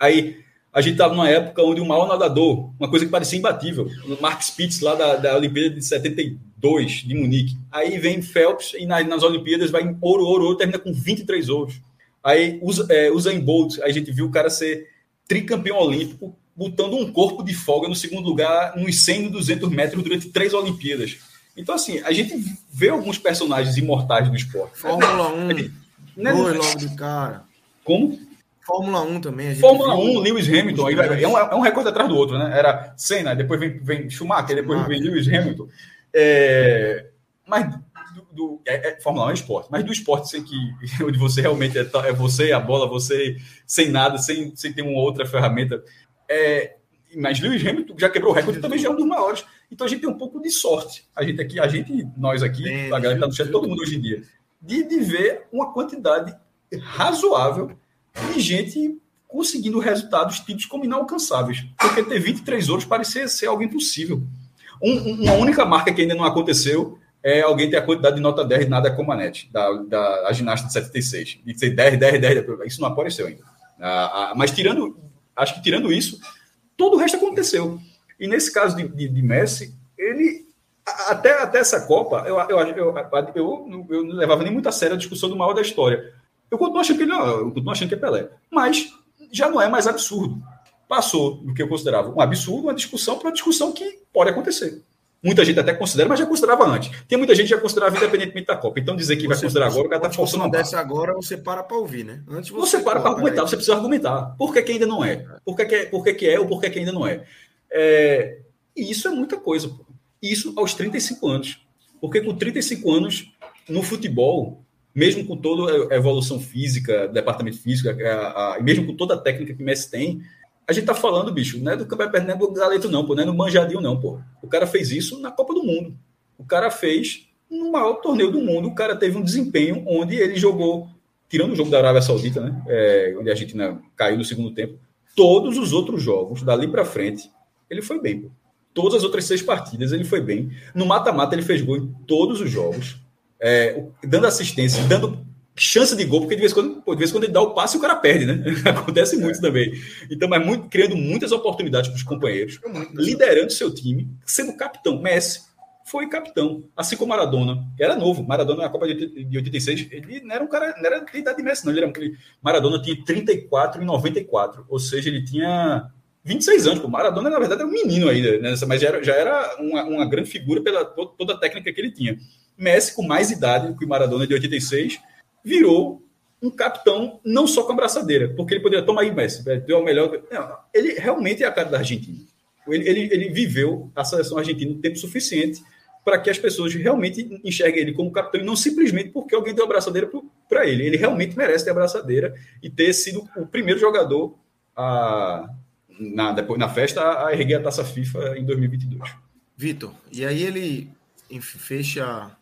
Aí a gente estava numa época onde o maior nadador, uma coisa que parecia imbatível, o Mark Spitz lá da, da Olimpíada de 72, de Munique. Aí vem Phelps e nas, nas Olimpíadas vai em ouro, ouro, ouro, termina com 23 ouros. Aí usa, é, usa em Bolt, a gente viu o cara ser tricampeão olímpico, botando um corpo de folga no segundo lugar nos 100 e 200 metros durante três Olimpíadas. Então, assim, a gente vê alguns personagens imortais do esporte. Fórmula 1, é, né? dois logo de cara. Como? Fórmula 1 também. Fórmula 1, Lewis Hamilton, é um, é um recorde atrás do outro, né? Era Senna, depois vem, vem Schumacher, depois Schumacher. vem Lewis Hamilton. É, mas do, do é, é, Fórmula 1 é esporte, mas do esporte sem que, onde você realmente é, é você, a bola, você sem nada, sem, sem ter uma outra ferramenta. É, mas Lewis Hamilton já quebrou o recorde também já é um dos maiores. Então a gente tem um pouco de sorte. A gente aqui, a gente, nós aqui, é, a galera que está no chat, todo mundo hoje em dia, de, de ver uma quantidade razoável de gente conseguindo resultados tidos como inalcançáveis. Porque ter 23 ouros parecia ser algo impossível. Um, uma única marca que ainda não aconteceu é alguém ter a quantidade de nota 10 nada como a NET, da, da a ginasta de 76. De ser 10, 10, 10, isso não apareceu ainda. Ah, ah, mas tirando, acho que tirando isso, todo o resto aconteceu. E nesse caso de, de, de Messi, ele até, até essa Copa, eu, eu, eu, eu, eu não levava nem muito a sério a discussão do maior da história. Eu continuo achando que ele não, eu continuo achando que é Pelé. Mas já não é mais absurdo. Passou do que eu considerava um absurdo, uma discussão para uma discussão que pode acontecer. Muita gente até considera, mas já considerava antes. Tem muita gente que já considerava independentemente da Copa. Então dizer que você, vai considerar agora, o cara está forçando a barra. agora, você para para ouvir, né? Antes você, você para para argumentar, aí. você precisa argumentar. Por que, que ainda não é? Por que, que, é, por que, que é ou por que, que ainda não é? É? E isso é muita coisa. Pô. Isso aos 35 anos. Porque com 35 anos, no futebol, mesmo com toda a evolução física, departamento físico, a, a, mesmo com toda a técnica que o Messi tem, a gente tá falando, bicho, não é do campeonato, não é do galeto, não, pô, não é no manjadinho, não, pô. O cara fez isso na Copa do Mundo. O cara fez no maior torneio do mundo. O cara teve um desempenho onde ele jogou tirando o jogo da Arábia Saudita, né? É, onde a Argentina caiu no segundo tempo, todos os outros jogos, dali para frente, ele foi bem. Pô. Todas as outras seis partidas ele foi bem. No mata-mata ele fez gol em todos os jogos, é, dando assistência, dando chance de gol, porque de vez, em quando, de vez em quando ele dá o passe e o cara perde, né? Acontece muito é. também. Então, mas muito, criando muitas oportunidades para os companheiros, liderando seu time, sendo capitão. Messi foi capitão, assim como Maradona. Era novo. Maradona na Copa de 86, ele não era um cara, não era de idade de Messi, não. Ele era, Maradona tinha 34 e 94, ou seja, ele tinha 26 anos. O Maradona, na verdade, era um menino ainda, né? mas já era, já era uma, uma grande figura pela toda a técnica que ele tinha. Messi, com mais idade que o Maradona de 86, virou um capitão não só com a braçadeira, porque ele poderia tomar aí Messi, deu o melhor. Não, ele realmente é a cara da Argentina. Ele, ele, ele viveu a seleção argentina tempo suficiente para que as pessoas realmente enxerguem ele como capitão e não simplesmente porque alguém deu a braçadeira para ele. Ele realmente merece ter a braçadeira e ter sido o primeiro jogador a, na, depois, na festa a erguer a taça FIFA em 2022. Vitor, e aí ele fecha,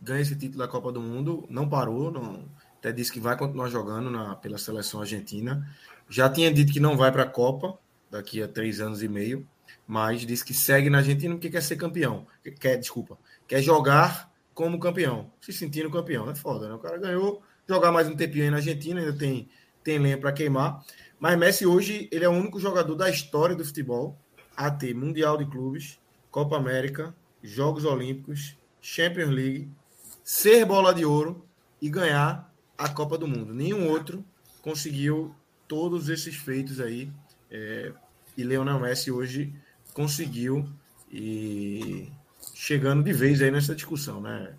ganha esse título da Copa do Mundo, não parou, não, até disse que vai continuar jogando na, pela seleção argentina. Já tinha dito que não vai para a Copa daqui a três anos e meio mas diz que segue na Argentina porque quer ser campeão. Quer, desculpa, quer jogar como campeão, se sentindo campeão. É foda, né? O cara ganhou, jogar mais um tempinho aí na Argentina, ainda tem, tem lenha para queimar. Mas Messi hoje, ele é o único jogador da história do futebol a ter Mundial de Clubes, Copa América, Jogos Olímpicos, Champions League, ser bola de ouro e ganhar a Copa do Mundo. Nenhum outro conseguiu todos esses feitos aí. É, e Leonel Messi hoje conseguiu e chegando de vez aí nessa discussão, né?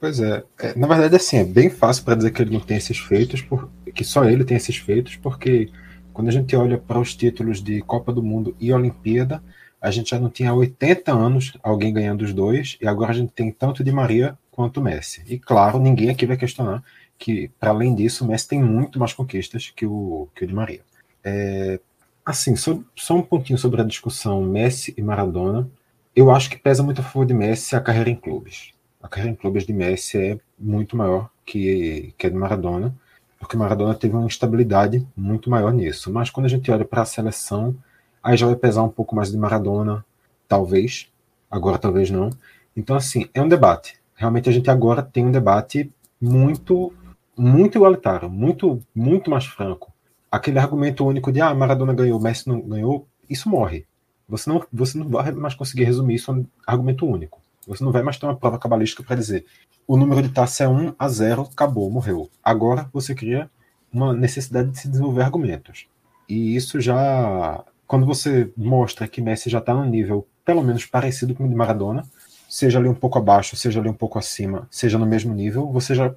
Pois é. é na verdade, assim, é bem fácil para dizer que ele não tem esses feitos, por, que só ele tem esses feitos, porque quando a gente olha para os títulos de Copa do Mundo e Olimpíada, a gente já não tinha há 80 anos alguém ganhando os dois, e agora a gente tem tanto de Maria quanto Messi. E claro, ninguém aqui vai questionar que, para além disso, o Messi tem muito mais conquistas que o, que o de Maria. É, Assim, só, só um pontinho sobre a discussão Messi e Maradona. Eu acho que pesa muito a favor de Messi a carreira em clubes. A carreira em clubes de Messi é muito maior que, que a de Maradona, porque Maradona teve uma instabilidade muito maior nisso. Mas quando a gente olha para a seleção, aí já vai pesar um pouco mais de Maradona, talvez. Agora talvez não. Então, assim, é um debate. Realmente a gente agora tem um debate muito, muito igualitário, muito, muito mais franco aquele argumento único de ah, Maradona ganhou, Messi não ganhou, isso morre. Você não, você não vai mais conseguir resumir isso a um argumento único. Você não vai mais ter uma prova cabalística para dizer o número de taça é 1 a 0, acabou, morreu. Agora você cria uma necessidade de se desenvolver argumentos. E isso já, quando você mostra que Messi já está num nível pelo menos parecido com o de Maradona, seja ali um pouco abaixo, seja ali um pouco acima, seja no mesmo nível, você já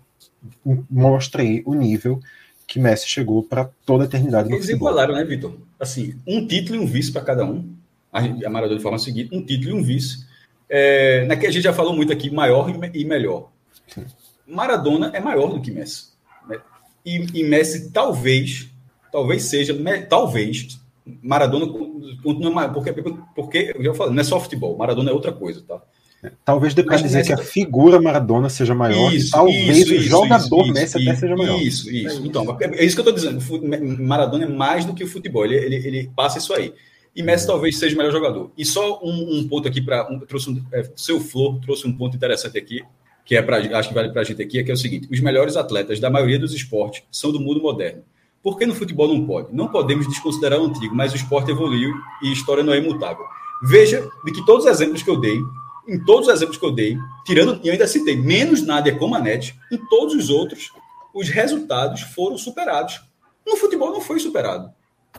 mostra aí o nível que Messi chegou para toda a eternidade no Eles futebol. igualaram, né, Vitor? Assim, um título e um vice para cada um. A, a Maradona de forma seguinte, um título e um vice. É, naquele a gente já falou muito aqui, maior e, melhor. Maradona é maior do que Messi. Né? E, e, Messi talvez, talvez seja, talvez, Maradona continua maior, porque, porque eu já falei, não é só futebol, Maradona é outra coisa, tá? Talvez dê para dizer que a figura Maradona seja maior, isso, talvez isso, o jogador isso, Messi até seja maior. Isso, isso. Então, é isso que eu estou dizendo. Maradona é mais do que o futebol, ele, ele, ele passa isso aí. E Messi uhum. talvez seja o melhor jogador. E só um, um ponto aqui para. Um, trouxe um, é, seu Flor trouxe um ponto interessante aqui, que é pra, acho que vale para a gente aqui, é que é o seguinte: os melhores atletas da maioria dos esportes são do mundo moderno. Por que no futebol não pode? Não podemos desconsiderar o antigo, mas o esporte evoluiu e a história não é imutável. Veja de que todos os exemplos que eu dei em todos os exemplos que eu dei, tirando, e eu ainda citei, menos Nádia NET, em todos os outros, os resultados foram superados. No futebol não foi superado.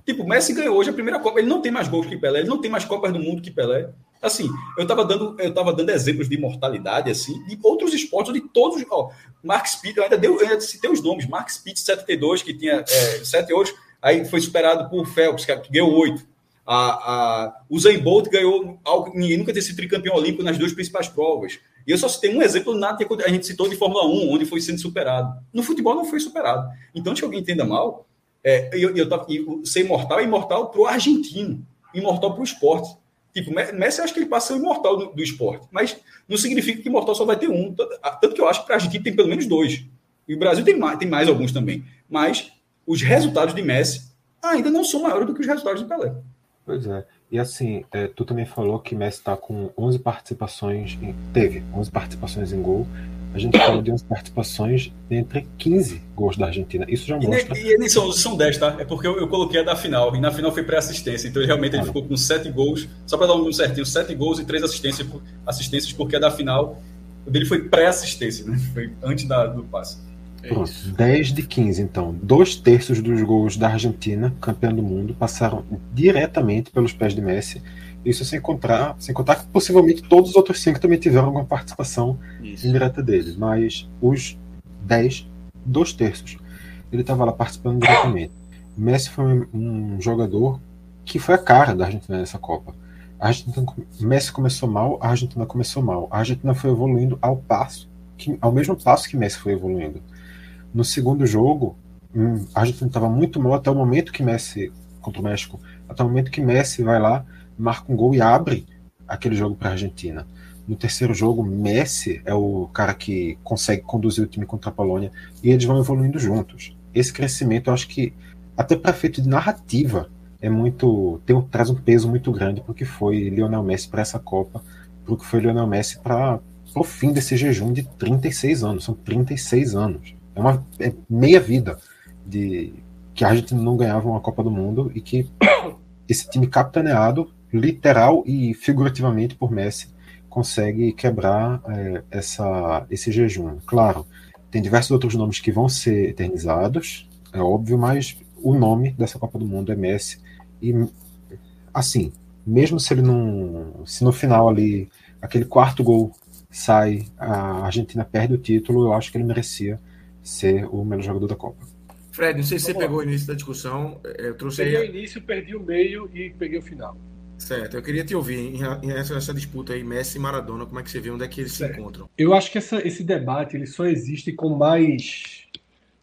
Tipo, Messi ganhou hoje a primeira Copa, ele não tem mais gols que Pelé, ele não tem mais Copas do Mundo que Pelé. Assim, eu estava dando, eu tava dando exemplos de imortalidade, assim, de outros esportes, de todos. Ó, Mark Spitt, eu ainda, deu, eu ainda citei os nomes, Mark Spitt, 72, que tinha é, 7 ouros, aí foi superado por Phelps, que ganhou 8. A, a, o Zayn Bolt ganhou algo, ninguém nunca ter sido tricampeão olímpico nas duas principais provas. E eu só citei um exemplo nada que a gente citou de Fórmula 1, onde foi sendo superado. No futebol não foi superado. Então, se alguém entenda mal, é, eu, eu, eu, ser imortal é imortal para o argentino, imortal para o esporte. Tipo, Messi acho que ele passa ser imortal do, do, esporte, mas não significa que imortal só vai ter um. Tanto, tanto que eu acho que para a Argentina tem pelo menos dois. E o Brasil tem mais, tem mais alguns também. Mas os resultados de Messi ainda não são maiores do que os resultados de Pelé. Pois é. E assim, é, tu também falou que Messi está com 11 participações, em, teve 11 participações em gol. A gente falou de 11 participações entre 15 gols da Argentina. Isso já mostra. E, nem são, são 10, tá? É porque eu, eu, coloquei a da final. E na final foi pré-assistência. Então realmente ele ficou com 7 gols. Só para dar um número certinho: 7 gols e 3 assistências, assistências porque a da final o dele foi pré-assistência, né? Foi antes da, do passe. Pronto, 10 de 15, então. Dois terços dos gols da Argentina, campeã do mundo, passaram diretamente pelos pés de Messi. Isso sem contar, sem contar que possivelmente todos os outros cinco também tiveram alguma participação Isso. indireta dele. Mas os 10, dois terços, ele estava lá participando diretamente. Messi foi um jogador que foi a cara da Argentina nessa Copa. A Argentina, Messi começou mal, a Argentina começou mal. A Argentina foi evoluindo ao passo, que, ao mesmo passo que Messi foi evoluindo. No segundo jogo, hum, a Argentina estava muito mal até o momento que Messi contra o México, até o momento que Messi vai lá, marca um gol e abre aquele jogo para a Argentina. No terceiro jogo, Messi é o cara que consegue conduzir o time contra a Polônia e eles vão evoluindo juntos. Esse crescimento, eu acho que até para efeito de narrativa é muito tem traz um peso muito grande porque foi Lionel Messi para essa Copa, porque foi Lionel Messi para o fim desse jejum de 36 anos. São 36 anos. É uma é meia vida de que a Argentina não ganhava uma Copa do Mundo e que esse time capitaneado, literal e figurativamente por Messi, consegue quebrar é, essa, esse jejum. Claro, tem diversos outros nomes que vão ser eternizados, é óbvio, mas o nome dessa Copa do Mundo é Messi. E, assim, mesmo se ele não. Se no final ali, aquele quarto gol sai, a Argentina perde o título, eu acho que ele merecia ser o melhor jogador da Copa. Fred, não sei se Vamos você lá. pegou o início da discussão. É, eu trouxe peguei aí... o início, perdi o meio e peguei o final. Certo, eu queria te ouvir em relação a essa disputa aí, Messi e Maradona, como é que você vê onde é que eles certo. se encontram? Eu acho que essa, esse debate ele só existe com mais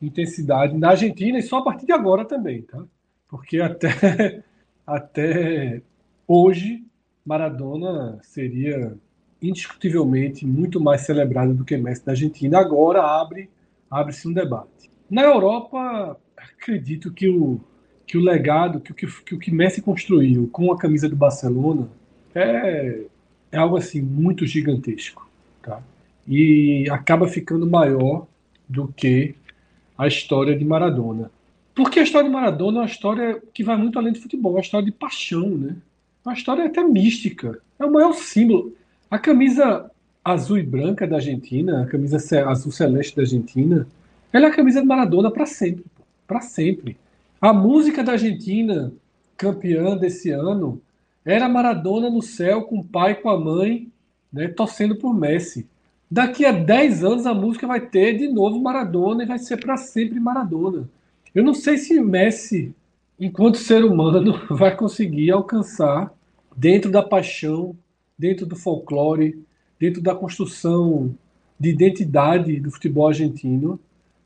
intensidade na Argentina e só a partir de agora também, tá? Porque até, até hoje, Maradona seria indiscutivelmente muito mais celebrado do que Messi da Argentina. Agora abre abre-se um debate. Na Europa, acredito que o, que o legado, que o que, que o que Messi construiu com a camisa do Barcelona é, é algo assim muito gigantesco. Tá? E acaba ficando maior do que a história de Maradona. Porque a história de Maradona é uma história que vai muito além do futebol, é uma história de paixão, né? É uma história até mística. É o maior símbolo. A camisa azul e branca da Argentina, a camisa azul celeste da Argentina, ela é a camisa de Maradona para sempre, para sempre. A música da Argentina, campeã desse ano, era Maradona no céu com o pai, com a mãe, né, torcendo por Messi. Daqui a 10 anos a música vai ter de novo Maradona e vai ser para sempre Maradona. Eu não sei se Messi, enquanto ser humano, vai conseguir alcançar dentro da paixão, dentro do folclore, dentro da construção de identidade do futebol argentino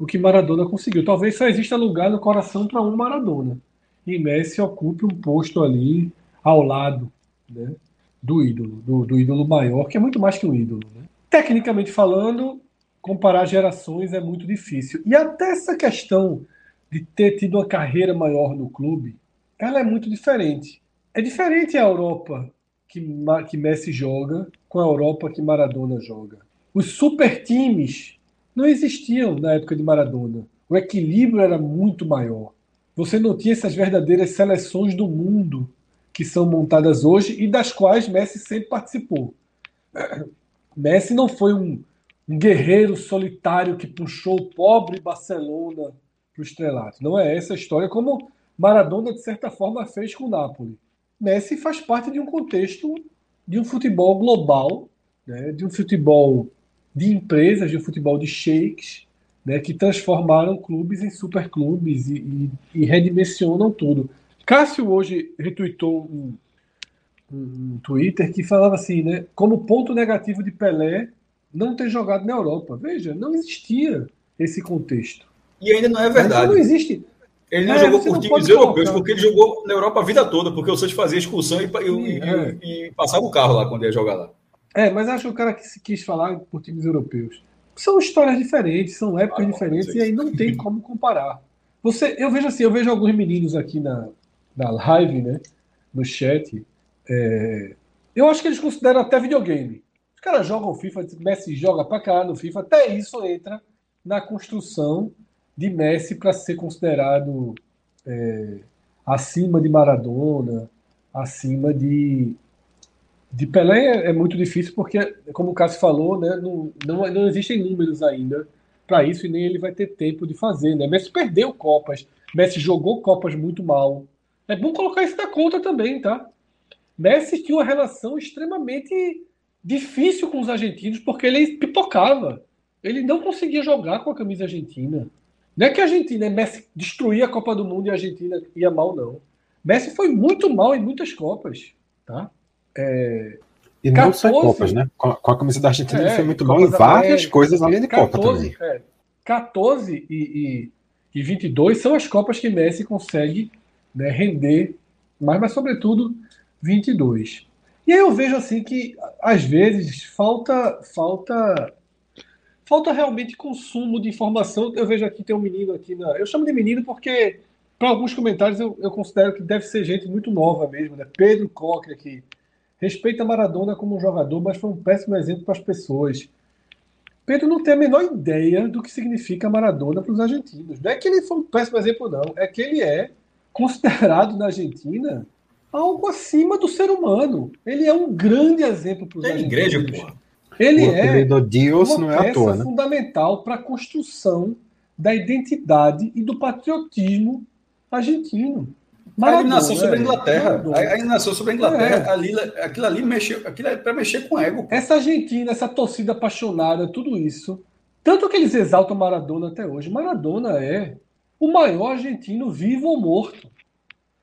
o que Maradona conseguiu. Talvez só exista lugar no coração para um Maradona. E Messi ocupe um posto ali ao lado né, do ídolo, do, do, ídolo maior, que é muito mais que um ídolo. Né? Tecnicamente falando, comparar gerações é muito difícil. E até essa questão de ter tido uma carreira maior no clube, ela é muito diferente. É diferente a Europa que, que Messi joga com a Europa que Maradona joga. Os super times não existiam na época de Maradona. O equilíbrio era muito maior. Você não tinha essas verdadeiras seleções do mundo que são montadas hoje e das quais Messi sempre participou. Messi não foi um, um guerreiro solitário que puxou o pobre Barcelona para o estrelato. Não é essa a história, como Maradona, de certa forma, fez com o Napoli. Messi faz parte de um contexto de um futebol global, né, de um futebol de empresas, de futebol de sheiks, né, que transformaram clubes em superclubes e, e, e redimensionam tudo. Cássio hoje retweetou um, um, Twitter que falava assim, né, como ponto negativo de Pelé não ter jogado na Europa. Veja, não existia esse contexto. E ainda não é verdade. não existe. Ele não é, jogou por times europeus, porque ele jogou na Europa a vida toda, porque o Santos fazia excursão e, e, é. e, passava o carro lá quando ia jogar lá. É, mas acho que o cara quis, quis falar por times europeus. são histórias diferentes, são épocas ah, diferentes, e aí não tem como comparar. Você, eu vejo assim, eu vejo alguns meninos aqui na, na live, né, no chat, é, eu acho que eles consideram até videogame. Os caras jogam FIFA, Messi joga pra cá no FIFA, até isso entra na construção de Messi para ser considerado é, acima de Maradona, acima de, de Pelé é, é, muito difícil porque, como o Cássio falou, né, não, não, não existem números ainda para isso e nem ele vai ter tempo de fazer. Né? Messi perdeu Copas, Messi jogou Copas muito mal. É bom colocar isso na conta também, tá? Messi tinha uma relação extremamente difícil com os argentinos porque ele pipocava. Ele não conseguia jogar com a camisa argentina. Não é que a Argentina, Messi destruía a Copa do Mundo e a Argentina ia mal, não. Messi foi muito mal em muitas Copas, tá? É, e não 14, só em Copas, né? Com a, com a camisa da Argentina é, ele foi muito bom em várias coisas além de 14, Copa também. É, 14 e, e, e 22 são as Copas que Messi consegue né, render, mas, mas sobretudo 22. E aí eu vejo assim que às vezes falta falta falta realmente consumo de informação. Eu vejo aqui tem um menino aqui na, eu chamo de menino porque para alguns comentários eu, eu, considero que deve ser gente muito nova mesmo, né? Pedro Coque aqui. Respeita Maradona como um jogador, mas foi um péssimo exemplo para as pessoas. Pedro não tem a menor ideia do que significa Maradona para os argentinos. Não é que ele foi um péssimo exemplo, não. É que ele é considerado na Argentina algo acima do ser humano. Ele é um grande exemplo para os argentinos. igreja, porra. Ele é Deus uma não é peça à toa, né? fundamental para a construção da identidade e do patriotismo argentino. Maradona, a eliminação sobre a Inglaterra. A eliminação sobre a Inglaterra, é. ali, aquilo ali mexeu, aquilo é para mexer com ego. Essa Argentina, essa torcida apaixonada, tudo isso. Tanto que eles exaltam Maradona até hoje. Maradona é o maior argentino vivo ou morto.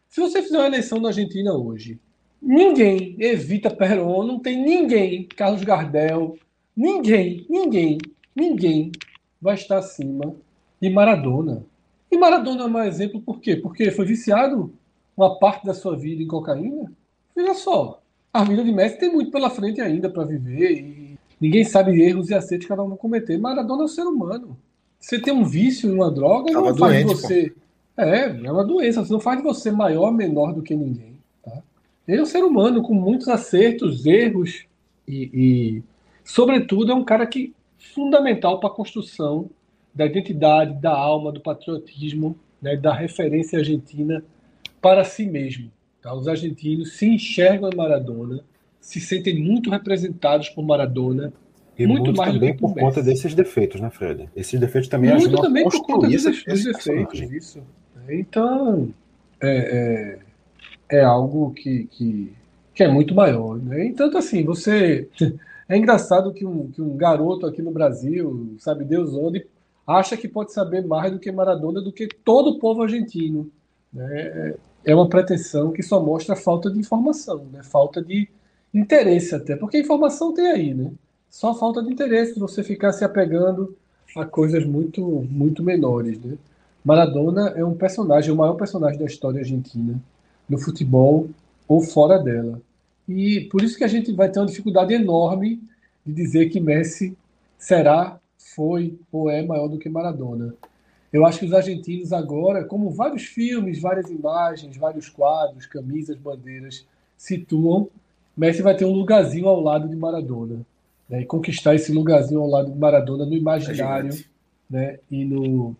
Se você fizer uma eleição na Argentina hoje, ninguém evita Perón, não tem ninguém, Carlos Gardel, ninguém, ninguém, ninguém vai estar acima de Maradona. E Maradona é um exemplo por quê? Porque foi viciado uma parte da sua vida em cocaína? Veja só, a vida de Messi tem muito pela frente ainda para viver e ninguém sabe erros e acertos que cada um cometer. Maradona é um ser humano. Você tem um vício em uma droga, Tava não faz doente, você. Pô. É, é uma doença. Você não faz de você maior ou menor do que ninguém. Tá? Ele é um ser humano com muitos acertos, erros e, e sobretudo, é um cara que fundamental para a construção da identidade, da alma, do patriotismo, né, da referência argentina para si mesmo. Tá? Os argentinos se enxergam em Maradona, se sentem muito representados por Maradona. E muito, muito mais também por, por conta desses defeitos, né, Fred? Esses defeitos também muito ajudam também a construir por conta desses, defeitos, isso. Então, é, é, é algo que, que, que, é muito maior. Né? Então, assim, você. É engraçado que um, que um garoto aqui no Brasil, sabe Deus onde, acha que pode saber mais do que Maradona, do que todo o povo argentino. Né? É uma pretensão que só mostra falta de informação, né? falta de interesse até, porque informação tem aí, né? Só falta de interesse você ficar se apegando a coisas muito, muito menores, né? Maradona é um personagem, o maior personagem da história argentina, no futebol ou fora dela. E por isso que a gente vai ter uma dificuldade enorme de dizer que Messi será foi ou é maior do que Maradona. Eu acho que os argentinos agora, como vários filmes, várias imagens, vários quadros, camisas, bandeiras situam, Messi vai ter um lugarzinho ao lado de Maradona. Né, e conquistar esse lugarzinho ao lado de Maradona no imaginário é né, e no,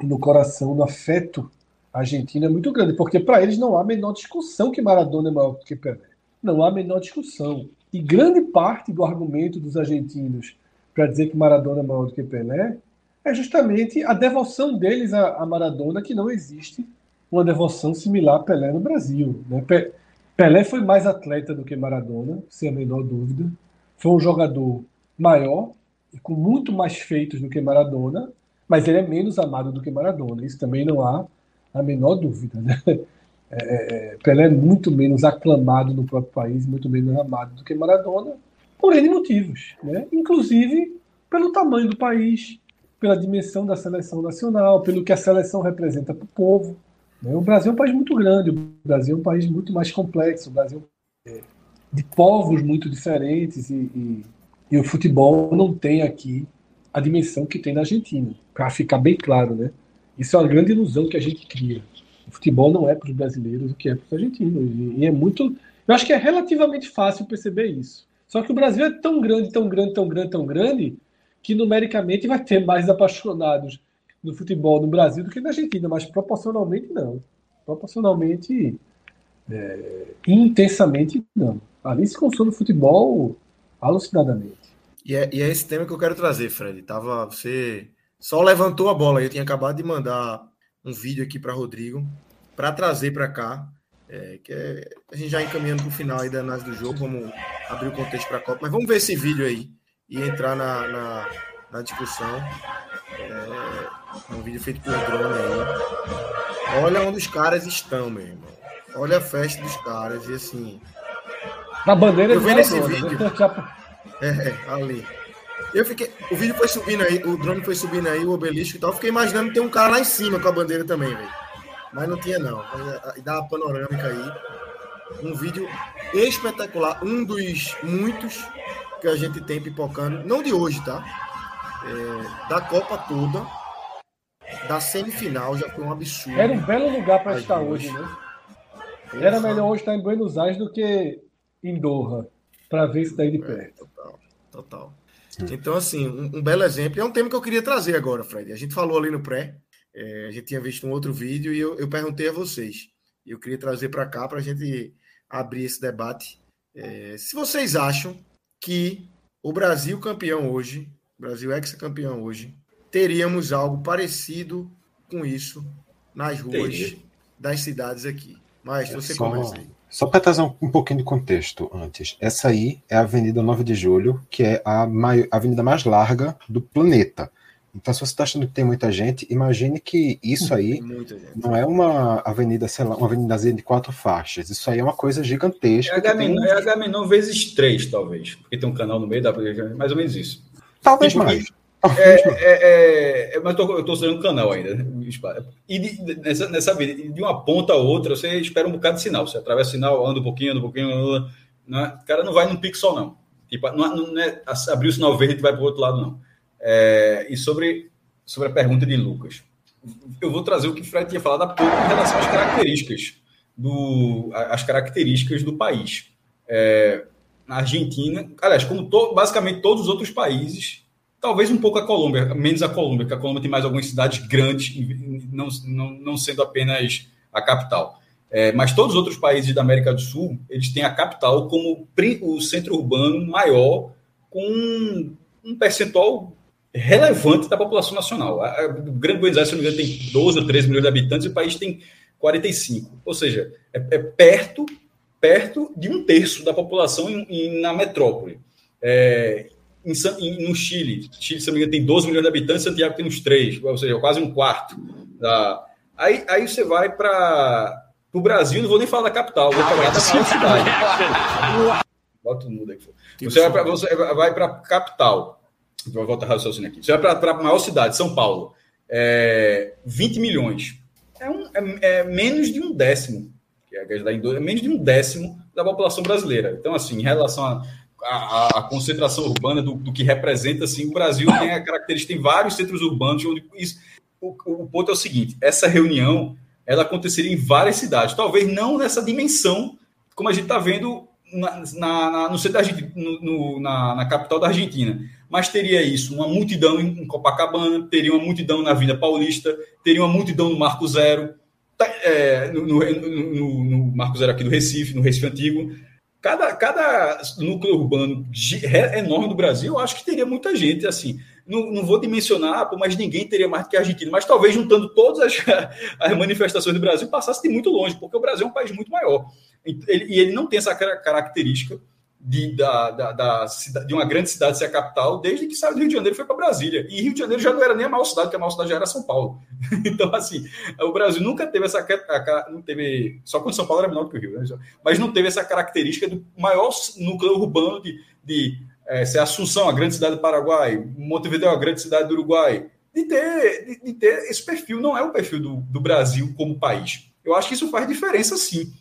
no coração, no afeto argentino é muito grande, porque para eles não há a menor discussão que Maradona é maior do que Pelé. Não há a menor discussão. E grande parte do argumento dos argentinos para dizer que Maradona é maior do que Pelé, é justamente a devoção deles a, a Maradona, que não existe uma devoção similar a Pelé no Brasil. Né? Pelé foi mais atleta do que Maradona, sem a menor dúvida. Foi um jogador maior e com muito mais feitos do que Maradona, mas ele é menos amado do que Maradona. Isso também não há a menor dúvida. Né? É, é, é Pelé é muito menos aclamado no próprio país, muito menos amado do que Maradona, por N motivos, né? inclusive pelo tamanho do país, pela dimensão da seleção nacional, pelo que a seleção representa para o povo. Né? O Brasil é um país muito grande, o Brasil é um país muito mais complexo, o Brasil é de povos muito diferentes e, e, e o futebol não tem aqui a dimensão que tem na Argentina, para ficar bem claro, né? Isso é uma grande ilusão que a gente cria. O futebol não é para os brasileiros o que é para os argentinos. E, é muito. Eu acho que é relativamente fácil perceber isso. Só que o Brasil é tão grande, tão grande, tão grande, tão grande, que numericamente vai ter mais apaixonados no futebol no Brasil do que na Argentina, mas proporcionalmente não. Proporcionalmente, é, intensamente não. Ali se consome futebol alucinadamente. E é, e é, esse tema que eu quero trazer, Fred. Tava, você só levantou a bola. Eu tinha acabado de mandar um vídeo aqui para Rodrigo para trazer para cá. É, que é, a gente já encaminhando para o final aí da análise do jogo. Vamos abrir o contexto para a Copa. Mas vamos ver esse vídeo aí e entrar na, na, na discussão. É, um vídeo feito por drone aí. Olha onde os caras estão, meu irmão. Olha a festa dos caras. E assim. Na bandeira eu vendo esse vídeo. É, é, ali. Eu fiquei. O vídeo foi subindo aí, o drone foi subindo aí, o obelisco e tal. Fiquei imaginando ter um cara lá em cima com a bandeira também, velho. Mas não tinha, não. E dá uma panorâmica aí. Um vídeo espetacular. Um dos muitos que a gente tem pipocando. Não de hoje, tá? É, da Copa toda. Da semifinal, já foi um absurdo. Era um belo lugar para estar hoje, né? Era melhor hoje estar em Buenos Aires do que em Doha para ver isso daí de é, perto. É, total, total. Então, assim, um, um, belo exemplo. É um tema que eu queria trazer agora, Fred. A gente falou ali no pré, é, a gente tinha visto um outro vídeo e eu, eu perguntei a vocês. E eu queria trazer para cá para a gente abrir esse debate. É, se vocês acham que o Brasil campeão hoje, Brasil ex-campeão hoje, teríamos algo parecido com isso nas ruas Teria. das cidades aqui. Mas você Só... começa aí. Só para trazer um, um, pouquinho de contexto antes, essa aí é a Avenida 9 de Julho, que é a, maior, a avenida mais larga do planeta. Então, se você está achando que tem muita gente, imagine que isso aí não é uma avenida, sei lá, uma avenida de quatro faixas. Isso aí é uma coisa gigantesca. É H-Menon tem... é vezes três, talvez. Porque tem um canal no meio da mais ou menos isso. Talvez tipo, mais. É, é, é, mas tô, eu estou usando um canal ainda. Né? E de, nessa, nessa vida, de uma ponta a outra, você espera um bocado de sinal. Você atravessa o sinal, anda um pouquinho, anda um pouquinho. Anda, não é, o cara não vai num pixel, não. Tipo, não, não é abrir o sinal verde e vai para o outro lado, não. É, e sobre, sobre a pergunta de Lucas, eu vou trazer o que o Fred tinha falado há pouco em relação às características do, as características do país. É, na Argentina, aliás, como to, basicamente todos os outros países Talvez um pouco a Colômbia, menos a Colômbia, porque a Colômbia tem mais algumas cidades grandes, não, não, não sendo apenas a capital. É, mas todos os outros países da América do Sul, eles têm a capital como o centro urbano maior, com um percentual relevante da população nacional. O Grande Buenos Aires, se não me engano, tem 12 ou 13 milhões de habitantes e o país tem 45. Ou seja, é, é perto, perto de um terço da população em, em, na metrópole. É, em, no Chile, Chile, se não me engano, tem 12 milhões de habitantes, Santiago tem uns 3, ou seja, quase um quarto. Da... Aí, aí você vai para o Brasil, não vou nem falar da capital, vou falar da maior cidade. Bota o mundo aí. Você vai para você vai para a capital. Vou voltar a raciocínio aqui. Você vai para a maior cidade, São Paulo. É, 20 milhões. É, um, é, é menos de um décimo. Que é, é menos de um décimo da população brasileira. Então, assim, em relação a a, a, concentração urbana do, do, que representa assim, o Brasil tem a característica, tem vários centros urbanos onde isso. O, o, ponto é o seguinte: essa reunião ela aconteceria em várias cidades, talvez não nessa dimensão, como a gente está vendo na, na, na, no centro da no, no, na, na, capital da Argentina. Mas teria isso, uma multidão em Copacabana, teria uma multidão na Vila Paulista, teria uma multidão no Marco Zero, tá, é, no, no, no Marco Zero aqui do Recife, no Recife Antigo, cada, cada núcleo urbano enorme do Brasil, eu acho que teria muita gente, assim. Não, não vou dimensionar, mas ninguém teria mais do que a Argentina. Mas talvez juntando todas as, as manifestações do Brasil passasse de muito longe, porque o Brasil é um país muito maior. Ele, e ele não tem essa característica de, da, da, da, de uma grande cidade ser a capital, desde que saiu do Rio de Janeiro e foi para Brasília. E Rio de Janeiro já não era nem a maior cidade, porque a maior cidade já era São Paulo. então, assim, o Brasil nunca teve essa. Não teve. Só quando São Paulo era menor que o Rio, né? mas não teve essa característica do maior núcleo urbano de, de é, ser Assunção, a grande cidade do Paraguai, Montevideo, a grande cidade do Uruguai. De ter, de, de ter esse perfil, não é o perfil do, do Brasil como país. Eu acho que isso faz diferença, sim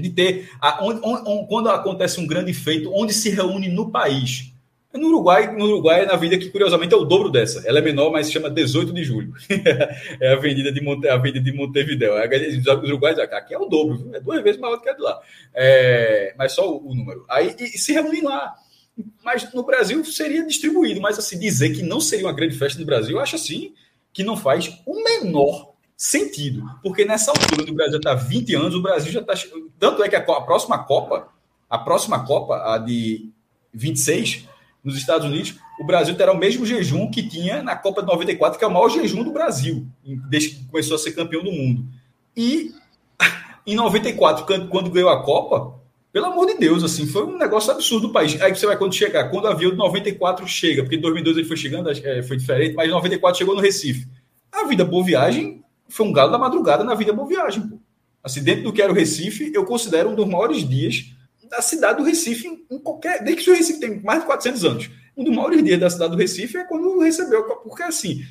de ter a, onde, onde, quando acontece um grande feito, onde se reúne no país. No Uruguai, no Uruguai é na avenida que, curiosamente, é o dobro dessa. Ela é menor, mas se chama 18 de julho. é a avenida de, Monte, a avenida de Montevideo. Os uruguaios aqui é o dobro, é duas vezes maior do que a de lá. É, mas só o, o número. Aí e, e se reúnem lá. Mas no Brasil seria distribuído. Mas assim, dizer que não seria uma grande festa no Brasil, eu acho assim que não faz o menor sentido. Porque nessa altura do Brasil está 20 anos, o Brasil já está. Tanto é que a, a próxima Copa, a próxima Copa, a de 26 nos Estados Unidos, o Brasil terá o mesmo jejum que tinha na Copa de 94, que é o maior jejum do Brasil, desde que começou a ser campeão do mundo. E em 94, quando ganhou a Copa, pelo amor de Deus, assim, foi um negócio absurdo do país. Aí você vai quando chegar, quando o avião de 94 chega, porque em 2012 ele foi chegando, é, foi diferente, mas em 94 chegou no Recife. A vida boa viagem foi um galo da madrugada na vida boa viagem, pô. Assim, dentro do que era o Recife, eu considero um dos maiores dias da cidade do Recife em, qualquer. Desde que o Recife tem mais de 400 anos. Um dos maiores dias da cidade do Recife é quando recebeu. Porque assim.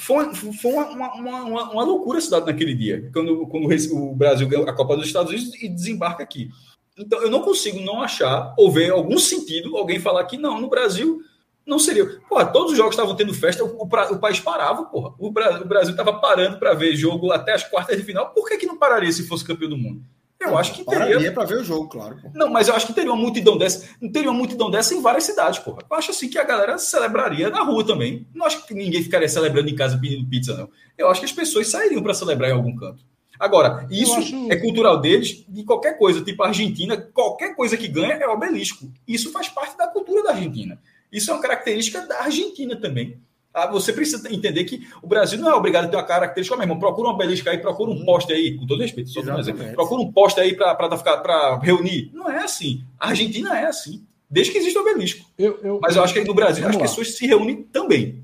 Foi, foi uma, uma, uma, uma loucura a cidade naquele dia, quando, quando o Brasil ganhou a Copa dos Estados Unidos e desembarca aqui. Então, eu não consigo não achar ou ver algum sentido alguém falar que não, no Brasil não seria. Porra, todos os jogos estavam tendo festa, o, o país parava, porra. O, Brasil, o Brasil estava parando para ver jogo até as quartas de final. Por que, que não pararia se fosse campeão do mundo? Eu acho que teria. para ver o jogo, claro. Pô. Não, mas eu acho que teria uma multidão dessa. Teria uma multidão dessa em várias cidades, porra. Eu acho assim que a galera celebraria na rua também. Não acho que ninguém ficaria celebrando em casa pedindo pizza, não. Eu acho que as pessoas sairiam para celebrar em algum canto. Agora, isso acho... é cultural deles, de qualquer coisa, tipo a Argentina, qualquer coisa que ganha é obelisco. Isso faz parte da cultura da Argentina. Isso é uma característica da Argentina também. Ah, você precisa entender que o Brasil não é obrigado a ter uma característica, meu irmão, procura um obelisco aí, procura um poste aí, com todo respeito, só um exemplo. Procura um poste aí para reunir. Não é assim. A Argentina é assim, desde que existe o obelisco. Eu, eu, Mas eu acho que no Brasil as lá. pessoas se reúnem também.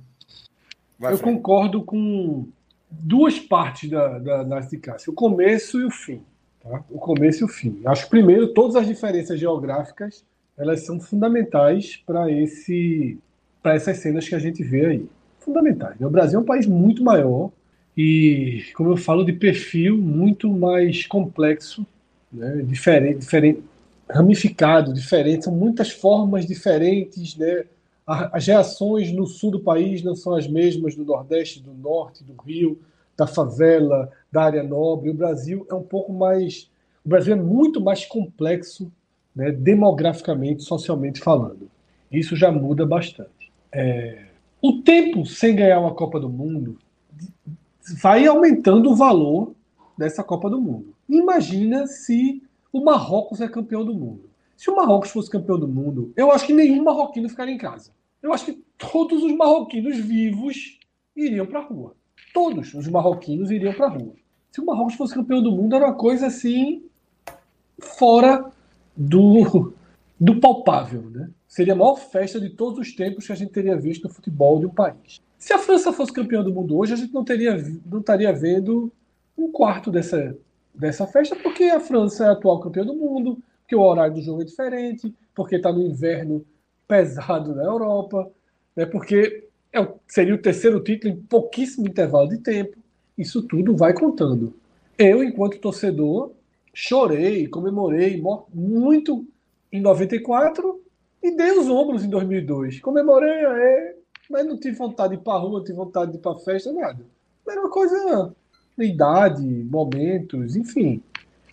Vai, eu concordo com duas partes da, da análise de Cássio, o começo e o fim. Tá? O começo e o fim. Acho que, primeiro, todas as diferenças geográficas elas são fundamentais para esse para essas cenas que a gente vê aí. Fundamentais. Né? O Brasil é um país muito maior e, como eu falo, de perfil muito mais complexo, né? diferente, diferente, ramificado, diferente. São muitas formas diferentes, né? As reações no sul do país não são as mesmas do Nordeste, do Norte, do Rio, da favela, da área nobre. O Brasil é um pouco mais. O Brasil é muito mais complexo, né, demograficamente, socialmente falando. Isso já muda bastante. É, o tempo sem ganhar uma Copa do Mundo vai aumentando o valor dessa Copa do Mundo. Imagina se o Marrocos é campeão do mundo. Se o Marrocos fosse campeão do mundo, eu acho que nenhum marroquino ficaria em casa. Eu acho que todos os marroquinos vivos iriam para a rua. Todos os marroquinos iriam para a rua. Se o Marrocos fosse campeão do mundo, era uma coisa assim fora do, do palpável. Né? Seria a maior festa de todos os tempos que a gente teria visto no futebol de um país. Se a França fosse campeã do mundo hoje, a gente não, teria, não estaria vendo um quarto dessa, dessa festa, porque a França é a atual campeã do mundo, porque o horário do jogo é diferente, porque está no inverno pesado na Europa, né, porque é, seria o terceiro título em pouquíssimo intervalo de tempo. Isso tudo vai contando. Eu, enquanto torcedor, chorei, comemorei muito em 94 e dei os ombros em 2002. Comemorei, mas não tive vontade de ir para rua, não tive vontade de ir para festa, nada. Era uma coisa idade, momentos, enfim.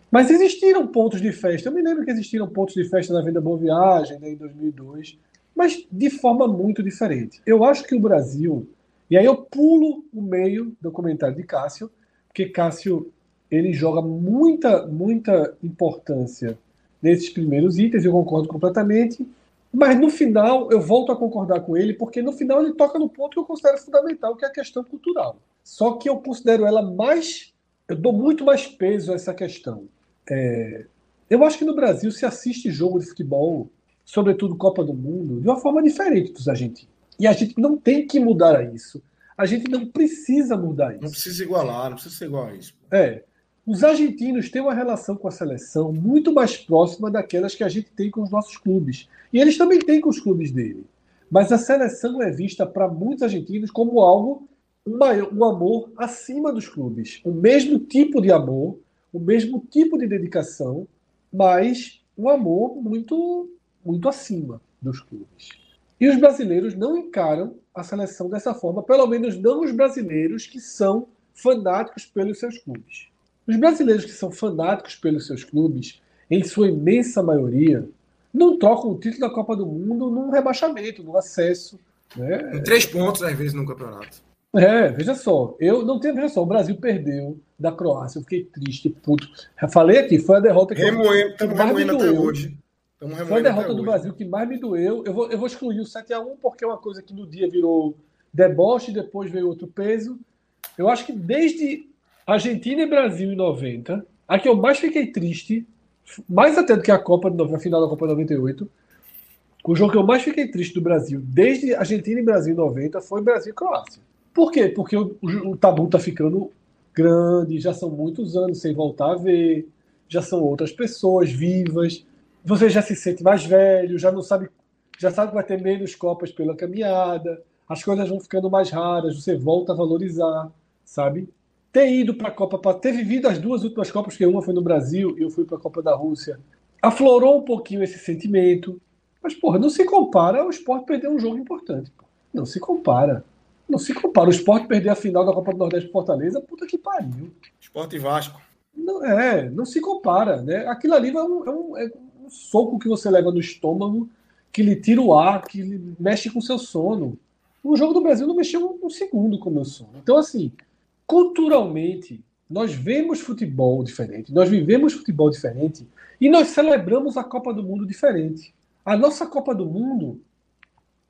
Mas existiram pontos de festa. Eu me lembro que existiram pontos de festa na Venda Boa Viagem, né, em 2002, mas de forma muito diferente. Eu acho que o Brasil, e aí eu pulo o meio do comentário de Cássio, porque Cássio ele joga muita, muita importância nesses primeiros itens, eu concordo completamente. Mas no final, eu volto a concordar com ele, porque no final ele toca no ponto que eu considero fundamental, que é a questão cultural. Só que eu considero ela mais. Eu dou muito mais peso a essa questão. É, eu acho que no Brasil se assiste jogo de futebol, sobretudo Copa do Mundo, de uma forma diferente dos argentinos. E a gente não tem que mudar isso. A gente não precisa mudar isso. Não precisa igualar, não precisa ser igual a isso. É. Os argentinos têm uma relação com a seleção muito mais próxima daquelas que a gente tem com os nossos clubes. E eles também têm com os clubes dele. Mas a seleção é vista para muitos argentinos como algo, um, um amor acima dos clubes. O mesmo tipo de amor, o mesmo tipo de dedicação, mas um amor muito, muito acima dos clubes. E os brasileiros não encaram a seleção dessa forma, pelo menos não os brasileiros que são fanáticos pelos seus clubes. Os brasileiros que são fanáticos pelos seus clubes, em sua imensa maioria, não trocam o título da Copa do Mundo num rebaixamento, num acesso. Né? Em três pontos, às vezes, no campeonato. É, veja só, eu não tenho, veja só, o Brasil perdeu da Croácia, eu fiquei triste, puto. Já falei aqui, foi a derrota que, remoendo, que mais me doeu. Hoje. Foi a derrota do Brasil que mais me doeu. Eu vou, eu vou excluir o 7x1 porque é uma coisa que no dia virou deboche, depois veio outro peso. Eu acho que desde Argentina e Brasil em 90, a que eu mais fiquei triste, mais até do que a Copa, na final da Copa 98, o jogo que eu mais fiquei triste do Brasil, desde Argentina e Brasil em 90, foi Brasil e Croácia. Por quê? Porque o, o, tabu tá ficando grande, já são muitos anos sem voltar a ver, já são outras pessoas vivas, você já se sente mais velho, já não sabe, já sabe que vai ter menos copas pela caminhada, as coisas vão ficando mais raras, você volta a valorizar, sabe? Ter ido para a Copa, ter vivido as duas últimas Copas, que uma foi no Brasil e eu fui para a Copa da Rússia, aflorou um pouquinho esse sentimento. Mas, porra, não se compara ao esporte perder um jogo importante. Não se compara. Não se compara. O esporte perder a final da Copa do Nordeste de Fortaleza, puta que pariu. Esporte Vasco. Não, é, não se compara. Né? Aquilo ali é um, é, um, é um soco que você leva no estômago, que lhe tira o ar, que mexe com o seu sono. O jogo do Brasil não mexeu um segundo com o meu sono. Então, assim, culturalmente, nós vemos futebol diferente, nós vivemos futebol diferente e nós celebramos a Copa do Mundo diferente. A nossa Copa do Mundo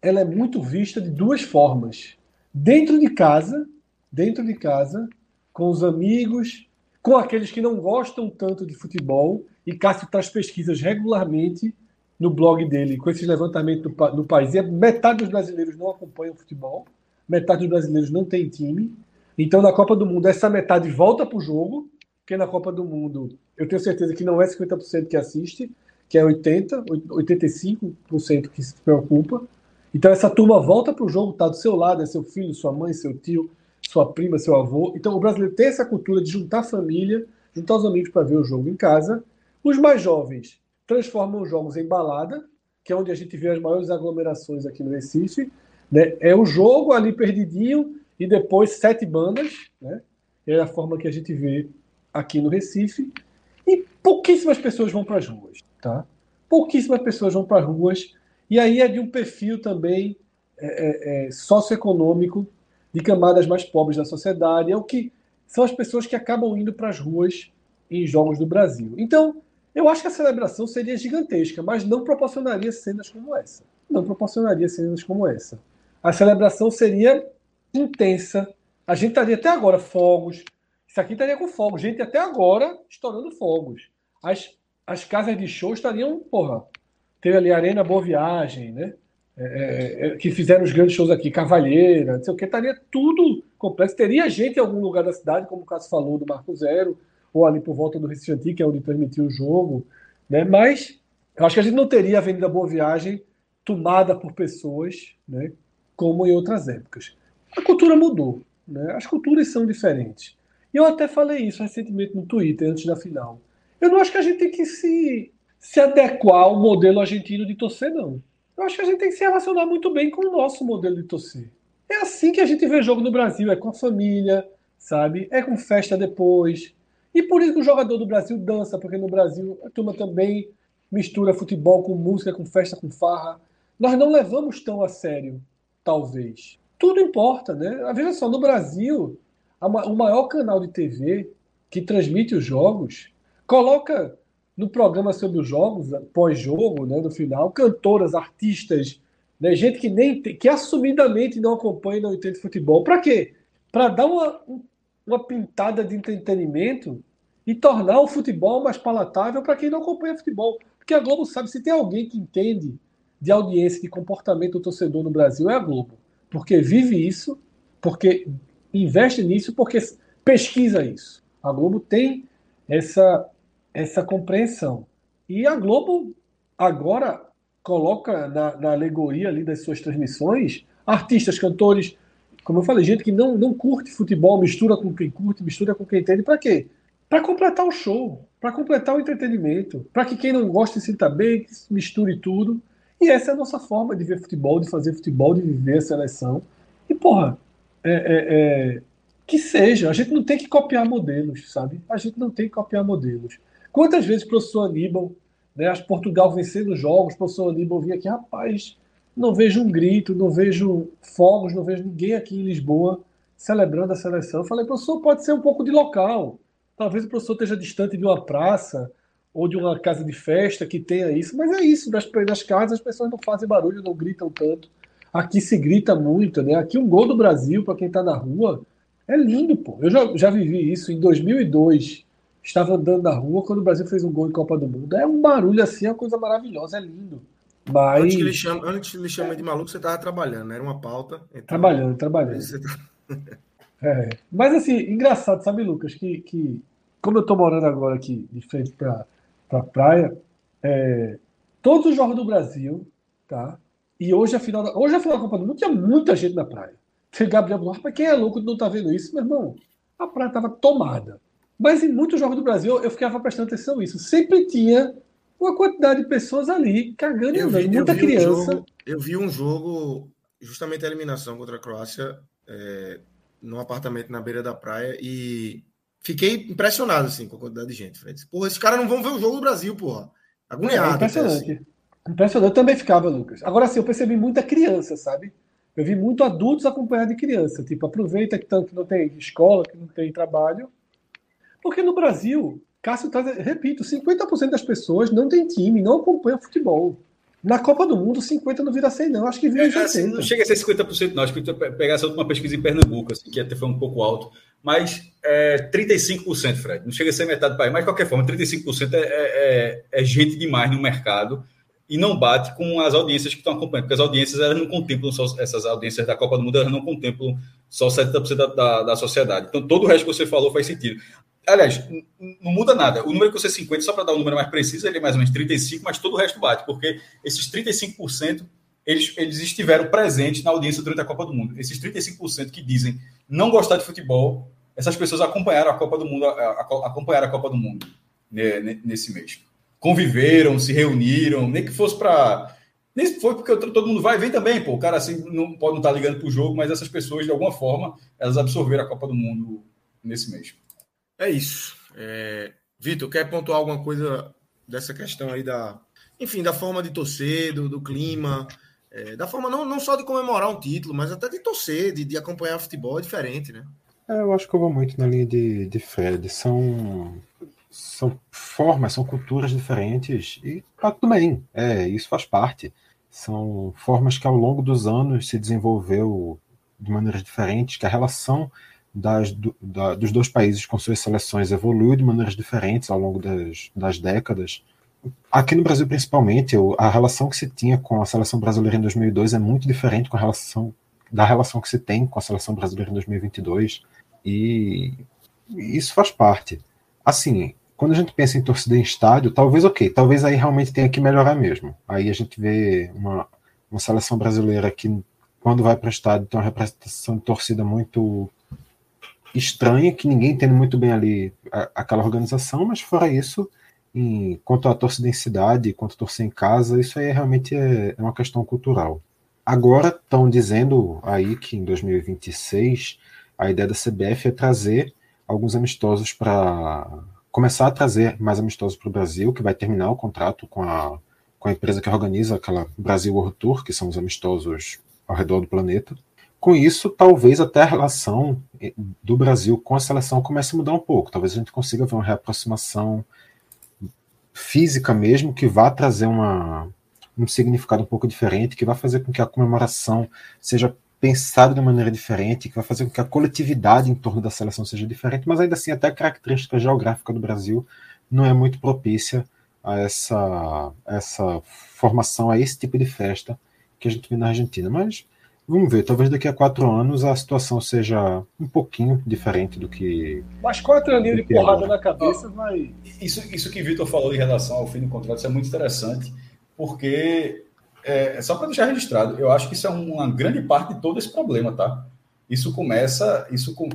ela é muito vista de duas formas. Dentro de casa, dentro de casa, com os amigos, com aqueles que não gostam tanto de futebol, e Cássio traz pesquisas regularmente no blog dele com esses levantamentos do país. E metade dos brasileiros não acompanham futebol, metade dos brasileiros não tem time. Então, na Copa do Mundo, essa metade volta para o jogo, porque na Copa do Mundo eu tenho certeza que não é 50% que assiste, que é 80%, 85% que se preocupa. Então, essa turma volta para o jogo, está do seu lado, é seu filho, sua mãe, seu tio, sua prima, seu avô. Então, o brasileiro tem essa cultura de juntar a família, juntar os amigos para ver o jogo em casa. Os mais jovens transformam os jogos em balada, que é onde a gente vê as maiores aglomerações aqui no Recife. Né? É o jogo ali perdidinho e depois sete bandas, né? É a forma que a gente vê aqui no Recife. E pouquíssimas pessoas vão para as ruas, tá? Pouquíssimas pessoas vão para as ruas. E aí é de um perfil também é, é, é, socioeconômico de camadas mais pobres da sociedade. É o que são as pessoas que acabam indo para as ruas em jogos do Brasil. Então, eu acho que a celebração seria gigantesca, mas não proporcionaria cenas como essa. Não proporcionaria cenas como essa. A celebração seria intensa. A gente estaria até agora fogos. Isso aqui estaria com fogos. Gente, até agora estourando fogos. As, as casas de show estariam, porra. Teve ali Arena Boa Viagem, né? É, é, é, que fizeram os grandes shows aqui, Cavalheira, não sei o que, estaria tudo complexo. Teria gente em algum lugar da cidade, como o Cássio falou, do Marco Zero, ou ali por volta do Recife Antigo, que é onde permitiu o jogo, né? Mas eu acho que a gente não teria a Avenida Boa Viagem tomada por pessoas, né? Como em outras épocas. A cultura mudou, né? As culturas são diferentes. E eu até falei isso recentemente no Twitter, antes da final. Eu não acho que a gente tem que se, se adequar ao modelo argentino de torcer, não. Eu acho que a gente tem que se relacionar muito bem com o nosso modelo de torcer. É assim que a gente vê jogo no Brasil, é com a família, sabe? É com festa depois, e por isso que o jogador do Brasil dança, porque no Brasil a turma também mistura futebol com música, com festa, com farra. Nós não levamos tão a sério, talvez. Tudo importa, né? Veja só, no Brasil, o maior canal de TV que transmite os jogos coloca no programa sobre os jogos, pós-jogo, né, no final, cantoras, artistas, né, gente que nem que assumidamente não acompanha e não entende futebol. Para quê? Para dar uma, uma pintada de entretenimento e tornar o futebol mais palatável para quem não acompanha futebol. Porque a Globo sabe, se tem alguém que entende de audiência, de comportamento do torcedor no Brasil, é a Globo. Porque vive isso, porque investe nisso, porque pesquisa isso. A Globo tem essa, essa compreensão. E a Globo agora coloca na, na alegoria ali das suas transmissões artistas, cantores, como eu falei, gente que não, não curte futebol, mistura com quem curte, mistura com quem entende, para quê? Para completar o show, para completar o entretenimento, para que quem não gosta se sinta bem, misture tudo. E essa é a nossa forma de ver futebol, de fazer futebol, de viver a seleção. E, porra, é, é, é, que seja, a gente não tem que copiar modelos, sabe? A gente não tem que copiar modelos. Quantas vezes o professor Aníbal, né, as Portugal vencendo jogos, o professor Aníbal vinha aqui, rapaz, não vejo um grito, não vejo fogos, não vejo ninguém aqui em Lisboa celebrando a seleção. Eu falei, professor, pode ser um pouco de local. Talvez o professor esteja distante de uma praça ou de uma casa de festa que tenha isso, mas é isso, nas, nas casas as pessoas não fazem barulho, não gritam tanto. Aqui se grita muito, né? Aqui um gol do Brasil, para quem está na rua, é lindo, pô. Eu já, já vivi isso em 2002. Estava andando na rua quando o Brasil fez um gol em Copa do Mundo. É um barulho assim, é uma coisa maravilhosa, é lindo. Mas... Antes que ele chame, antes ele chame de maluco, você estava trabalhando, né? Era uma pauta. Então... Trabalhando, trabalhando. Tá... é. Mas assim, engraçado, sabe, Lucas, que, que como eu estou morando agora aqui de frente para pra praia, é, todos os jogos do Brasil, tá? E hoje a final da, hoje a final da Copa do Mundo tinha muita gente na praia. Tem Gabriel falou, mas quem é louco não tá vendo isso? Meu irmão, a praia estava tomada. Mas em muitos jogos do Brasil eu ficava prestando atenção nisso. Sempre tinha uma quantidade de pessoas ali cagando e andando. Muita criança. Um jogo, eu vi um jogo, justamente a eliminação contra a Croácia, é, num apartamento na beira da praia, e fiquei impressionado assim, com a quantidade de gente. Falei, porra, esses caras não vão ver o jogo do Brasil, porra. Agoniado. É, impressionante. Assim. Impressionante. Eu também ficava, Lucas. Agora sim, eu percebi muita criança, sabe? Eu vi muito adultos acompanhados de criança. Tipo, aproveita que tanto que não tem escola, que não tem trabalho. Porque no Brasil, Cássio tá, repito, 50% das pessoas não tem time, não acompanham futebol. Na Copa do Mundo, 50 não vira 100, não. Acho que vira é, assim, Não chega a ser 50%, não. Acho que pegar essa última pesquisa em Pernambuco, assim, que até foi um pouco alto. Mas é 35%, Fred. Não chega a ser metade do país. Mas, de qualquer forma, 35% é, é, é, é gente demais no mercado e não bate com as audiências que estão acompanhando, porque as audiências elas não contemplam só essas audiências da Copa do Mundo, elas não contemplam só 70% da, da, da sociedade. Então, todo o resto que você falou faz sentido. Aliás, não muda nada. O número que você 50, só para dar um número mais preciso, ele é mais ou menos 35, mas todo o resto bate, porque esses 35% eles, eles estiveram presentes na audiência durante a Copa do Mundo. Esses 35% que dizem não gostar de futebol, essas pessoas acompanharam a Copa do Mundo, acompanharam a Copa do Mundo né, nesse mês conviveram, se reuniram, nem que fosse para. Nem foi porque todo mundo vai, vem também, pô. O cara assim não pode não estar tá ligando para o jogo, mas essas pessoas, de alguma forma, elas absorveram a Copa do Mundo nesse mês. É isso. É... Vitor, quer pontuar alguma coisa dessa questão aí da. Enfim, da forma de torcer, do, do clima, é, da forma não, não só de comemorar um título, mas até de torcer, de, de acompanhar futebol é diferente, né? É, eu acho que eu vou muito na linha de, de Fred. São são formas, são culturas diferentes e tá tudo bem, é, isso faz parte. São formas que ao longo dos anos se desenvolveu de maneiras diferentes, que a relação das, do, da, dos dois países com suas seleções evoluiu de maneiras diferentes ao longo das, das décadas. Aqui no Brasil, principalmente, a relação que se tinha com a seleção brasileira em 2002 é muito diferente com relação da relação que se tem com a seleção brasileira em 2022 e isso faz parte. Assim, quando a gente pensa em torcida em estádio, talvez ok, talvez aí realmente tenha que melhorar mesmo. Aí a gente vê uma, uma seleção brasileira que, quando vai para o estádio, tem uma representação de torcida muito estranha, que ninguém entende muito bem ali a, aquela organização, mas fora isso, em, quanto à torcida em cidade, quanto a torcer em casa, isso aí realmente é, é uma questão cultural. Agora estão dizendo aí que em 2026 a ideia da CBF é trazer alguns amistosos para começar a trazer mais amistosos para o Brasil, que vai terminar o contrato com a, com a empresa que organiza aquela Brasil World Tour, que são os amistosos ao redor do planeta. Com isso, talvez até a relação do Brasil com a seleção comece a mudar um pouco. Talvez a gente consiga ver uma reaproximação física mesmo, que vá trazer uma, um significado um pouco diferente, que vai fazer com que a comemoração seja pensado de maneira diferente, que vai fazer com que a coletividade em torno da seleção seja diferente, mas ainda assim até a característica geográfica do Brasil não é muito propícia a essa, essa formação, a esse tipo de festa que a gente vê na Argentina. Mas vamos ver, talvez daqui a quatro anos a situação seja um pouquinho diferente do que. Mas quatro aninhos de porrada na cabeça vai. Isso, isso que Vitor falou em relação ao fim do contrato, isso é muito interessante, porque é, só para deixar registrado, eu acho que isso é uma grande parte de todo esse problema, tá? Isso começa, isso com.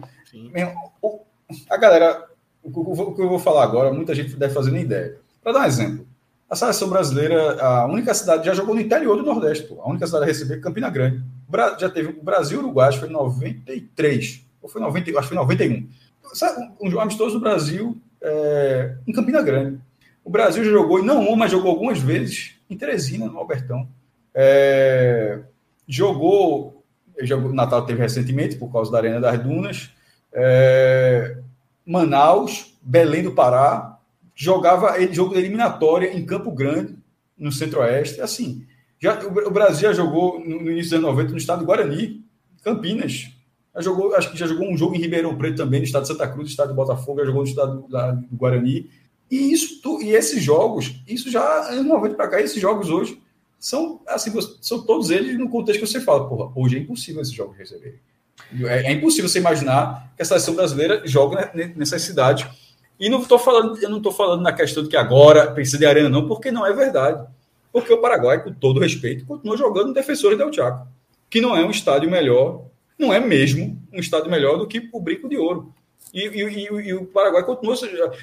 a galera, o que eu vou falar agora, muita gente deve fazer nem ideia. Para dar um exemplo, A seleção brasileira, a única cidade, já jogou no interior do Nordeste, pô. A única cidade a receber é Campina Grande. Já teve o Brasil e Uruguai, acho que foi em 93, ou foi 90, acho que foi 91. Um, um amistoso do Brasil é, em Campina Grande. O Brasil já jogou, e não uma, mas jogou algumas vezes em Teresina, no Albertão. É, jogou, jogou, Natal teve recentemente, por causa da Arena das Dunas. É, Manaus, Belém do Pará, jogava ele jogo de eliminatória em Campo Grande, no Centro-Oeste. Assim, já, o, Brasil já jogou no, no início dos anos 90 no estado do Guarani, Campinas. Já jogou, acho que já jogou um jogo em Ribeirão Preto também, no estado de Santa Cruz, no estado de Botafogo, já jogou no estado do, do Guarani. E isso e esses jogos, isso já anos 90 para cá, esses jogos hoje são assim, são todos eles no contexto que você fala, porra, hoje é impossível esses jogos receberem. É, é impossível você imaginar que a seleção brasileira joga nessas cidades e não estou falando, eu não estou falando na questão de que agora precisa de arena, não, porque não é verdade. Porque o Paraguai, com todo respeito, continua jogando Defensores del Chaco, que não é um estádio melhor, não é mesmo um estádio melhor do que o Brinco de Ouro. E, e, e, o Paraguai continua.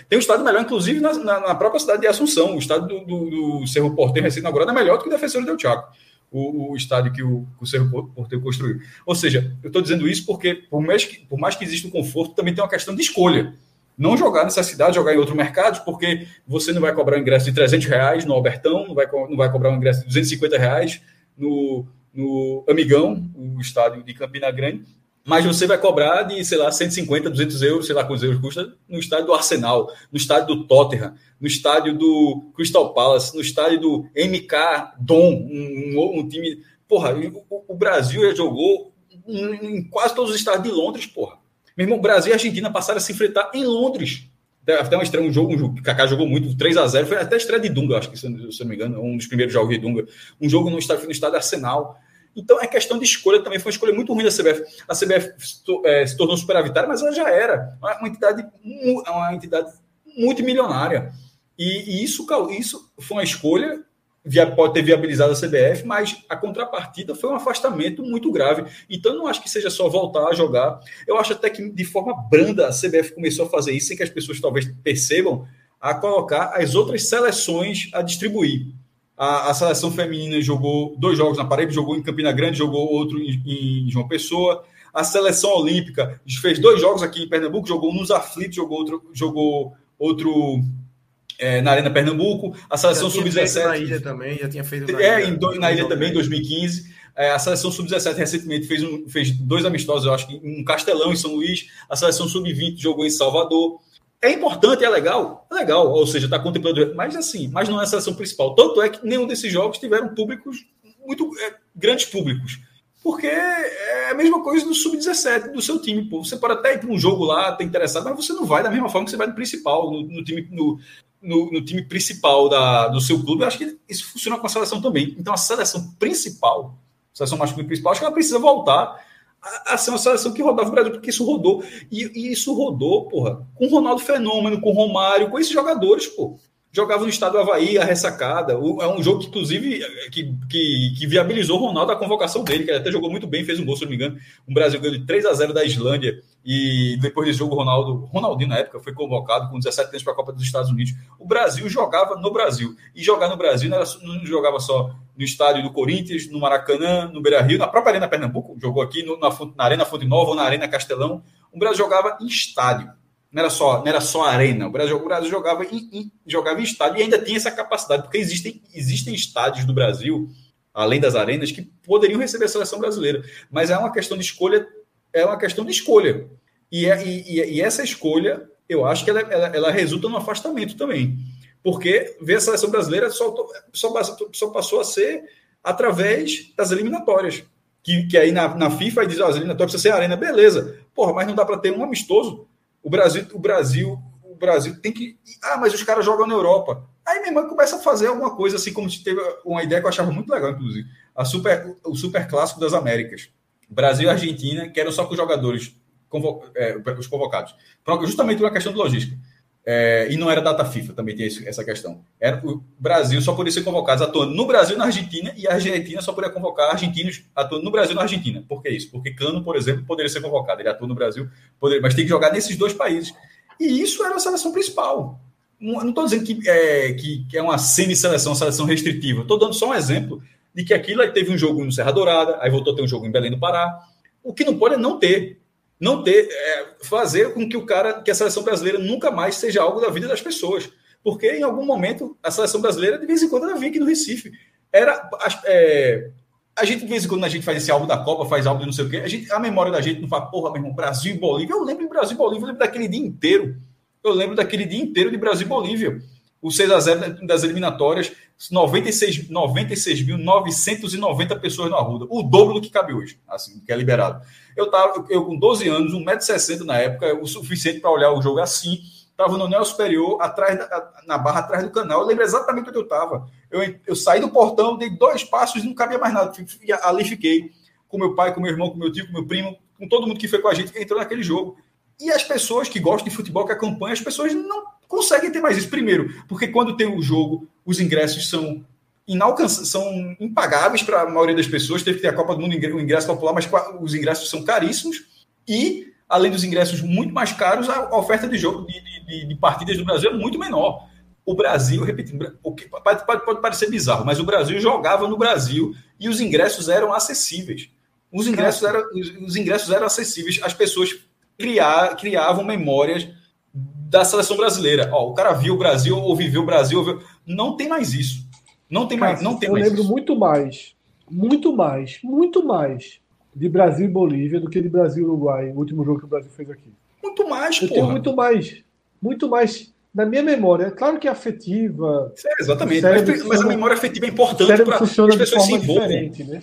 Tem um estádio melhor, inclusive, na, na, própria cidade de Assunção. O estádio do, do, do Cerro Porteiro recém-inaugurado é melhor do que o Defensores del Chaco. O, o, estádio que o, o Cerro Porteiro construiu. Ou seja, eu estou dizendo isso porque, por mais, que, por mais que exista o conforto, também tem uma questão de escolha não jogar nessa cidade, jogar em outro mercado, porque você não vai cobrar um ingresso de 300 reais no Albertão, não vai, não vai cobrar um ingresso de 250 reais no, no Amigão, o estádio de Campina Grande, mas você vai cobrar de, sei lá, 150, 200 euros, sei lá quantos euros custa, no estádio do Arsenal, no estádio do Tottenham, no estádio do Crystal Palace, no estádio do MK Dom, um, um, um time... Porra, o, o Brasil já jogou em, quase todos os estádios de Londres, porra. Meu irmão, Brasil e Argentina passaram a se enfrentar em Londres. Até uma estreia, um jogo, um jogo o Kaká jogou muito, 3 a 0 foi até a estreia de Dunga, acho que, se eu não me engano, um dos primeiros jogos de Dunga. Um jogo no estádio, no estádio Arsenal. Então é questão de escolha também, foi uma escolha muito ruim da CBF. A CBF é, se tornou superavitária, mas ela já era uma entidade, uma entidade multimilionária. E, e isso, isso foi uma escolha pode ter viabilizado a CBF, mas a contrapartida foi um afastamento muito grave. Então, não acho que seja só voltar a jogar. Eu acho até que, de forma branda, a CBF começou a fazer isso, sem que as pessoas talvez percebam, a colocar as outras seleções a distribuir. A, a seleção feminina jogou dois jogos na parede, jogou em Campina Grande, jogou outro em, em João Pessoa. A seleção olímpica fez dois jogos aqui em Pernambuco, jogou nos aflitos, jogou outro, jogou outro é, na Arena Pernambuco, a seleção sub-17. Na ilha também, já tinha feito na é, ilha. Em, na ilha também, em 2015. É, a seleção sub-17 recentemente fez, um, fez dois amistosos, eu acho que um Castelão em São Luís. A seleção sub-20 jogou em Salvador. É importante, é legal, é legal, ou seja, está contemplando, mas assim, mas não é a seleção principal. Tanto é que nenhum desses jogos tiveram públicos, muito é, grandes públicos. Porque é a mesma coisa do sub-17 do seu time. Pô. Você pode até ir para um jogo lá, ter interessado, mas você não vai da mesma forma que você vai no principal, no, no time, no, no, no, time principal da, do seu clube, eu acho que isso funciona com a seleção também. Então, a seleção principal, a seleção masculina principal, acho que ela precisa voltar a, a ser uma seleção que rodava o Brasil, porque isso rodou. E, e isso rodou, porra, com Ronaldo Fenômeno, com Romário, com esses jogadores, pô jogava no estado do Havaí, a ressacada. É um jogo que, inclusive, que, que, que viabilizou o Ronaldo a convocação dele, que ele até jogou muito bem, fez um gol, se não me engano. Um Brasil ganhou de 3 a 0 da Islândia. E depois desse jogo, o Ronaldo, Ronaldinho, na época, foi convocado com 17 anos para a Copa dos Estados Unidos. O Brasil jogava no Brasil. E jogar no Brasil não, era, não jogava só no estádio do Corinthians, no Maracanã, no Beira Rio, na própria Arena Pernambuco, jogou aqui no, na, na Arena Fonte Nova ou na Arena Castelão. O Brasil jogava em estádio não era só, não era só arena. O Brasil, o Brasil jogava, em, em, jogava em estádio e ainda tinha essa capacidade, porque existem, existem estádios do Brasil, além das arenas, que poderiam receber a seleção brasileira. Mas é uma questão de escolha, é uma questão de escolha. E, é, e, e essa escolha, eu acho que ela, ela, ela, resulta no afastamento também. Porque ver a seleção brasileira só, só, só passou a ser através das eliminatórias. Que, que aí na, na FIFA diz, ó, as eliminatórias precisa ser arena, beleza. Porra, mas não dá para ter um amistoso o Brasil, o Brasil, o Brasil tem que. Ah, mas os caras jogam na Europa. Aí minha irmã começa a fazer alguma coisa assim, como teve uma ideia que eu achava muito legal, inclusive. A super, o super clássico das Américas. Brasil e Argentina, que eram só com os jogadores, convo, é, os convocados. Justamente uma questão de logística. É, e não era data FIFA, também tem essa questão. Era, o Brasil só poderia ser convocado atuando no Brasil e na Argentina, e a Argentina só poderia convocar argentinos atuando no Brasil e na Argentina. Por que isso? Porque Cano, por exemplo, poderia ser convocado. Ele atua no Brasil, poderia, mas tem que jogar nesses dois países. E isso era a seleção principal. Não estou dizendo que é, que, que é uma semi-seleção, seleção restritiva. Estou dando só um exemplo de que aquilo aí teve um jogo no Serra Dourada, aí voltou a ter um jogo em Belém do Pará. O que não pode é não ter. Não ter, é, fazer com que o cara, que a seleção brasileira nunca mais seja algo da vida das pessoas. Porque em algum momento a seleção brasileira, de vez em quando, ela vinha aqui no Recife. Era. É, a gente, de vez em quando, a gente faz esse álbum da Copa, faz álbum de não sei o quê, a, gente, a memória da gente não fala, porra, meu irmão, Brasil e Bolívia. Eu lembro de Brasil e Bolívia, eu lembro daquele dia inteiro. Eu lembro daquele dia inteiro de Brasil e Bolívia. O 6x0 das eliminatórias, 96.990 96 pessoas na Arruda. O dobro do que cabe hoje, assim, que é liberado. Eu, tava, eu com 12 anos, 1,60m na época, o suficiente para olhar o jogo assim estava no anel superior, atrás na barra atrás do canal. Eu lembro exatamente onde eu estava. Eu, eu saí do portão, dei dois passos e não cabia mais nada. Ali fiquei com meu pai, com meu irmão, com meu tio, com meu primo, com todo mundo que foi com a gente que entrou naquele jogo. E as pessoas que gostam de futebol, que acompanham, as pessoas não conseguem ter mais isso. Primeiro, porque quando tem o jogo, os ingressos são inalcançáveis, são impagáveis para a maioria das pessoas. Teve que ter a Copa do Mundo, o ingresso popular, mas os ingressos são caríssimos. E além dos ingressos muito mais caros, a oferta de jogo de, de, de partidas do Brasil é muito menor. O Brasil, repetindo, o que pode, pode, pode, parecer bizarro, mas o Brasil jogava no Brasil e os ingressos eram acessíveis. Os ingressos, eram, os ingressos eram acessíveis. As pessoas criar, criavam memórias da seleção brasileira. Ó, o cara viu o Brasil ou viveu o Brasil. Viu... Não tem mais isso. Não tem mais. Não tem eu mais lembro isso. muito mais, muito mais, muito mais de Brasil e Bolívia do que de Brasil e Uruguai, o último jogo que o Brasil fez aqui. Muito mais, Eu porra. tenho muito mais, muito mais na minha memória. Claro que é afetiva. É, exatamente. Mas, mas a memória afetiva é importante para as pessoas se diferente, né?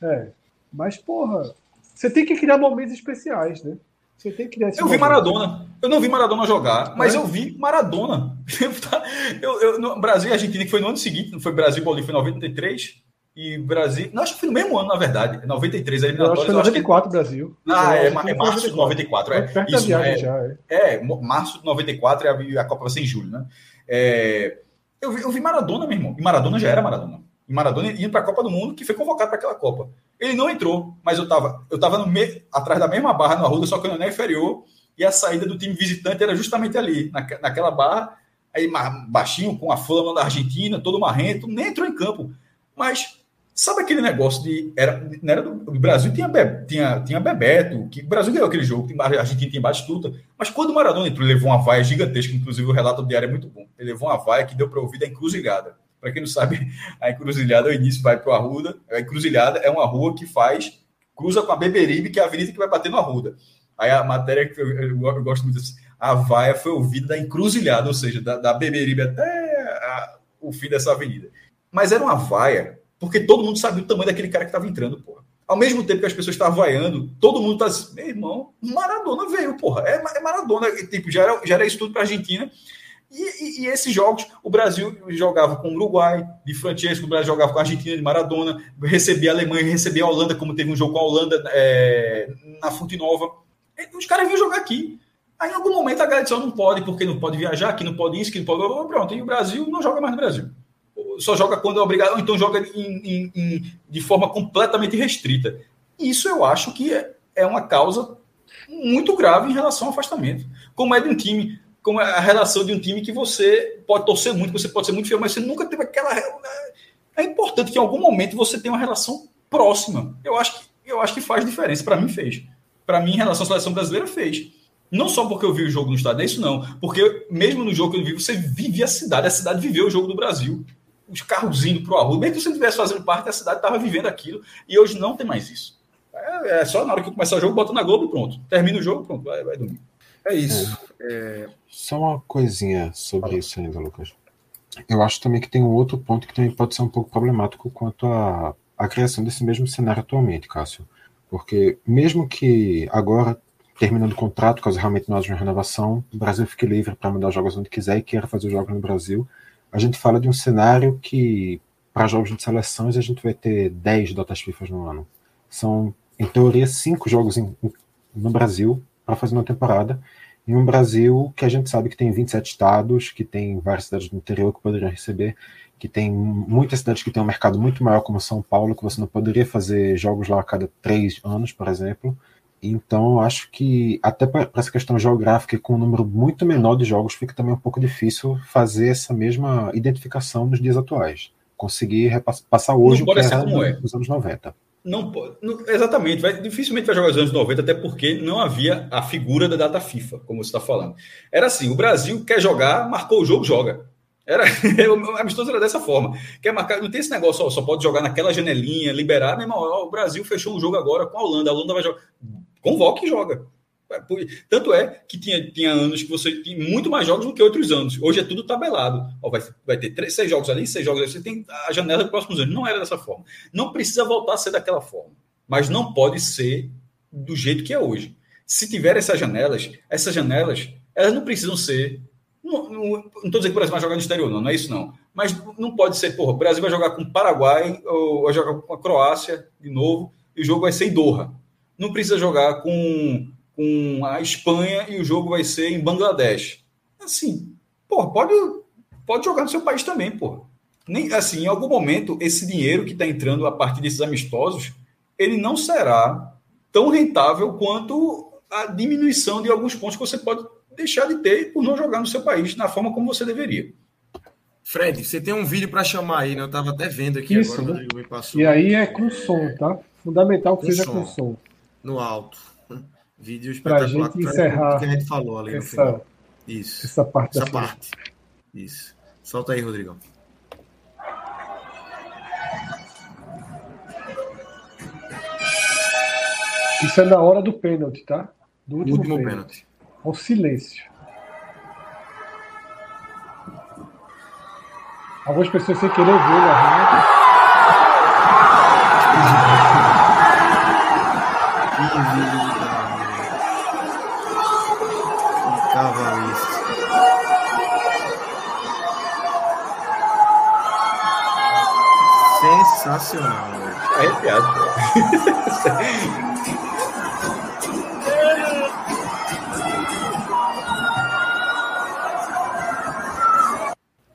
É. Mas, porra, você tem que criar momentos especiais, né? Você tem que Eu vi momento. Maradona. Eu não vi Maradona jogar, mas É? eu vi Maradona. eu, eu, no Brasil e Argentina, que foi no ano seguinte, não foi Brasil e Bolívia, foi em 93. E Brasil. Não, acho que foi no mesmo ano, na verdade. 93, a Eu acho que foi eu acho que- 94, Brasil. Ah, é, é foi março de 94. Foi É, da isso, viagem é, já, é. é, março de 94 e a- e a Copa vai ser em julho, né? É, eu, vi, eu vi Maradona, meu irmão. E Maradona já era Maradona. E Maradona ia para a Copa do Mundo, que foi convocado para aquela Copa. Ele não entrou, mas eu estava eu tava me, atrás da mesma barra no Arruda, só que no anel inferior, e a saída do time visitante era justamente ali, naque- naquela barra, aí baixinho, com a flama da Argentina, todo marrento, nem entrou em campo. Mas sabe aquele negócio de. Era, não era do, o Brasil tinha, Be- tinha, tinha Bebeto, que o Brasil ganhou aquele jogo, a Argentina tinha Batistuta, mas quando o Maradona entrou, ele levou uma vaia gigantesca, inclusive o relato do diário é muito bom. Ele levou uma vaia que deu para ouvir da encruzilhada. Para quem não sabe, a encruzilhada, o início vai para o Arruda. A encruzilhada é uma rua que faz, cruza com a Beberibe, que é a avenida que vai bater no Arruda. Aí a matéria que eu, eu, eu gosto muito assim, a vaia foi ouvida da encruzilhada, ou seja, da, da Beberibe até a- o fim dessa avenida. Mas era uma vaia, porque todo mundo sabia o tamanho daquele cara que estava entrando, porra. Ao mesmo tempo que as pessoas estavam vaiando, todo mundo tá assim, meu irmão, Maradona veio, porra. É, é Maradona, tipo, já era, já era isso tudo para Argentina. E, e- e esses jogos, o Brasil jogava com o Uruguai, de Francesco, o Brasil jogava com a Argentina, de Maradona, recebia a Alemanha, recebia a Holanda, como teve um jogo com a Holanda é, na Fonte Nova. Os caras vinham jogar aqui. Aí, em algum momento, a galera disse, "Ó, não pode, porque não pode viajar, que não pode isso, que não pode... Pronto, e o Brasil não joga mais no Brasil. Só joga quando é obrigado, ou então joga em- em- em- de forma completamente restrita. Isso eu acho que é, é uma causa muito grave em relação ao afastamento. Como é de um time, como é a relação de um time que você pode torcer muito, você pode ser muito fiel, mas você nunca teve aquela. É importante que em algum momento você tenha uma relação próxima. Eu acho que, eu acho que faz diferença. Para mim, fez. Para mim, em relação à seleção brasileira, fez. Não só porque eu vi o jogo no estádio, é isso não. Porque mesmo no jogo que eu vi, você vivia a cidade, a cidade viveu o jogo do Brasil. Os carros indo para o Arruda, mesmo que você estivesse fazendo parte, a cidade estava vivendo aquilo. E hoje não tem mais isso. É, é só na hora que começar o jogo, bota na Globo e pronto. Termina o jogo, pronto, vai, vai dormir. É isso. É, Só uma coisinha sobre isso ainda, Lucas. Eu acho também que tem um outro ponto que também pode ser um pouco problemático quanto à, à criação desse mesmo cenário atualmente, Cássio. Porque mesmo que agora, terminando o contrato, caso realmente não haja uma renovação, o Brasil fique livre para mandar jogos onde quiser e queira fazer os jogos no Brasil, a gente fala de um cenário que, para jogos de seleções, a gente vai ter 10 datas FIFA no ano. São, em teoria, cinco jogos em- no Brasil para fazer uma temporada em um Brasil que a gente sabe que tem 27 estados, que tem várias cidades do interior que poderiam receber, que tem muitas cidades que tem um mercado muito maior, como São Paulo, que você não poderia fazer jogos lá a cada três anos, por exemplo. Então, acho que, até para essa questão geográfica, com um número muito menor de jogos, fica também um pouco difícil fazer essa mesma identificação nos dias atuais. Conseguir passar hoje Não o que ser era é. nos anos 90. Não, pode- exatamente, vai, dificilmente vai jogar os anos 90, até porque não havia a figura da data FIFA, como você está falando. Era assim: o Brasil quer jogar, marcou o jogo, joga. Era, o amistoso era dessa forma. Quer marcar, não tem esse negócio, ó, só pode jogar naquela janelinha, liberar, meu irmão, ó, o Brasil fechou um jogo agora com a Holanda, a Holanda vai jogar. Convoca e joga. Tanto é que tinha, tinha anos que você tinha muito mais jogos do que outros anos. Hoje é tudo tabelado. Ó, vai, vai ter três, seis jogos ali, seis jogos ali. Você tem a janela dos próximos anos. Não era dessa forma. Não precisa voltar a ser daquela forma. Mas não pode ser do jeito que é hoje. Se tiver essas janelas, essas janelas, elas não precisam ser. Não estou dizendo que o Brasil vai jogar no exterior, não, não é isso não. Mas não pode ser, porra, o Brasil vai jogar com o Paraguai, ou vai jogar com a Croácia de novo, e o jogo vai ser em Doha. Não precisa jogar com, com a Espanha e o jogo vai ser em Bangladesh. Assim, porra, pode, pode jogar no seu país também, porra. Nem, assim, em algum momento, esse dinheiro que está entrando a partir desses amistosos, ele não será tão rentável quanto a diminuição de alguns pontos que você pode deixar de ter por não jogar no seu país na forma como você deveria. Fred, você tem um vídeo para chamar aí, né? Eu tava até vendo aqui Isso, agora, o né? Rodrigo me passou E aí é com som, tá? Fundamental que Com seja som. com som. no alto. Vídeo espetacular. gente encerrar que a gente falou ali no final. Essa, Isso. essa parte Essa parte. Isso. Solta aí, Rodrigão. Isso é na hora do pênalti, tá? Do último, último pênalti. pênalti. Ao silêncio. Algumas pessoas sem querer ver na rede. Que Sensacional, velho. Arrepiado, pô.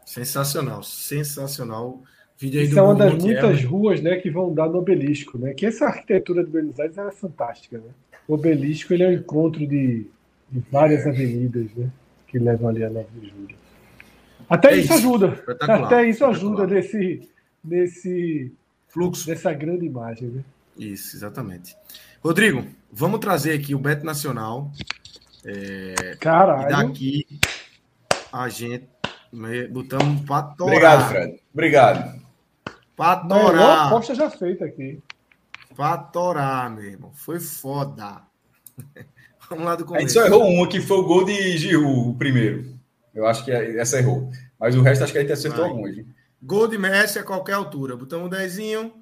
Sensacional, sensacional. Vídeo aí Isso do é uma das muitas ruas né, que vão dar no obelisco, né? Que essa arquitetura de Buenos Aires era fantástica, né? O obelisco ele é o encontro de, de várias avenidas, né? Que levam ali a 9 de julho. Até É isso, isso. ajuda. Até isso ajuda nesse, nesse, Fluxo. nessa grande imagem, né? Isso, exatamente. Rodrigo, vamos trazer aqui o Beto Nacional. E Caralho. daqui a gente né, botamos pra torar. Obrigado, Fred. Obrigado. Melhor torar. aposta já feita aqui. Pra torar, meu irmão. Foi foda. Vamos lá do A começo. gente só errou uma, que foi o gol de Giroud, o primeiro. Eu acho que essa errou. Mas o resto acho que a gente acertou Vai. alguns. Gol de Messi a qualquer altura. Botamos 10,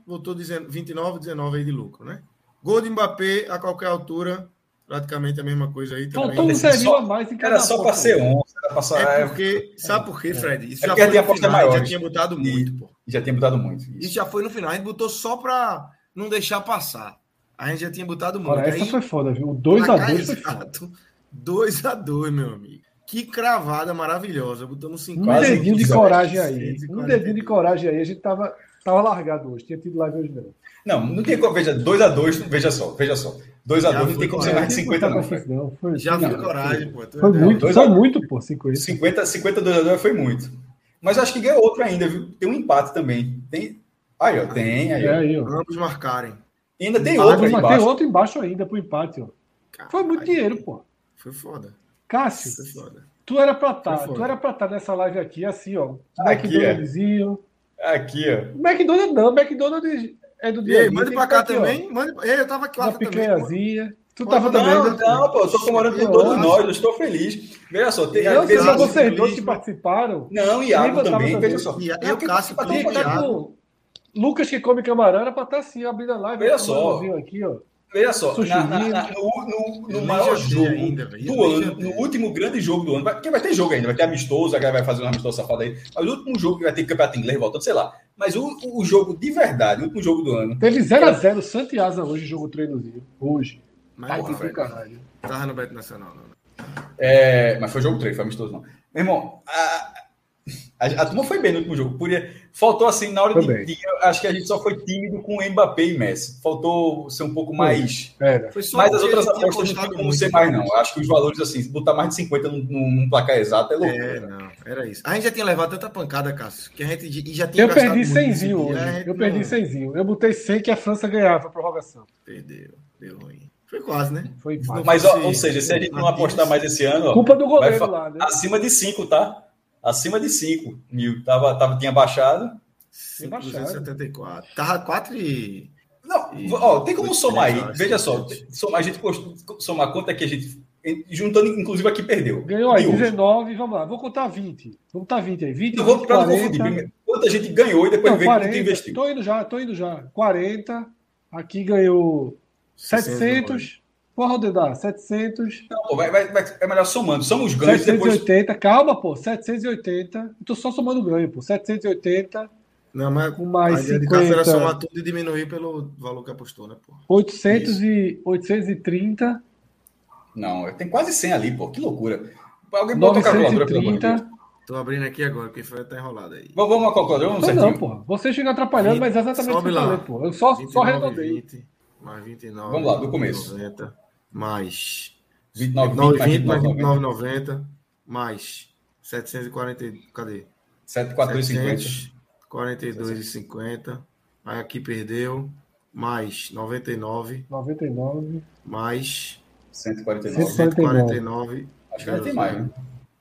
botou 29, 19 aí de lucro, né? Gol de Mbappé a qualquer altura. Praticamente a mesma coisa aí também. Faltou um zerinho só- a mais em cada Era só para ser 11, era pra ser- É porque, sabe por quê, Fred? Isso É já porque foi tinha no final, a gente já tinha botado E- muito, pô. Já tinha mudado muito. Isso Isso. já foi no final. A gente botou só pra não deixar passar. A gente já tinha botado muito. Olha, essa Aí, foi foda, viu? O 2x2 placar foi foda. exato. 2x2, meu amigo. Que cravada maravilhosa. Botamos Um 50. Quase dedinho de 200, coragem aí. Um 140. dedinho de coragem aí. A gente tava, tava largado hoje. Tinha tido live hoje não. Não, não tem como. Veja, 2x2, veja só, veja só. 2x2 Já não foi tem como ser mais de 50, não. Não, Fred. não. Foi, Já foi, não, coragem, pô. Foi é muito, Dois foi a- muito, pô, 50. 50, 50 2x2 foi muito. Mas acho que ganhou outro ainda, viu? Tem um empate também. Tem. Aí, ó, tem. Aí, É ó. aí, ó. Ambos marcarem. E ainda tem Ah, outro aí mas tem embaixo. outro embaixo ainda pro empate, ó. Foi muito Caralho. dinheiro, pô. Foi foda. Cássio, tu era pra estar, foda. tu era pra estar nessa live aqui, assim, ó. Aqui, McDonald'szinho. Aqui, ó. McDonald's não, McDonald's é do E dia a aí, dia, mande tem pra cá tá aqui, ó. também. Mande... Ei, eu tava aqui lá Uma também. picanhazinha. Tu tava não, também, Não, né? não, pô, eu tô comemorando com Eu todos acho. nós, eu estou feliz. Veja só, tem. Às vezes- vocês dois que participaram. Não, Iago também, também. veja só. E eu, quem Cássio, Iago. com Lucas que come camarão era pra estar assim, abrindo a live. Veja só. Aqui, ó. Veja só, Sushi na- na- na- no, no- no maior jogo ainda. Eu do ano, no último grande jogo do ano, vai, porque vai ter jogo ainda, vai ter amistoso, a galera vai fazer um amistoso safado aí, mas o último jogo que vai ter campeonato inglês voltando, sei lá. Mas o, o jogo de verdade, o último jogo do ano, Teve 0x0 Santiasa hoje, jogo treinozinho. Hoje. Mas Tá porra, caralho. tava no Beto Nacional, não. é, mas foi jogo 3, foi amistoso não. Meu irmão, a, A, a turma foi bem no último jogo. Podia, faltou assim, na hora Foi de, Acho que a gente só foi tímido com Mbappé e Messi. Faltou ser um pouco mais. Era. Foi só Mas as outras apostas não tem como ser mais, não. Acho que os valores, assim, botar mais de 50 num, num- num placar exato é loucura. É, não, era isso. A gente já tinha levado tanta pancada, Cássio, que a gente e já tinha Eu perdi muito nesse 100 dia, hoje. gente Eu perdi 100 Eu botei 100 que a França ganhava a prorrogação. Perdeu, deu ruim. Foi quase, né? Foi fácil. Mas, ó, ou seja, se a gente não apostar mais esse ano, ó, Culpa do goleiro lá, né? acima de 5, tá? Acima de 5 mil. Tava, tava, tinha baixado. 574. Tava 4 e. Não, E- ó, tem como somar aí. Veja só, somar, a gente costuma somar quanto é que a gente. Juntando, inclusive, aqui perdeu. Ganhou aí De hoje. 19, vamos lá. Vou contar 20. Vamos contar 20 aí. 20, Eu vou 20 para não 40. confundir. Quanto a gente ganhou e depois Não, ver quanto 40. investiu. Tô indo já, tô indo já. 40. Aqui ganhou 700. Porra, Dedá, 700. Não, pô, vai, vai, vai- é melhor somando. Somos ganhos depois. 780. Calma, pô. 780. Eu tô só somando ganho, pô. 780 Não, mas com a mais ideia de Cássio era 50. somar tudo e diminuir pelo valor que apostou, né, pô? 800 e 830. Não, tem quase 100 ali, pô. Que loucura. Alguém bota a calculadora, pelo amor de Deus. 930. Tô abrindo aqui agora, porque foi tá enrolado aí. Vamos vamos uma calculadora, vamos Não, certinho. não, porra. Você chega atrapalhando, mas é exatamente o que eu lá. falei, pô. Eu só, só 29, arredondei. 20, mais 29. Vamos lá, do começo. 90, mais 29, 9, 20, 20, mais 29, 29,90, mais 740. Cadê? 7, 4, 50. 42,50. Aí aqui perdeu. Mais 99. 99. Mais 149. 149. Acho que ainda tem mais, né?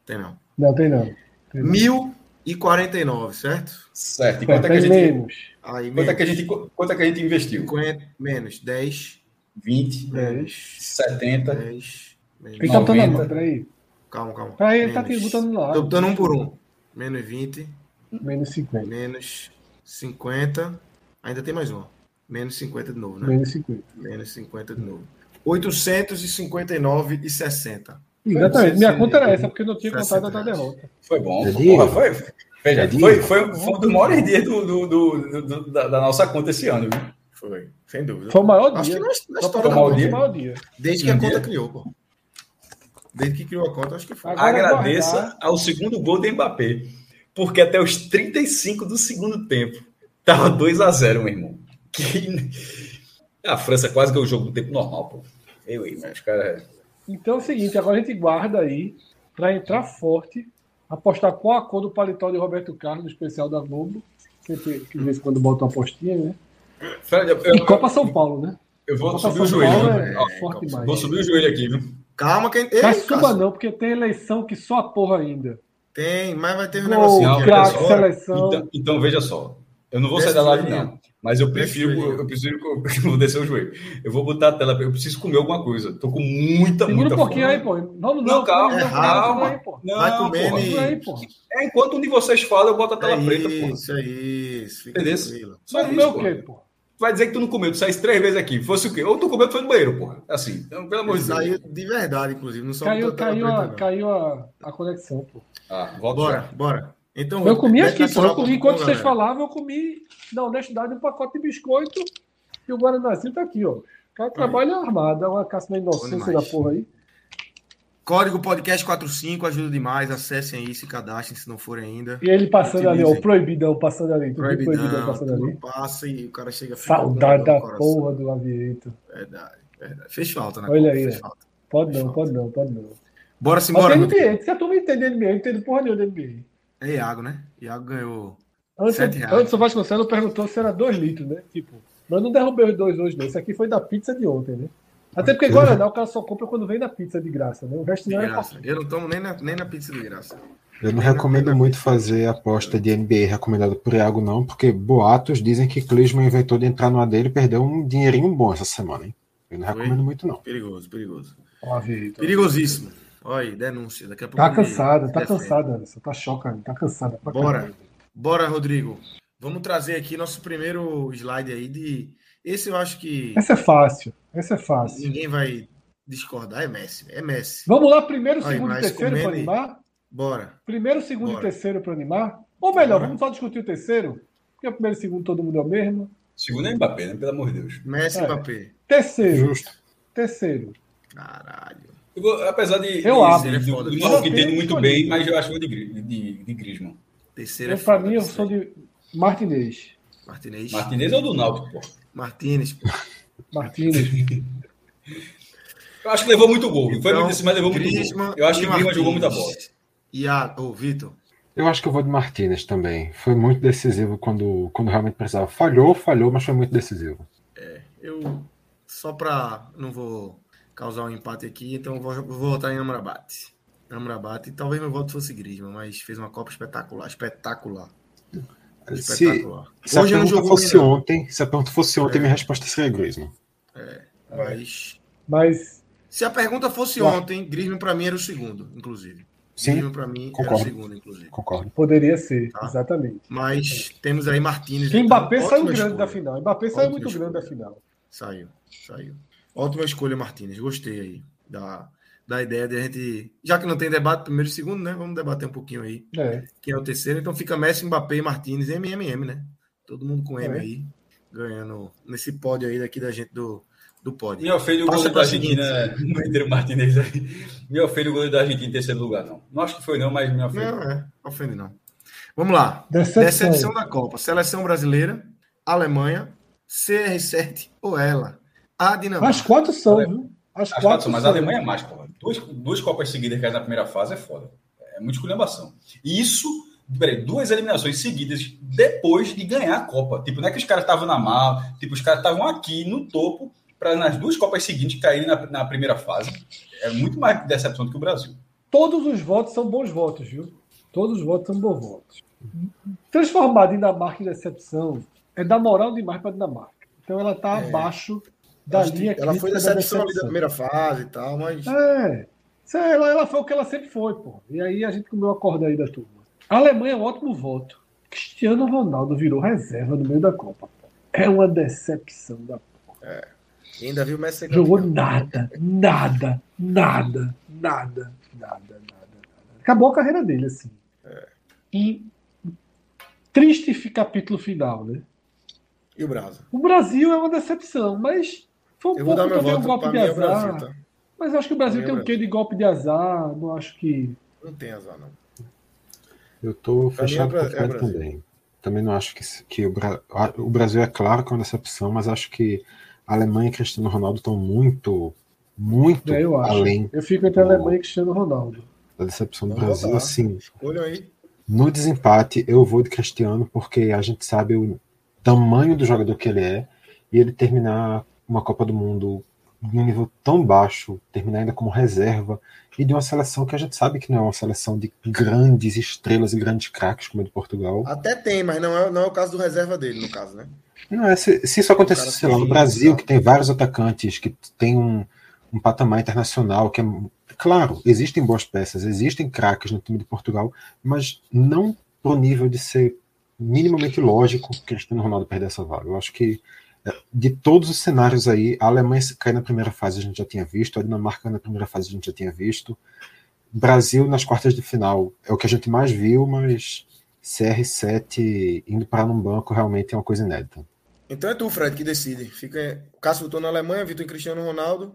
Tem não. Não, tem não. Tem não. 1.049, certo? Certo. E quanto é que a tem gente. menos. Aí Quanto é que a menos gente, quanto é que a gente investiu? 50, menos 10. 20, 10. 70. 10. Menos Quem tá botando 90. Peraí. Calma, calma. Peraí, ele tá aqui botando lá. Tô botando um por um. Menos 20. Menos 50. Menos 50. Ainda tem mais um. Menos 50 de novo, né? Menos 50. Menos 50 de novo. 859,60. Exatamente. Minha conta era essa, porque eu não tinha contado a 60 derrota. Foi bom. É. Porra, foi, veja, É foi, foi, foi um dos maiores dias do, do, do- do- da, da nossa conta esse ano, viu? Foi, sem dúvida. Foi o maior Acho dia. que na, na história pra da maior foi dia. o maior dia. Desde que a conta criou, pô. Desde que criou a conta, acho que foi. Agora Agradeça guardar. ao segundo gol do Mbappé, porque até os 35 do segundo tempo tava 2 a 0 meu irmão. Que... A França quase ganhou o jogo no tempo normal, pô. Eu, eu, os caras. Então é o seguinte, agora a gente guarda aí pra entrar forte, apostar qual a cor do paletó de Roberto Carlos, no especial da Globo. Sempre que de vez em quando bota uma apostinha, né? Fred, eu, E Copa São Paulo, né? eu vou Copa subir o São joelho. Paulo é Ó, forte. Vou subir o joelho aqui, viu? Calma, quem. Ei, Mas suba não, porque tem eleição que só a porra ainda. Tem, mas vai ter um negocinho Não, craque, seleção. Então, então, veja só. Eu não vou Desce sair da o live, não. Mas eu o prefiro, eu preciso, eu vou descer o joelho. Eu vou botar a tela, eu preciso comer alguma coisa. Tô com muita, Segura muita um pouquinho fome. aí, pô. Vamos Não, não, calma, não, calma. Aí, pô. Não, Vai e- Segura aí, pô. É, enquanto um de vocês fala, eu boto a tela É preta, isso, porra. é isso. Fica Entendeu? tranquilo. Só comer o quê, pô? Tu vai dizer que tu não comeu, tu saísse três vezes aqui. Fosse o quê? Ou tu comeu, tu foi no banheiro, porra. Assim, então, pelo amor de Deus. Saiu de verdade, inclusive. Não só Caiu, caiu, a, caiu a, a conexão, pô. Ah, volta Bora, já. bora. Então, Eu comi aqui, pô. Eu comi, enquanto vocês falavam, eu comi, na honestidade, um pacote de biscoito e o Guaranazinho tá aqui, ó. O cara trabalha armado, é uma caça na inocência da porra aí. Código podcast 45 ajuda demais. Acessem aí, se cadastrem se não forem ainda. E ele passando ali, ó, Utilizem. o proibidão passando ali. Tu viu o proibidão Proibidão, passando ali. tudo passa e o cara chega Saudade da porra do Aviator. Verdade, verdade. Fez falta, né? Olha Copa? aí, Fez falta. Pode não, pode não, pode não. Bora se Mas embora, diz que a turma entende NBA, eu não entendo porra nenhuma de NBA. É Iago, né? Iago ganhou. Antes, Sete reais. antes o Vasconcelos perguntou se era 2 litros, né? Tipo, mas não derrubei os dois hoje, não. Isso aqui foi da pizza de ontem, né? Até porque Guaraná o cara só compra quando vem da pizza de graça, né? O resto De não é graça. Eu não tomo nem na, nem na pizza de graça. Eu não recomendo muito fazer aposta de NBA recomendada por Iago, não, porque boatos dizem que Klinsmann inventou de entrar no dele e perdeu um dinheirinho bom essa semana, hein? Eu não Foi? recomendo muito, não. Perigoso, perigoso. Ó. Perigosíssimo. Olha aí, denúncia. Daqui a pouco. Tá cansada, tá cansada, Anderson. Tá chocando, tá cansada. Bora. caralho. Bora, Rodrigo. Vamos trazer aqui nosso primeiro slide aí de. Esse eu acho que Essa é fácil, essa é fácil. ninguém vai discordar. É Messi. É Messi. Vamos lá, primeiro, Aí, segundo e terceiro para animar? Bora. Primeiro, segundo Bora. e terceiro para animar? Ou melhor, Bora. vamos só discutir o terceiro? Porque o primeiro e segundo todo mundo é o mesmo. Segundo é Mbappé, né? Pelo amor de Deus. Messi e É. Mbappé. Terceiro, Justo. terceiro. Caralho. Eu vou- apesar de, Eu de, abro. de, Ele é entendo muito escolhido. bem, mas eu acho que vou de, de, de Griezmann. Terceiro é Para mim, eu sou de Martinez. Martinez. Martinez é o do Náutico, pô. Martinez. pô. Martinez. Eu acho que levou muito gol. Não foi Então, muito desse, mas levou muito Griezmann gol. Eu acho e que o Grima jogou muita bola. E a, ô, Vitor, Eu acho que eu vou de Martinez também. Foi muito decisivo quando, quando realmente precisava. Falhou, falhou, mas foi muito decisivo. eu só pra. Não vou causar um empate aqui, então eu vou, vou votar em Amrabat. Amrabat, talvez meu voto fosse Griezmann, mas fez uma Copa espetacular. Espetacular. Se, Espetacular. se a Hoje não pergunta jogou fosse não. ontem, se a pergunta fosse ontem, É. minha resposta seria Griezmann. Mas. Mas Se a pergunta fosse ontem, Griezmann pra mim era o segundo, inclusive. Sim, Griezmann pra mim era o concordo. segundo, inclusive. concordo. poderia ser, Tá. exatamente. Mas temos aí Martínez. Porque então, Mbappé saiu grande escolha. da final. Mbappé saiu Ótima muito escolha. grande da final. Saiu, saiu. Ótima escolha, Martínez. Gostei aí da, da ideia de a gente. Já que não tem debate primeiro e segundo, né? Vamos debater um pouquinho aí. É. Quem é o terceiro? Então fica Messi, Mbappé e Martínez, MMM, né? Todo mundo com M É. aí, ganhando nesse pódio aí daqui da gente do, do pódio. Me ofende o Passa goleiro da Argentina, meter o Martinez aí. Me ofende o goleiro da Argentina em terceiro lugar, não. Não acho que foi, não, mas me ofende. Não, é, ofende não. Vamos lá. Decepção. Decepção da Copa. Seleção brasileira, Alemanha, CR7 ou ela. A Dinamarca. As quatro são, viu? As As quatro quatro são, mas a. Alemanha é mais, porra. Duas, duas Copas seguidas que é na primeira fase é foda. É muita esculhambação. E isso, peraí, duas eliminações seguidas depois de ganhar a Copa. Tipo, não é que os caras estavam na mala, tipo, os caras estavam aqui no topo para nas duas Copas seguintes caírem na, na primeira fase. É muito mais decepção do que o Brasil. Todos os votos são bons votos, viu? Todos os votos são bons votos. Transformar Dinamarca em decepção é dar moral demais para Dinamarca. Então ela está abaixo da Acho que linha Ela foi decepção ali da primeira fase e tal, mas. É. É, Ela, ela foi o que ela sempre foi, pô. E aí a gente comeu a corda aí da turma. A Alemanha é um ótimo voto. Cristiano Ronaldo virou reserva no meio da Copa. pô. É uma decepção da E ainda viu o Messi Jogou nada, nada, nada, nada, nada, nada, nada. Acabou a carreira dele, assim. E triste capítulo final, né? E o Brasa? O Brasil é uma decepção, mas foi um Eu vou dar pouco também um golpe de é azar. Brasil, tá? Mas acho que o Brasil Pra tem é um o quê de golpe de azar. Não acho que. Não tem azar, não. Eu tô Pra mim fechado é com o Bra- é Brasil. também. Também não acho que, que o, Bra- o Brasil é claro que é uma decepção, mas acho que a Alemanha e Cristiano Ronaldo estão muito, muito É, eu acho. além Eu fico entre a Alemanha e Cristiano Ronaldo. da decepção do Vamos Brasil. votar. Assim, Escolham aí. no desempate, eu vou de Cristiano, porque a gente sabe o tamanho do jogador que ele é, e ele terminar uma Copa do Mundo num nível tão baixo, terminar ainda como reserva, e de uma seleção que a gente sabe que não é uma seleção de grandes estrelas e grandes craques como a de Portugal. Até tem, mas não é, não é o caso do reserva dele, no caso, né? Não, é, se, se isso acontecesse, sei lá, no Brasil, que tem vários atacantes, que tem um, um patamar internacional, que é. Claro, existem boas peças, existem craques no time de Portugal, mas não pro nível de ser minimamente lógico que Cristiano Ronaldo perder essa vaga. Eu acho que é, de todos os cenários aí, a Alemanha se cair na primeira fase a gente já tinha visto, a Dinamarca na primeira fase a gente já tinha visto. Brasil nas quartas de final é o que a gente mais viu, mas CR7 indo parar num banco realmente é uma coisa inédita. Então é tu, Fred, que decide. Fica... O Cássio votou na Alemanha, Vitor em Cristiano Ronaldo.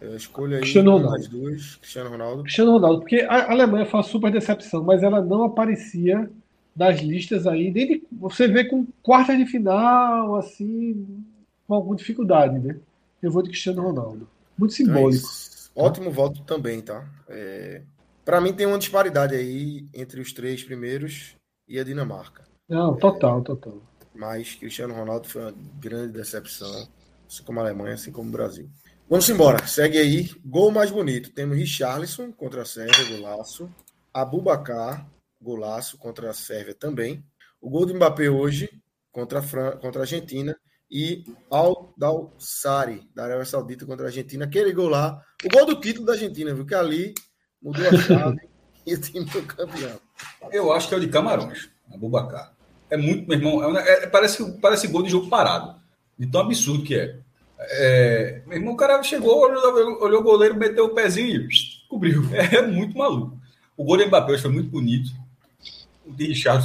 É, Escolha aí Cristiano Ronaldo. das duas. Cristiano Ronaldo. Cristiano Ronaldo, porque a Alemanha foi uma super decepção, mas ela não aparecia nas listas aí, nem de- você vê com quartas de final, assim, com alguma dificuldade, né? Eu vou de Cristiano Ronaldo. Muito Então é simbólico. isso. Ótimo voto também, tá? É... Para mim tem uma disparidade aí entre os três primeiros e a Dinamarca. Não, total, total. Mas Cristiano Ronaldo foi uma grande decepção, assim como a Alemanha, assim como o Brasil. Vamos embora, segue aí. Gol mais bonito. Temos Richarlison contra a Sérvia, golaço. Abubacar, golaço contra a Sérvia também. O gol do Mbappé hoje contra a, Fran... contra a Argentina. E Al Dalsari, da Arábia Saudita contra a Argentina. Aquele gol lá, o gol do título da Argentina, viu? Que ali mudou a chave e o time foi campeão. Eu acho que é o de Camarões, Abubacar. É muito, meu irmão, é é- parece, parece gol de jogo parado. De tão absurdo que é. É, meu irmão, o cara chegou, olhou, olhou o goleiro, meteu o pezinho e pss, cobriu. É, muito maluco. O gol do Mbappé foi muito bonito. O de Richard,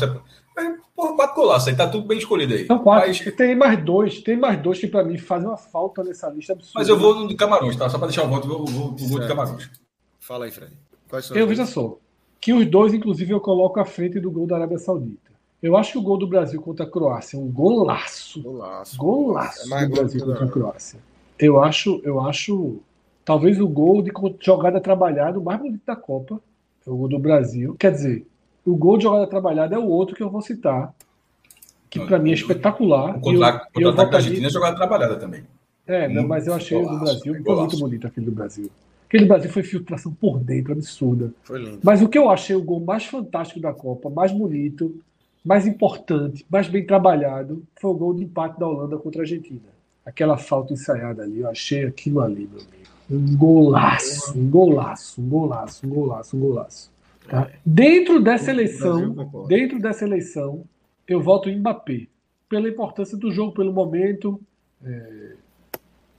porra, quatro golaços aí, tá tudo bem escolhido aí. São quatro. Mas, Tem mais dois, tem mais dois que pra mim fazem uma falta nessa lista absurda. mas eu vou no de Camarões, tá? Só para deixar o voto, eu vou, vou, vou, vou de. Camarões. Fala aí, Fred. Quais são Eu dois? só. que os dois, inclusive, eu coloco à frente do gol da Arábia Saudita. Eu acho que o gol do Brasil contra a Croácia é um golaço. Golaço. Golaço É do Brasil contra a Croácia. Eu acho, eu acho talvez o gol de jogada trabalhada o mais bonito da Copa. É o gol do Brasil. Quer dizer, o gol de jogada trabalhada é o outro que eu vou citar. Que para mim é espetacular. O contra-ataque da Argentina é jogada trabalhada também. É, não, mas eu achei o do Brasil foi muito bonito aquele do Brasil. Aquele do Brasil foi filtração por dentro, absurda. Foi lindo. Mas o que eu achei o gol mais fantástico da Copa, mais bonito, mais importante, mais bem trabalhado, foi o gol de empate da Holanda contra a Argentina. Aquela falta ensaiada ali, eu achei aquilo ali, meu amigo. Um golaço, um golaço, um golaço, um golaço, um golaço. Tá? Dentro dessa eleição, dentro dessa eleição, eu voto em Mbappé. Pela importância do jogo, pelo momento. É...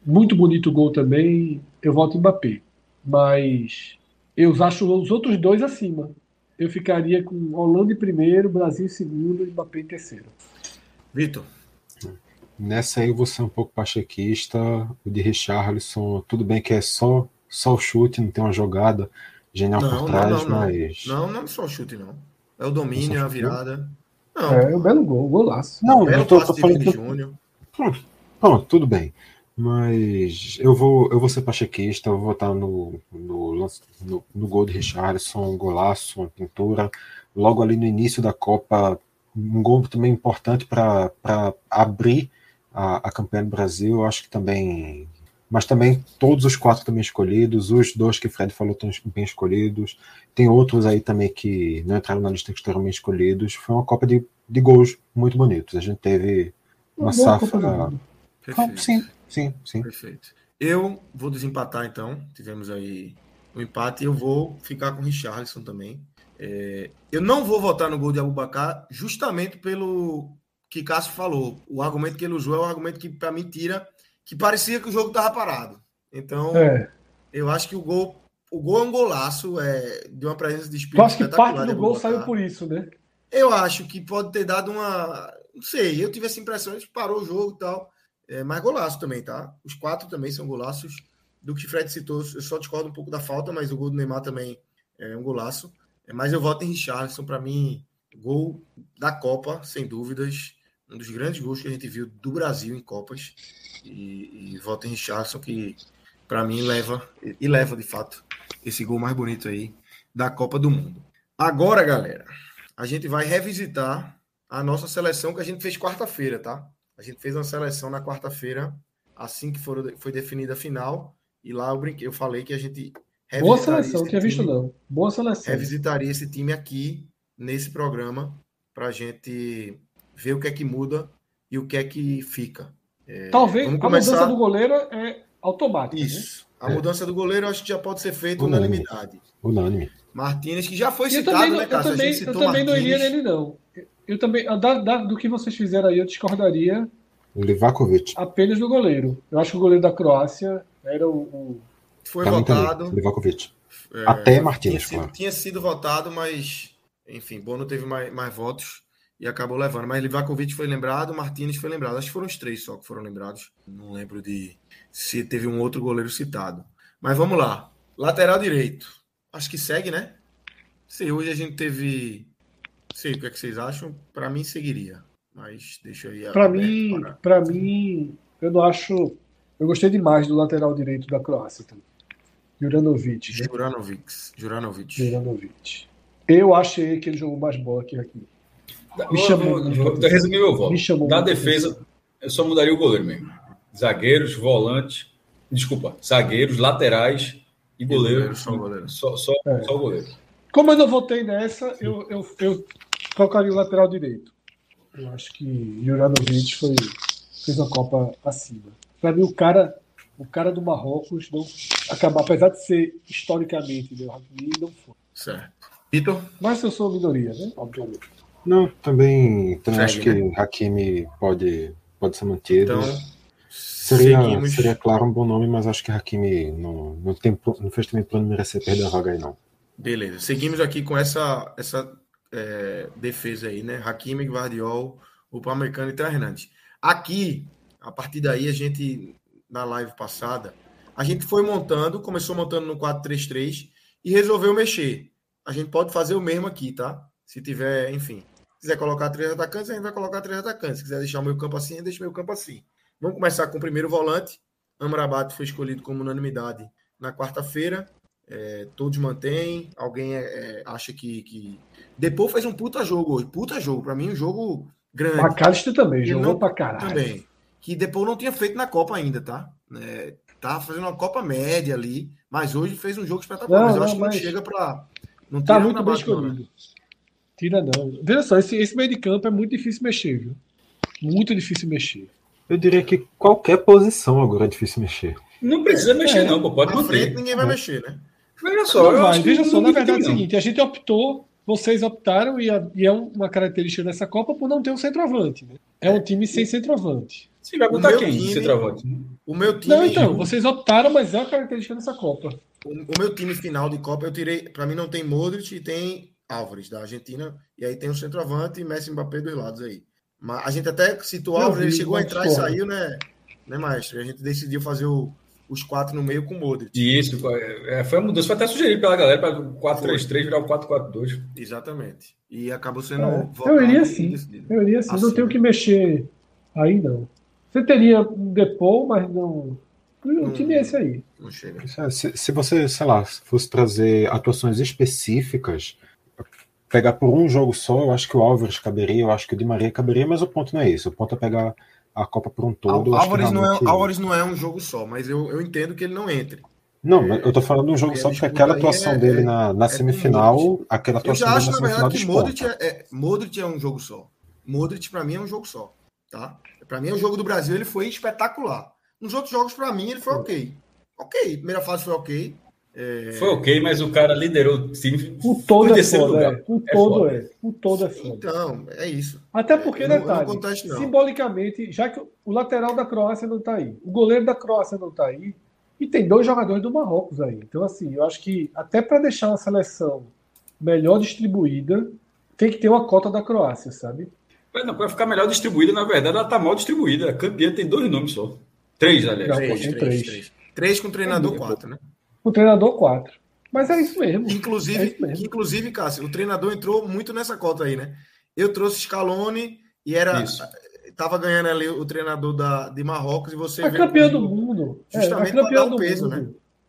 Muito bonito o gol também. Eu voto em Mbappé. Mas eu acho os outros dois acima. Eu ficaria com Holanda em primeiro, Brasil em segundo e Mbappé em terceiro. Vitor. Nessa aí eu vou ser um pouco pachequista. O de Richarlison, tudo bem que é só, só o chute, não tem uma jogada genial não, por trás, não, não, mas. Não, não é só o chute, não. É o domínio, é a virada. Não. É um belo gol, um golaço. Não, belo eu tô, tô de falando. Que- Júnior. Pronto, pronto, tudo bem. Mas eu vou, eu vou ser pachequista, eu vou votar no, no, no, no gol de Richarlison, um golaço, uma pintura. Logo ali no início da Copa, um gol também importante para abrir a, a campanha do Brasil. Eu acho que também. Mas também todos os quatro também escolhidos, os dois que o Fred falou estão bem escolhidos. Tem outros aí também que não entraram na lista que estão bem escolhidos. Foi uma Copa de, de gols muito bonitos. A gente teve uma do safra. Mundo. Ah, Perfeito. sim, sim, sim. Perfeito. Eu vou desempatar, então. Tivemos aí um empate. Eu vou ficar com o Richarlison também. É, eu não vou votar no gol de Abubacar justamente pelo que Cássio falou. O argumento que ele usou é o argumento que, para mim, tira que parecia que o jogo estava parado. Então, É. eu acho que o gol, o gol é um golaço, é, de uma presença de Eu espírito acho que parte do gol saiu por isso, né? Eu acho que pode ter dado uma. Não sei, eu tive essa impressão, ele parou o jogo e tal. É, mas golaço também, tá? Os quatro também são golaços. Do que Fred citou, eu só discordo um pouco da falta, mas o gol do Neymar também é um golaço. É, mas eu voto em Richarlison, para mim, gol da Copa, sem dúvidas. Um dos grandes gols que a gente viu do Brasil em Copas. E, e voto em Richarlison, que para mim leva, e leva de fato, esse gol mais bonito aí da Copa do Mundo. Agora, galera, a gente vai revisitar a nossa seleção que a gente fez quarta-feira, tá? A gente fez uma seleção na quarta-feira, assim que foram, foi definida a final, e lá eu brinquei, eu falei que a gente Boa seleção, não esse tinha visto time- não. Boa seleção. revisitaria esse time aqui nesse programa para a gente ver o que é que muda e o que é que fica. É, Talvez a começar- mudança do goleiro é automática. né? Isso. A É. mudança do goleiro acho que já pode ser feita Unânime. unanimidade. Unânime. Martínez, que já foi eu citado, também, né, eu Cássio? Também, eu também não iria nele, não. Eu também, da- da- do que vocês fizeram aí, eu discordaria Livakovic. apenas do goleiro. Eu acho que o goleiro da Croácia era o. o- Foi Pra também. votado. Livakovic. é, Até tinha Martínez, sido, claro. tinha sido votado, mas enfim, Bono teve mais, mais votos e acabou levando. Mas Livakovic foi lembrado, Martínez foi lembrado. Acho que foram os três só que foram lembrados. Não lembro de se teve um outro goleiro citado. Mas vamos lá. Lateral direito. Acho que segue, né? Sei, hoje a gente teve. Sei o que, é que vocês acham. Para mim, seguiria. Mas deixa aí. Pra aberto mim, para- para mim, eu não acho. Eu gostei demais do lateral direito da Croácia também. Juranovic, né? Juranovic. Juranovic. Juranovic. Eu achei que ele jogou mais bola que aqui. Me chamou. Vou, resumir meu voto. Me chamou Da defesa, eu só mudaria o goleiro mesmo. Zagueiros, volantes, desculpa, zagueiros, laterais e goleiro. goleiro, só o goleiro. Só, só, É. só o goleiro. Como eu não votei nessa, eu, eu, eu colocaria o lateral direito. Eu acho que Juranovic foi, fez uma Copa acima. Para mim, o cara, o cara do Marrocos não acabar, apesar de ser historicamente né, Hakimi, não foi. Certo. Vitor? Mas eu sou minoria, né? Obviamente. Não, também, também Segue, acho que Hakimi pode, pode ser mantido. Então, seria, seguimos. seria, claro, um bom nome, mas acho que Hakimi não, não, tem, não fez também plano merecer perder a vaga aí, não. Beleza. Seguimos aqui com essa, essa é, defesa aí, né? Hakimi, Guardiol, o Pamecano e Hernandes. Aqui, a partir daí, a gente, na live passada, a gente foi montando, começou montando no 4-3-3 e resolveu mexer. a gente pode fazer o mesmo aqui, tá? Se tiver, enfim. Se quiser colocar três atacantes, a gente vai colocar três atacantes. Se quiser deixar o meu campo assim, deixa o meu campo assim. Vamos começar com o primeiro volante. Amrabat foi escolhido como unanimidade na quarta-feira. É, todos mantêm. Alguém é, é acha que, que. Depois fez um puta jogo hoje. Puta jogo. Para mim, um jogo grande. McAllister também, jogou não, pra caralho. Também. Que depois não tinha feito na Copa ainda, tá? É, tá fazendo uma Copa média ali. Mas hoje fez um jogo espetacular. Não, mas eu não, acho que não chega pra. Não tá muito bem escolhido. Né? Tira não. Veja só, esse, esse meio de campo é muito difícil mexer, viu? Muito difícil mexer. Eu diria que qualquer posição agora é difícil mexer. Não precisa mexer, é. não, pô. Pode manter. frente ninguém vai é. mexer, né? Veja só, não vai, veja só, na verdade é o seguinte, a gente optou, vocês optaram, e, a, e, é uma característica dessa Copa por não ter um centroavante. Né? É um time sem centroavante. Você vai botar quem? Time, centroavante. O meu time. Não, então, vocês optaram, mas é uma característica dessa Copa. O, o meu time final de Copa, eu tirei. Para mim não tem Modric e tem Álvares, da Argentina. E aí tem o centroavante e Messi e Mbappé dos lados aí. Mas a gente até citou o Álvares, ele chegou a entrar e saiu, né? Né, Maestro? A gente decidiu fazer o, os quatro no meio com o Modric. Isso, é, foi a mudança, foi até sugerido pela galera para o 4-3-3 virar o 4-4-2. Exatamente. E acabou sendo. É, eu iria sim. Eu iria sim. Assim. Não tenho que mexer aí, não. Você teria um Depou, mas não. O time é esse aí. Não chega. É, se, se você, sei lá, fosse trazer atuações específicas, pegar por um jogo só, eu acho que o Álvares caberia, eu acho que o Di Maria caberia, mas o ponto não é isso. O ponto é pegar a Copa por um todo. Álvares, não é, Álvares não é um jogo só, mas eu, eu entendo que ele não entre. Não, é, eu tô falando de um jogo só porque aquela atuação é, dele na, na é semifinal, aquela atuação eu já acho, na verdade, que Modric é, é, Modric é um jogo só. Modric, para mim, é um jogo só. Tá? Para mim, o jogo do Brasil ele foi espetacular. Nos outros jogos, para mim, ele foi ok. Ok, primeira fase foi ok. É... Foi ok, mas o cara liderou o time. O todo é foda, é. O é todo é. O todo é foda. Então, é isso. Até porque, não, detalhe, não conteste, não. simbolicamente, já que o lateral da Croácia não está aí, o goleiro da Croácia não está aí, e tem dois jogadores do Marrocos aí. Então, assim, eu acho que até para deixar uma seleção melhor distribuída, tem que ter uma cota da Croácia, sabe? Mas não, para ficar melhor distribuída, na verdade, ela está mal distribuída. A campeã tem dois nomes só. Três, aliás. Não, três, três, três, três. três com treinador, é quatro, né? O treinador, quatro. Mas é isso mesmo. Inclusive, é isso mesmo. inclusive, Cássio, o treinador entrou muito nessa cota aí, né? Eu trouxe Scaloni e era. Isso. Tava ganhando ali o treinador da, de Marrocos e você. A campeã do mundo. É, justamente é, para dar um peso, mundo. né?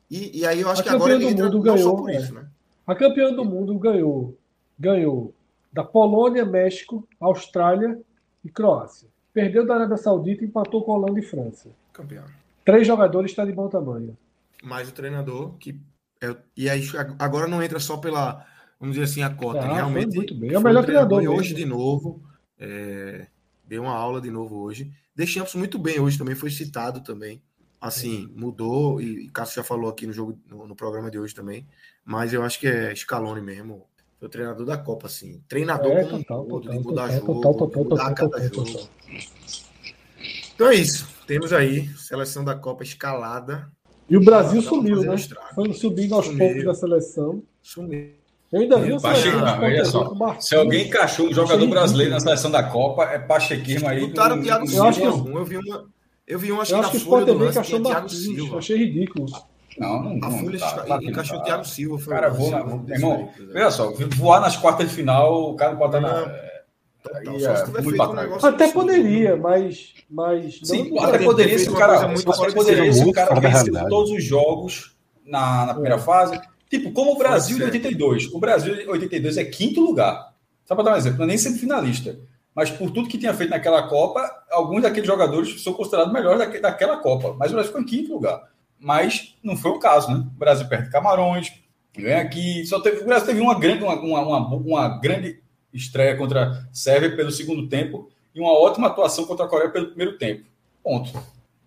E, e, aí eu acho a que agora ele entra mundo ganhou, por é. isso, né? A campeã do mundo ganhou. Ganhou da Polônia, México, Austrália e Croácia. Perdeu da Arábia Saudita e empatou com Holanda e França. Campeão. Três jogadores está de bom tamanho mais o treinador, que é, e aí agora não entra só pela, vamos dizer assim, a cota. Ah, realmente muito bem. É o melhor treinador. treinador hoje de novo, é, deu uma aula de novo hoje. Deixamos muito bem hoje também, foi citado também. Assim, é. mudou, e, e Cássio já falou aqui no jogo, no, no, programa de hoje também, mas eu acho que é Scaloni mesmo, foi o treinador da Copa, assim. Treinador é, como total, todo, total, de mudar total, jogo, total, total, mudar total, cada total, jogo. Então é isso. Temos aí seleção da Copa escalada. E o Brasil sumiu, né? Foi subindo aos sumiu. poucos da seleção. Sumiu. Eu ainda vi o Pacheco, só. Se alguém encaixou um jogador brasileiro na seleção da Copa, é Pachequismo aí. Botaram o Thiago Silva. Eu, vi uma. Eu vi um, acho, eu acho que, que o Sport TV encaixou o Thiago Silva. Achei ridículo. Não, não, a Folha tá, tá, encaixou o Thiago Silva. Foi cara, voa, irmão, veja só, voar nas quartas de final, o cara não pode estar na. Total, é, muito um Até poderia, mas. mas Sim, não, até poderia se o cara. Muito até poderia se o cara venceu todos os jogos na, na primeira é. fase. Tipo, como o Brasil de 82. O Brasil de 82 é quinto lugar. Só para dar um exemplo, não é nem semifinalista. Mas por tudo que tinha feito naquela Copa, alguns daqueles jogadores são considerados melhores daquela Copa. Mas o Brasil ficou em quinto lugar. Mas não foi o caso, né? O Brasil perde Camarões, ganha aqui. Só teve, o Brasil teve uma grande, uma, uma, uma, uma grande estreia contra a Sérvia pelo segundo tempo e uma ótima atuação contra a Coreia pelo primeiro tempo. Ponto.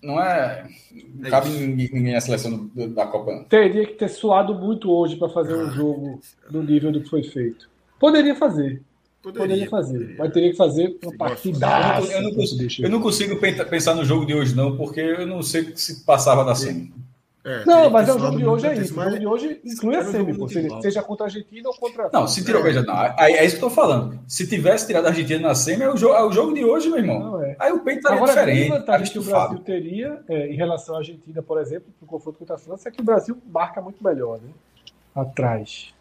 Não é. Não cabe ninguém, ninguém a seleção do, da Copa. Teria que ter suado muito hoje para fazer um jogo no nível do que foi feito. Poderia fazer. Poderia, poderia fazer. Poderia. Mas teria que fazer uma partida. Eu, eu, não consigo, eu não consigo pensar no jogo de hoje, não, porque eu não sei se passava da cena. É, não, mas é o jogo de hoje é isso. O jogo de hoje inclui a semi, pô, seja contra a Argentina ou contra. Não, se tirou, é. veja, não. É, é isso que eu tô falando. Se tivesse tirado a Argentina na semi, é o jogo, é o jogo de hoje, meu irmão. Não, é. Aí o peito estaria Agora, diferente. A vantagem que o Brasil teria é, em relação à Argentina, por exemplo, no confronto contra a França, é que o Brasil marca muito melhor, né? Atrás.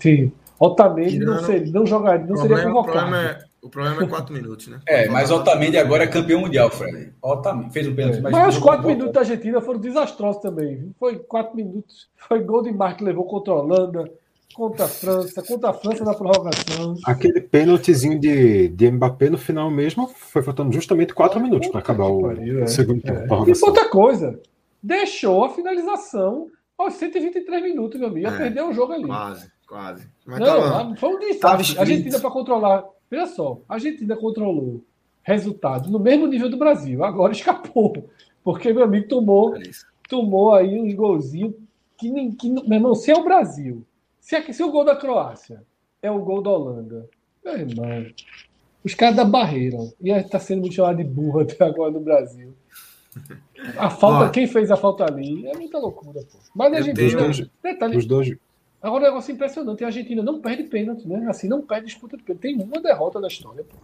Tem Otamendi não, seria, não jogaria, não problema, seria convocado. O problema, é, quatro minutos, né? É, mas Otamendi agora é campeão mundial, Fred. Otamendi fez um pênalti. Mas, mas os quatro minutos da Argentina foram desastrosos também. Foi quatro minutos. Foi gol de Marco que levou contra a Holanda, contra a França, contra a França na prorrogação. Aquele pênaltizinho de, de Mbappé no final mesmo foi faltando justamente quatro minutos para acabar o, pariu, é. segundo tempo. É. E outra coisa, deixou a finalização aos 123 minutos, meu amigo. É. Perdeu o jogo ali. Quase, quase. Mas não, tava, foi um desastre. A Argentina para controlar. Veja só, a Argentina controlou resultado no mesmo nível do Brasil. Agora escapou. Porque meu amigo tomou, é tomou aí uns golzinhos que nem. Que, meu irmão, se é o Brasil se, é, se o gol da Croácia é o gol da Holanda, meu irmão, os caras da barreira. E está sendo muito chamado de burro até agora no Brasil. A falta, quem fez a falta ali é muita loucura, pô. Mas a Argentina. Dois, detalhe, os dois. Agora um negócio impressionante: a Argentina não perde pênalti, né? Assim, não perde disputa de pênalti. Tem uma derrota da história, pô.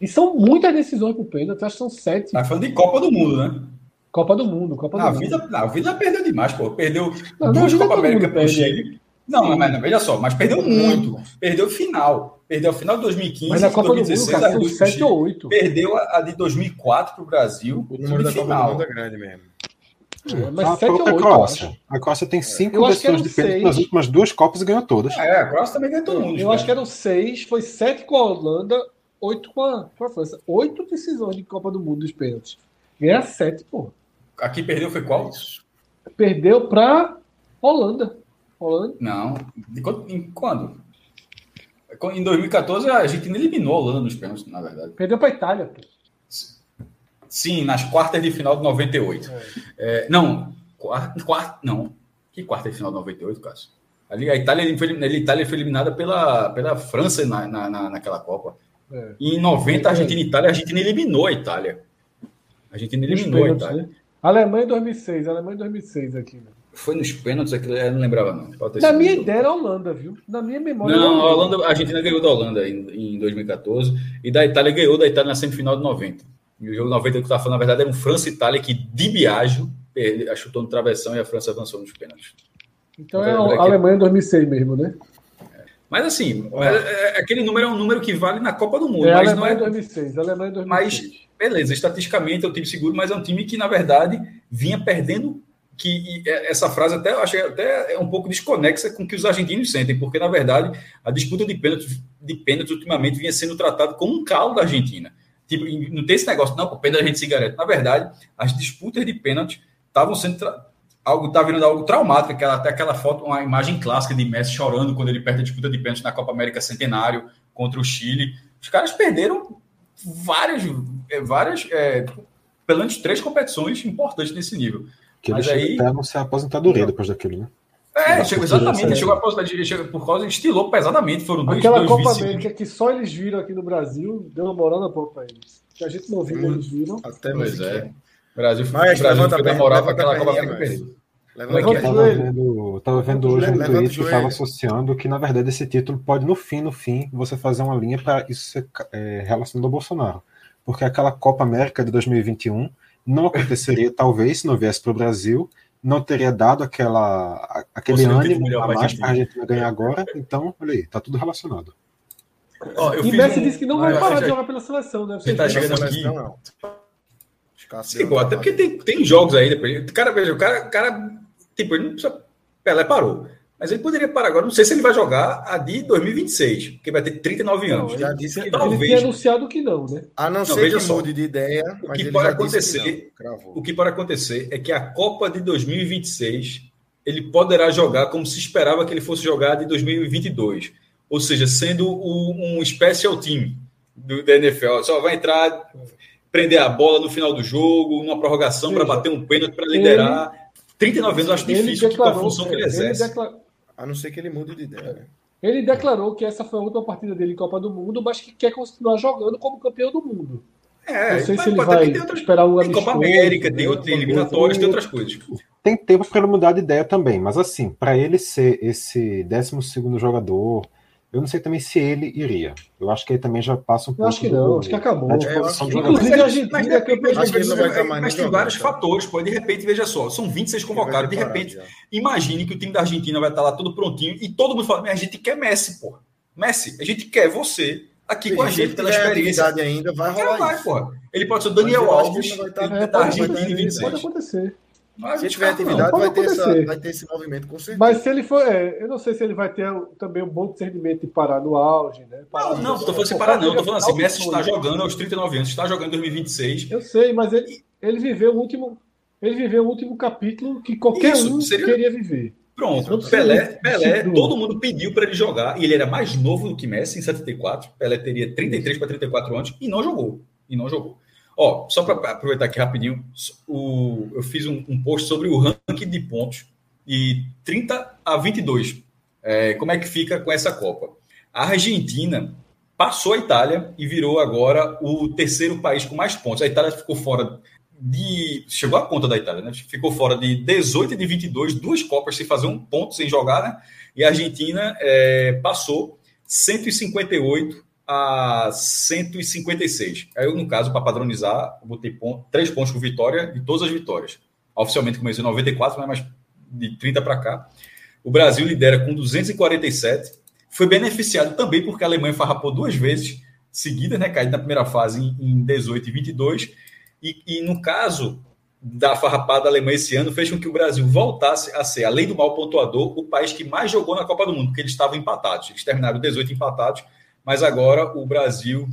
E são muitas decisões pro pênalti, acho que são sete. Tá falando de Copa do Mundo, né? Copa do Mundo, Copa do a Mundo. Vida, a vida perdeu demais, pô. Perdeu não, duas Copa América pro Chile. Não, mas não, veja só, mas perdeu muito. Perdeu o final. Perdeu o final de 2015. Mas a Copa 2016, do Mundo, cara, são 7 ou 8. Perdeu a, de 2004 para o Brasil. O número da. Copa do Mundo é grande mesmo. É, mas a, 7 ou 8, a Croácia. A Croácia tem 5 decisões de pênalti nas últimas duas Copas e ganhou todas. É, a Croácia também ganhou todo mundo. Eu acho que eram 6, foi 7 com a Holanda, 8 com a, com a França. 8 decisões de Copa do Mundo dos pênaltis. Ganha 7, pô. Aqui perdeu foi qual? Perdeu para Holanda. Holanda? Não. Em quando? Em 2014 a Argentina eliminou a Holanda nos pênaltis, na verdade. Perdeu para a Itália. Pô. Sim, nas quartas de final de 98. É. É, não, quarta, quarta, não. Que quarta de final de 98, Cássio? Ali a Itália foi, a Itália foi eliminada pela, pela França na, na, naquela Copa. É. E em 90, a Argentina e Itália, a Argentina eliminou a Itália. A Argentina eliminou a Itália. Né? Alemanha em 2006, Alemanha em 2006 aqui. Né? Foi nos pênaltis, aquilo eu não lembrava, não. Na minha ideia era a Holanda, viu? Na minha memória. Não, a Holanda, a Argentina ganhou da Holanda em, em 2014 e da Itália ganhou da Itália na semifinal de 90. E o jogo 90 que eu estava falando, na verdade, era um França e Itália que, de Biagio, chutou no travessão e a França avançou nos pênaltis. Então é a Alemanha em 2006 mesmo, né? Mas assim, é, é, aquele número é um número que vale na Copa do Mundo. É mas Alemanha não é 2006, Alemanha 2006. Mas, beleza, estatisticamente é um time seguro, mas é um time que, na verdade, vinha perdendo que é, essa frase até achei até é um pouco desconexa com o que os argentinos sentem, porque na verdade a disputa de pênaltis, de pênaltis ultimamente vinha sendo tratada como um calo da Argentina. Tipo, não tem esse negócio, não, o pênalti a gente se garante. Na verdade, as disputas de pênalti estavam sendo algo tá virando algo traumático, aquela, até aquela foto, uma imagem clássica de Messi chorando quando ele perde a disputa de pênalti na Copa América Centenário contra o Chile. Os caras perderam várias, é, várias, é, pelo menos três competições importantes nesse nível. Que ele chega aí... até anunciar a aposentadoria depois daquilo, né? É, chegou, exatamente. Chegou a chegou, por causa, estilou pesadamente. Foram dois, Aquela dois Copa América que só eles viram aqui no Brasil, deu uma moral na pouco pra eles. Que a gente não viu, hum, eles viram. Até pois é. O Brasil, Mas, Brasil foi dar moral para aquela Copa América perdeu. Eu tava vendo, tava vendo hoje um tweet que estava associando que, na verdade, esse título pode, no fim, no fim, você fazer uma linha para isso ser é, relacionado ao Bolsonaro. Porque aquela Copa América de 2021 não aconteceria, talvez, se não viesse para o Brasil, não teria dado aquela, aquele ânimo a mais para a Argentina ganhar agora. Então, olha aí, tá tudo relacionado. Oh, e Messi um... disse que não vai parar de jogar pela seleção, né? Você tá chegando aqui. Não. Sim, pô, até porque tem, tem jogos aí. Depois. O cara, veja, o cara, o cara tipo, ele não precisa. Pelé parou. Mas ele poderia parar agora. Não sei se ele vai jogar a de 2026, porque vai ter 39 anos. Não, já disse que talvez. Ele anunciado que não, né? A não, não ser que só, mude de ideia. O que pode acontecer? Que o que pode acontecer é que a Copa de 2026 ele poderá jogar como se esperava que ele fosse jogar de 2022, ou seja, sendo um special team do da NFL. Só vai entrar, prender a bola no final do jogo, numa prorrogação para bater um pênalti para liderar. Ele... 39 anos eu acho difícil declarou, com a função que ele exerce. Ele declarou, a não ser que ele mude de ideia. Né? Ele declarou que essa foi a última partida dele em Copa do Mundo, mas que quer continuar jogando como campeão do mundo. É, não sei se ele vai outras, esperar Tem Copa América, tem, outras eliminatórias, tem outras coisas. Tem tempo para ele mudar de ideia também, mas assim, para ele ser esse 12 jogador, Eu não sei também se ele iria. Eu acho que ele também já passa um Eu pouco. acho que não, acho que acabou. É, inclusive, a Mas, Argentina de é campeã repente, Acho que ele não vai estar mas, mas tem vários tá? fatores, pô. De repente, veja só, são 26 convocados. De repente, imagine que o time da Argentina vai estar lá todo prontinho e todo mundo fala: "Mas a gente quer Messi, pô. Messi, a gente quer você aqui com a gente pela experiência. ainda, vai Cara, rolar vai, isso. pô. Ele pode ser o Daniel Mas eu Alves ele da pode Argentina em pode 26. acontecer. Mas Se não tiver não. atividade, Pode vai ter, essa, vai ter esse movimento, com certeza. Mas se ele for. é, eu não sei se ele vai ter também um bom discernimento de parar no auge, né? Parar Não, não, tô falando assim, parar não. Tô falando assim, Messi está jogando aos 39 anos, está jogando em 2026. Eu sei, mas ele, ele viveu o último. Ele viveu o último capítulo que qualquer Isso, um seria- queria viver. Pronto, Não Pelé, de Pelé, todo mundo pediu para ele jogar, e ele era mais novo do que Messi em 74. Pelé teria 33 para 34 anos e não jogou. E não jogou. Ó, só para aproveitar aqui rapidinho, o, eu fiz um, um post sobre o ranking de pontos e 30 a 22. É, como é que fica com essa Copa? A Argentina passou a Itália e virou agora o terceiro país com mais pontos. A Itália ficou fora de. Chegou a conta da Itália, né? Ficou fora de 18 e de 22, duas Copas sem fazer um ponto, sem jogar, né? E a Argentina é, passou 158 a 156. Aí, eu, no caso, para padronizar, botei ponto, três pontos por vitória de todas as vitórias. Oficialmente começou em 94, mas mais de 30 para cá. O Brasil lidera com 247. Foi beneficiado também porque a Alemanha farrapou duas vezes seguidas, né? Caindo na primeira fase em, em 18 e 22. E, e no caso da farrapada da Alemanha esse ano, fez com que o Brasil voltasse a ser, além do mal pontuador, o país que mais jogou na Copa do Mundo, porque eles estavam empatados. Eles terminaram 18 empatados, mas agora o Brasil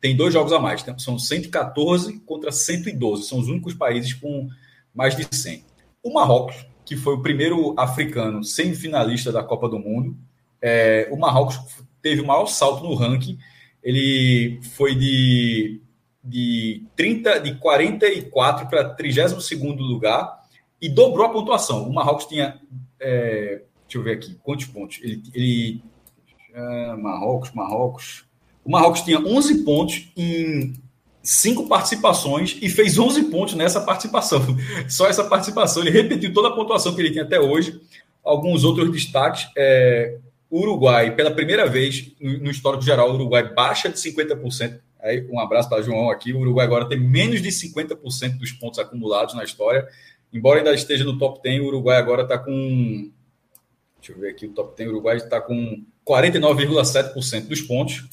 tem dois jogos a mais. Então, São 114 contra 112. São os únicos países com mais de 100. O Marrocos, que foi o primeiro africano semifinalista da Copa do Mundo, é, o Marrocos teve o maior salto no ranking. Ele foi de, de 30, de 44 para 32 lugar e dobrou a pontuação. O Marrocos tinha. É, deixa eu ver aqui, quantos pontos? Ele. ele ah, Marrocos, Marrocos. O Marrocos tinha 11 pontos em cinco participações e fez 11 pontos nessa participação. Só essa participação. Ele repetiu toda a pontuação que ele tinha até hoje. Alguns outros destaques. É, Uruguai, pela primeira vez no, histórico geral, o Uruguai baixa de 50%. Aí, um abraço para João aqui. O Uruguai agora tem menos de 50% dos pontos acumulados na história. Embora ainda esteja no top 10, o Uruguai agora está com. Deixa eu ver aqui, o top 10, o Uruguai está com 49,7% dos pontos.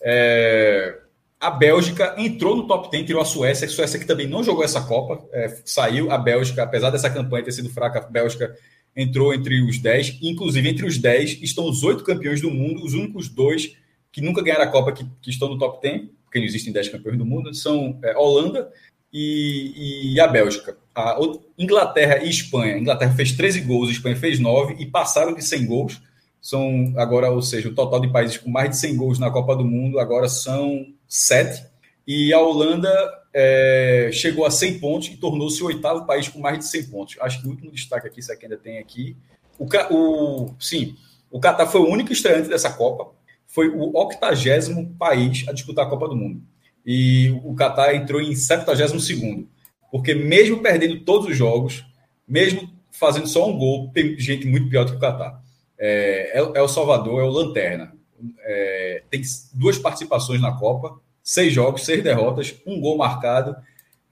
É, a Bélgica entrou no top 10, tirou a Suécia. A Suécia que também não jogou essa Copa, é, saiu. A Bélgica, apesar dessa campanha ter sido fraca, a Bélgica entrou entre os 10. Inclusive, entre os 10 estão os oito campeões do mundo, os únicos dois que nunca ganharam a Copa que, que estão no top 10, porque não existem 10 campeões do mundo, são é, Holanda e, e, a Bélgica. A Inglaterra e Espanha. A Inglaterra fez 13 gols, a Espanha fez 9 e passaram de 100 gols. São agora, ou seja, o total de países com mais de 100 gols na Copa do Mundo agora são 7. E a Holanda é, chegou a 100 pontos e tornou-se o oitavo país com mais de 100 pontos. Acho que o último destaque aqui, isso aqui ainda tem aqui. O, o, sim, o Catar foi o único estreante dessa Copa. Foi o octagésimo país a disputar a Copa do Mundo. E o Catar entrou em 72º, porque mesmo perdendo todos os jogos, mesmo fazendo só um gol, tem gente muito pior do que o Catar. É, é o Salvador, é o Lanterna. É, tem duas participações na Copa, seis jogos, seis derrotas, um gol marcado,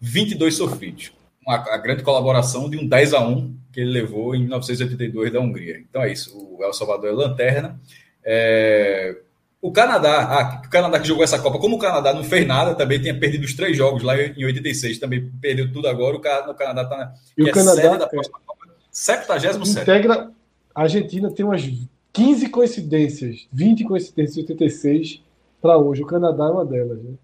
22 sofridos. Uma, a grande colaboração de um 10 a 1 que ele levou em 1982 da Hungria. Então é isso, o El Salvador é Lanterna. É, o Canadá, ah, o Canadá que jogou essa Copa, como o Canadá não fez nada, também tinha perdido os três jogos lá em 86, também perdeu tudo agora. O Canadá está na e o é Canadá da próxima Copa, 77 integra. A Argentina tem umas 15 coincidências, 20 coincidências em 86 para hoje. O Canadá é uma delas. Né?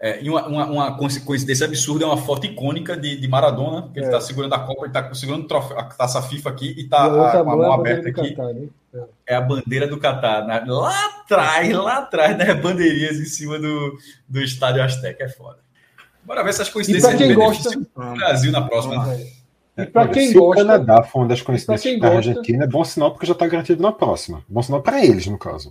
É, e uma, uma, uma, coincidência absurda é uma foto icônica de, de Maradona, que é. ele está segurando a Copa, ele está segurando troféu, a taça FIFA aqui e está a, a, mão aberta aqui. Catar, né? é. é. a bandeira do Catar. Né? Lá atrás, lá atrás, né? Bandeirinhas em cima do, do estádio Azteca. É foda. Bora ver essas coincidências quem gosta do Brasil na próxima. E para quem se gosta, o Canadá for uma das coincidências da gosta, Argentina, é bom sinal porque já está garantido na próxima. Bom sinal para eles, no caso.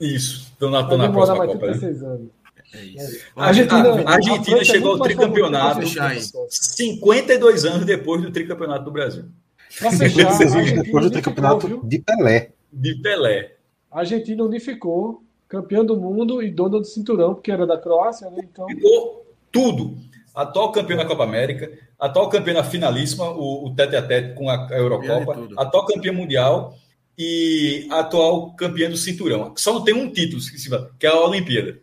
Isso, estão na, na próxima mais Copa. 36 né? anos. É isso. A Argentina, a Argentina a chegou ao tricampeonato fechar, 52 anos depois do tricampeonato do Brasil. Pra fechar, a 16 anos Argentina depois do ficou, tricampeonato viu? de Pelé. De Pelé. A Argentina unificou, campeã do mundo e dona do cinturão, porque era da Croácia, né? Então. Ficou tudo. Atual campeão da Copa América, atual campeão da finalíssima, o, o tete a tete com a Eurocopa, atual campeão mundial e atual campeão do cinturão. Só não tem um título, que é a Olimpíada.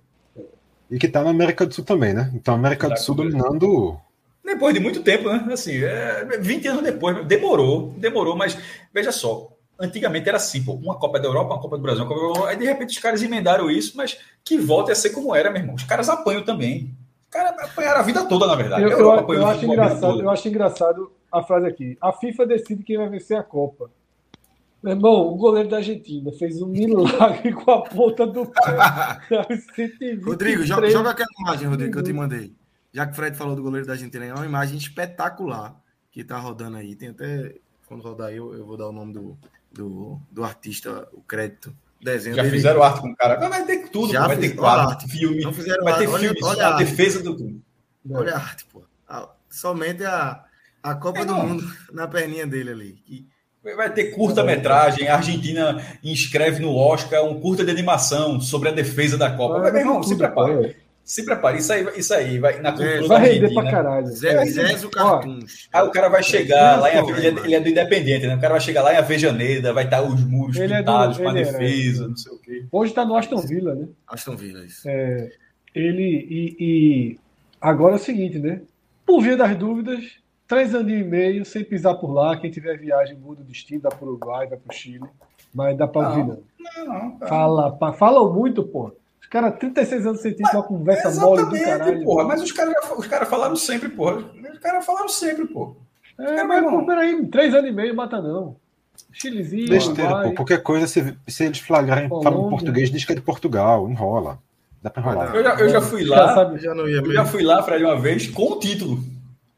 E que está na América do Sul também, né? Então, a América do Sul dominando. Depois de muito tempo, né? Assim, é, 20 anos depois, demorou, demorou, mas veja só. Antigamente era assim, pô, uma Copa da Europa, uma Copa do Brasil, uma Copa do Brasil, aí de repente os caras emendaram isso, mas que volte a ser como era, meu irmão. Os caras apanham também. Os caras apanharam a vida toda, na verdade. Eu, eu, eu acho engraçado, eu acho engraçado a frase aqui. A FIFA decide quem vai vencer a Copa. Meu irmão, o goleiro da Argentina fez um milagre com a ponta do pé. Rodrigo, joga, joga aquela imagem, Rodrigo, que eu te mandei. Já que o Fred falou do goleiro da Argentina, é uma imagem espetacular que tá rodando aí. Tem até. Quando rodar aí, eu, eu vou dar o nome do, do, do artista, o crédito. Desenho Já dele. fizeram arte com o cara. Vai ter tudo, Já vai ter quadro, arte. filme. Não fizeram vai ter arte. filme, olha, olha a defesa do tudo. Olha a arte, pô. Somente a, a Copa é do. Mundo na perninha dele ali. Que, Vai ter curta-metragem. A Argentina inscreve no Oscar um curta de animação sobre a defesa da Copa. Vai, meu irmão, se prepare. Se prepare. Isso aí, isso aí vai na cultura é, vai da Argentina. Pra caralho. Zé, Zé Cartuns. Aí o cara vai chegar lá em ele, é, ele é do Independente, né? O cara vai chegar lá em Avejaneda, vai estar os muros ele pintados é do, com a defesa, não sei o quê. Hoje está no Aston Villa, né? Aston Villa, isso. É, ele e, e agora é o seguinte, né? Por via das dúvidas, três anos e meio sem pisar por lá. Quem tiver viagem muda o destino, dá para o Uruguai, vai para o Chile. Mas dá para ouvir, não. não, não Fala, falam muito, pô. Os caras, 36 anos sem uma conversa mole do caralho. Porra, mas os caras os cara falaram sempre, porra. Os caras falaram sempre, pô. É, mas, pô, peraí, três anos e meio mata não. Chilezinho. Besteira, pô. Qualquer coisa, se, se eles flagrarem falando português, diz que é de Portugal, enrola. Dá pra enrolar. Eu já, eu já fui lá. Já sabe, já não ia eu já fui lá, Fred, uma vez com o título.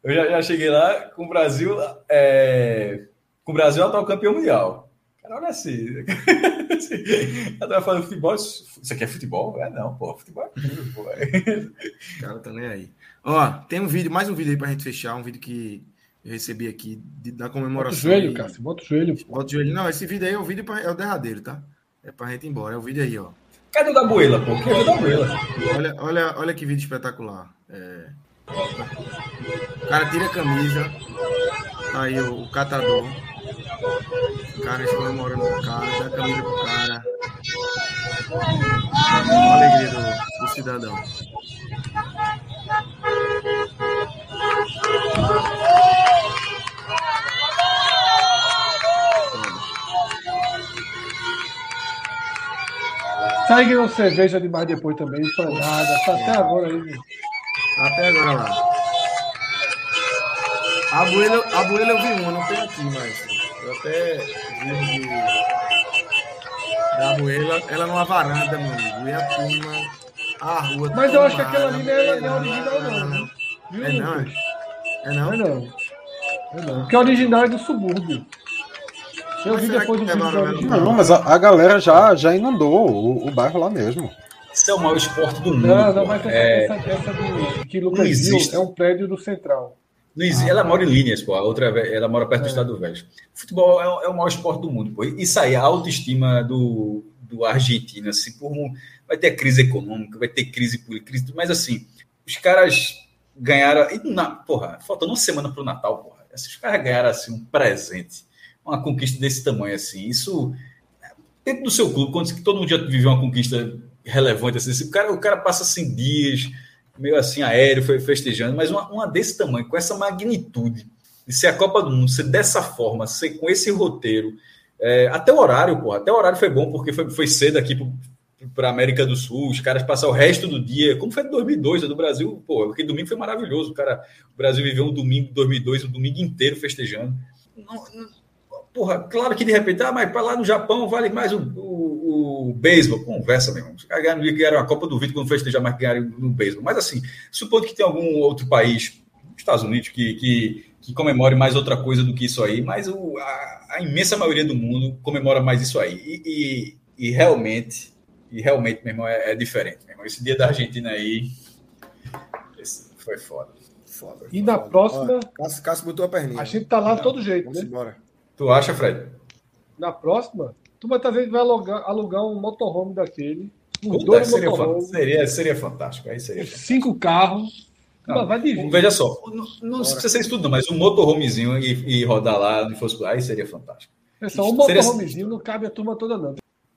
Eu já, já cheguei lá com o Brasil, é, com o Brasil atual campeão mundial. Cara, olha assim. Eu tava falando futebol. Isso aqui é futebol? É não, pô. Futebol é tudo, pô. O cara tá nem aí. Ó, tem um vídeo, mais um vídeo aí pra gente fechar, um vídeo que eu recebi aqui de, da comemoração. Bota o joelho, cara. Bota o joelho. Bota o joelho. Não, esse vídeo aí é o vídeo pra, é o derradeiro, tá? É pra gente ir embora. É o vídeo aí, ó. Cadê o da Buela, pô? Cadê o da Buela? Olha, olha, olha que vídeo espetacular. É... O cara tira a camisa. Tá aí o, o catador. O cara está comemorando o cara, dá camisa pro cara. A alegria do, do cidadão. Segue uma cerveja demais depois também, empanada, tá até agora aí. Até agora lá. A Buela, a Buela eu vi uma, não tem aqui, mas eu até vi de, da Buela, ela numa varanda, meu amigo, e a turma, a rua. Mas eu acho que aquela ali não é, não é original, não. não. É não? É não? É não. É não. Porque a original é do subúrbio. Eu mas vi depois do vídeo original. Não, mas a, a, galera já, já inundou o, o bairro lá mesmo. Isso é o maior esporte do mundo. Não, não, mas essa, é... essa, essa do, que Lucas viu é um prédio do Central. Luiz, ah, ela mora em Líneas, pô. A outra, ela mora perto é. do Estado do Velho. Futebol é, é, o maior esporte do mundo, pô. Isso aí, a autoestima do, do Argentina, assim, por um, vai ter crise econômica, vai ter crise política, mas assim, os caras ganharam. E na, porra, faltando uma semana para o Natal, porra. Os caras ganharam assim, um presente, uma conquista desse tamanho, assim. Isso, dentro do seu clube, quando todo mundo já viveu uma conquista relevante, assim, o cara, o cara passa assim dias meio assim aéreo, foi festejando, mas uma, uma desse tamanho, com essa magnitude, de ser a Copa do Mundo, ser dessa forma, ser com esse roteiro, é, até o horário, pô, até o horário foi bom, porque foi, foi cedo aqui para América do Sul, os caras passaram o resto do dia, como foi em 2002, a do Brasil, pô, aquele domingo foi maravilhoso, o cara, o Brasil viveu um domingo 2002, um domingo inteiro festejando. Não, não, porra, claro que de repente, ah, mas para lá no Japão vale mais o, o o beisebol, conversa, meu irmão. Os caras ganharam a Copa do Vídeo quando festejar mais que ganharam no beisebol. Mas assim, supondo que tem algum outro país, Estados Unidos, que, que, que comemore mais outra coisa do que isso aí, mas o, a, a, imensa maioria do mundo comemora mais isso aí. E, e, e realmente, e realmente, meu irmão, é, é, diferente. Meu irmão. Esse dia da Argentina aí foi foda. foda e na foda. próxima. Cássio, Cássio botou a perninha. A gente tá lá de todo jeito, né? Embora. Tu acha, Fred? Na próxima, talvez vai alugar, alugar um motorhome daquele. Um Puta, dois seria, motorhomes, seria, seria fantástico. Aí seria fantástico. cinco carros. Não, vai dividir. Veja só, não, não precisa ser isso tudo, não, mas um motorhomezinho e, e rodar lá onde fosse. Aí seria fantástico. Pessoal, um seria- motorhomezinho não cabe a turma toda, não.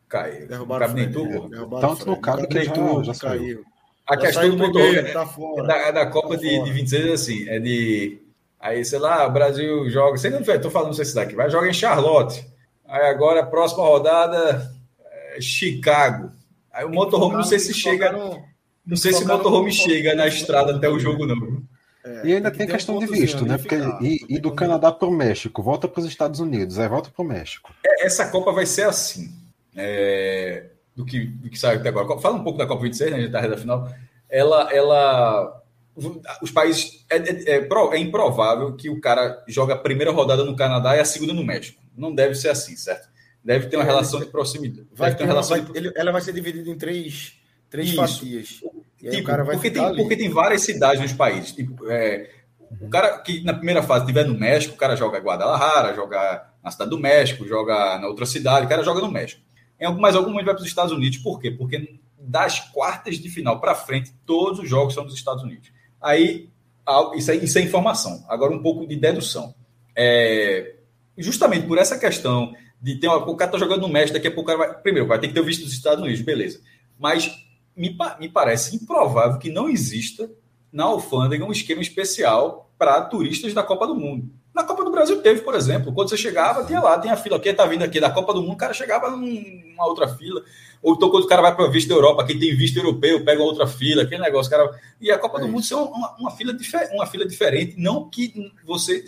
Cai. Não cabe nem o Fred, tu, pô. derrubaram o Tanto Não que cabe já- tudo, já saiu. caiu. A Já questão do motorhome é- tá fora. da, da Copa Tá de, fora. de 26 é assim, é de. Aí, sei lá, o Brasil joga. Sei não, tô falando, não sei se daqui. Vai jogar em Charlotte. Aí agora, próxima rodada, é Chicago. Aí o motorhome, não sei se chega. Não sei se o motorhome chega na estrada até o jogo, não. É, E ainda que tem ter um questão de visto, né? e Porque ficar. e, e do Canadá para o México, volta para os Estados Unidos, aí volta para o México. Essa Copa vai ser assim. é, do, que, do que saiu até agora. Fala um pouco da Copa 26, né? A gente tá reta final. Ela. ela os países. É, é, é é improvável que o cara joga a primeira rodada no Canadá e a segunda no México. Não deve ser assim, certo? Deve ter uma relação de proximidade. Vai ter uma relação vai- de ele- ela vai ser dividida em três, três Isso. fatias. Tipo, o cara vai porque, tem, ali. porque tem várias cidades nos países. Tipo, é, O cara que na primeira fase estiver no México, o cara joga em Guadalajara, joga na cidade do México, joga na outra cidade, o cara joga no México. Em algum, mas algum momento vai para os Estados Unidos. Por quê? Porque das quartas de final para frente, todos os jogos são dos Estados Unidos. Aí, isso é, isso é informação. Agora, um pouco de dedução. É, justamente por essa questão de ter uma, o cara tá jogando no México, daqui a pouco o cara vai. Primeiro, vai ter que ter o visto dos Estados Unidos, beleza. Mas me, me parece improvável que não exista na alfândega um esquema especial para turistas da Copa do Mundo. Na Copa do Brasil teve, por exemplo, quando você chegava, tinha lá, tem a fila, quem tá vindo aqui da Copa do Mundo, o cara chegava numa outra fila. Ou então quando o cara vai para visto da Europa, quem tem visto europeu, pega outra fila, aquele negócio, cara. E a Copa É do Mundo ser uma, uma fila uma fila diferente, não que você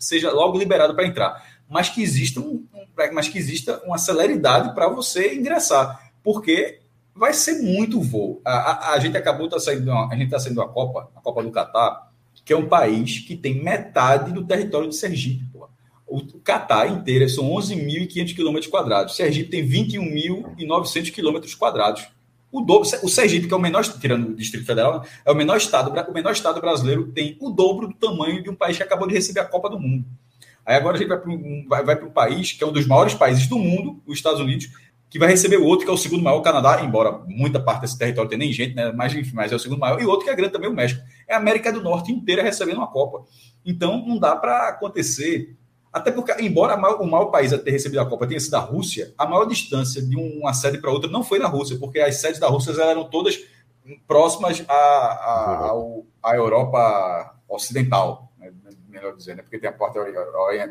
seja logo liberado para entrar, mas que exista um, um- mas que exista uma celeridade para você ingressar, porque vai ser muito voo. A, a- a gente acabou tá saindo, a gente está saindo da Copa, a Copa do Catar, que é um país que tem metade do território de Sergipe. Pô. O Catar inteiro são 11.500 quilômetros quadrados. Sergipe tem 21.900 quilômetros quadrados. O, dobro, o Sergipe, que é o menor, tirando o Distrito Federal, né, é o menor estado, o menor estado brasileiro, tem o dobro do tamanho de um país que acabou de receber a Copa do Mundo. Aí agora a gente vai para um, vai, vai para um país que é um dos maiores países do mundo, os Estados Unidos, que vai receber o outro, que é o segundo maior, o Canadá, embora muita parte desse território tenha nem gente, né? mas, enfim, mas é o segundo maior, e outro que é grande também, o México. É a América do Norte inteira recebendo uma Copa. Então não dá para acontecer. Até porque, embora a maior- o maior país a ter recebido a Copa tenha sido a Rússia, a maior distância de uma sede para outra não foi na Rússia, porque as sedes da Rússia eram todas próximas à, à, ao- à Europa Ocidental, né? melhor dizer, né? porque tem a porta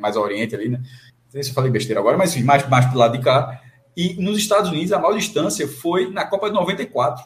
mais a Oriente ali, né? Não sei se eu falei besteira agora, mas enfim, mais, mais para o lado de cá. E nos Estados Unidos, a maior distância foi na Copa de 94,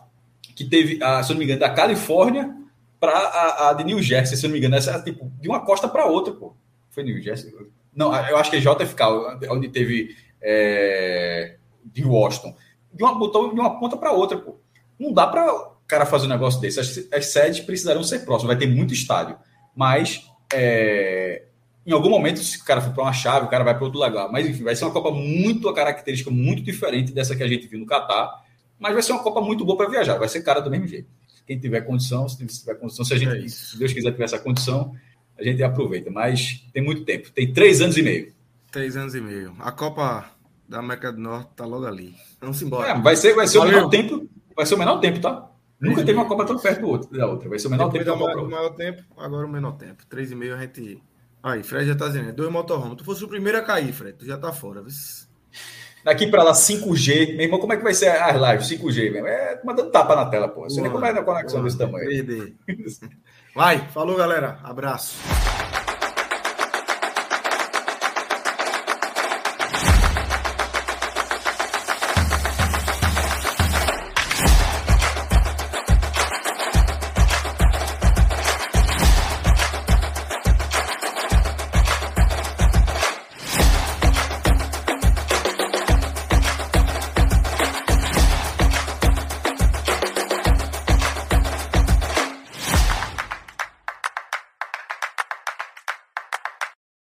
que teve, a, se eu não me engano, da Califórnia para a, a de New Jersey, se eu não me engano, essa tipo de uma costa para outra, pô. Foi New Jersey? Não, eu acho que é JFK, onde teve é, de Washington. De uma, botou de uma ponta para outra, pô. Não dá para o cara fazer um negócio desse. As, as sedes precisarão ser próximas, vai ter muito estádio. Mas é, em algum momento, se o cara for para uma chave, o cara vai para outro lugar. Mas enfim, vai ser uma Copa muito, a característica muito diferente dessa que a gente viu no Catar. Mas vai ser uma Copa muito boa para viajar, vai ser cara do mesmo jeito. Quem tiver condição, se tiver condição, se a gente, É se Deus quiser tiver essa condição, a gente aproveita. Mas tem muito tempo, tem três anos e meio. Três anos e meio. A Copa da América do Norte tá logo ali. Vamos embora. É, vai ser, vai ser o menor tempo, vai ser o menor tempo, tá? Nunca teve uma Copa tão perto do outro, da outra. Vai ser o menor Depois tempo da do maior tempo, agora o menor tempo. Três e meio a gente. Aí, Fred já tá dizendo, é dois motorhomes. Tu fosse o primeiro a cair, Fred, tu já tá fora. viu? Daqui para lá, 5G. Meu irmão, como é que vai ser as lives 5G mesmo? É mandando tapa na tela, pô. Você nem como é na conexão desse tamanho. 3D. Vai, falou, galera. Abraço.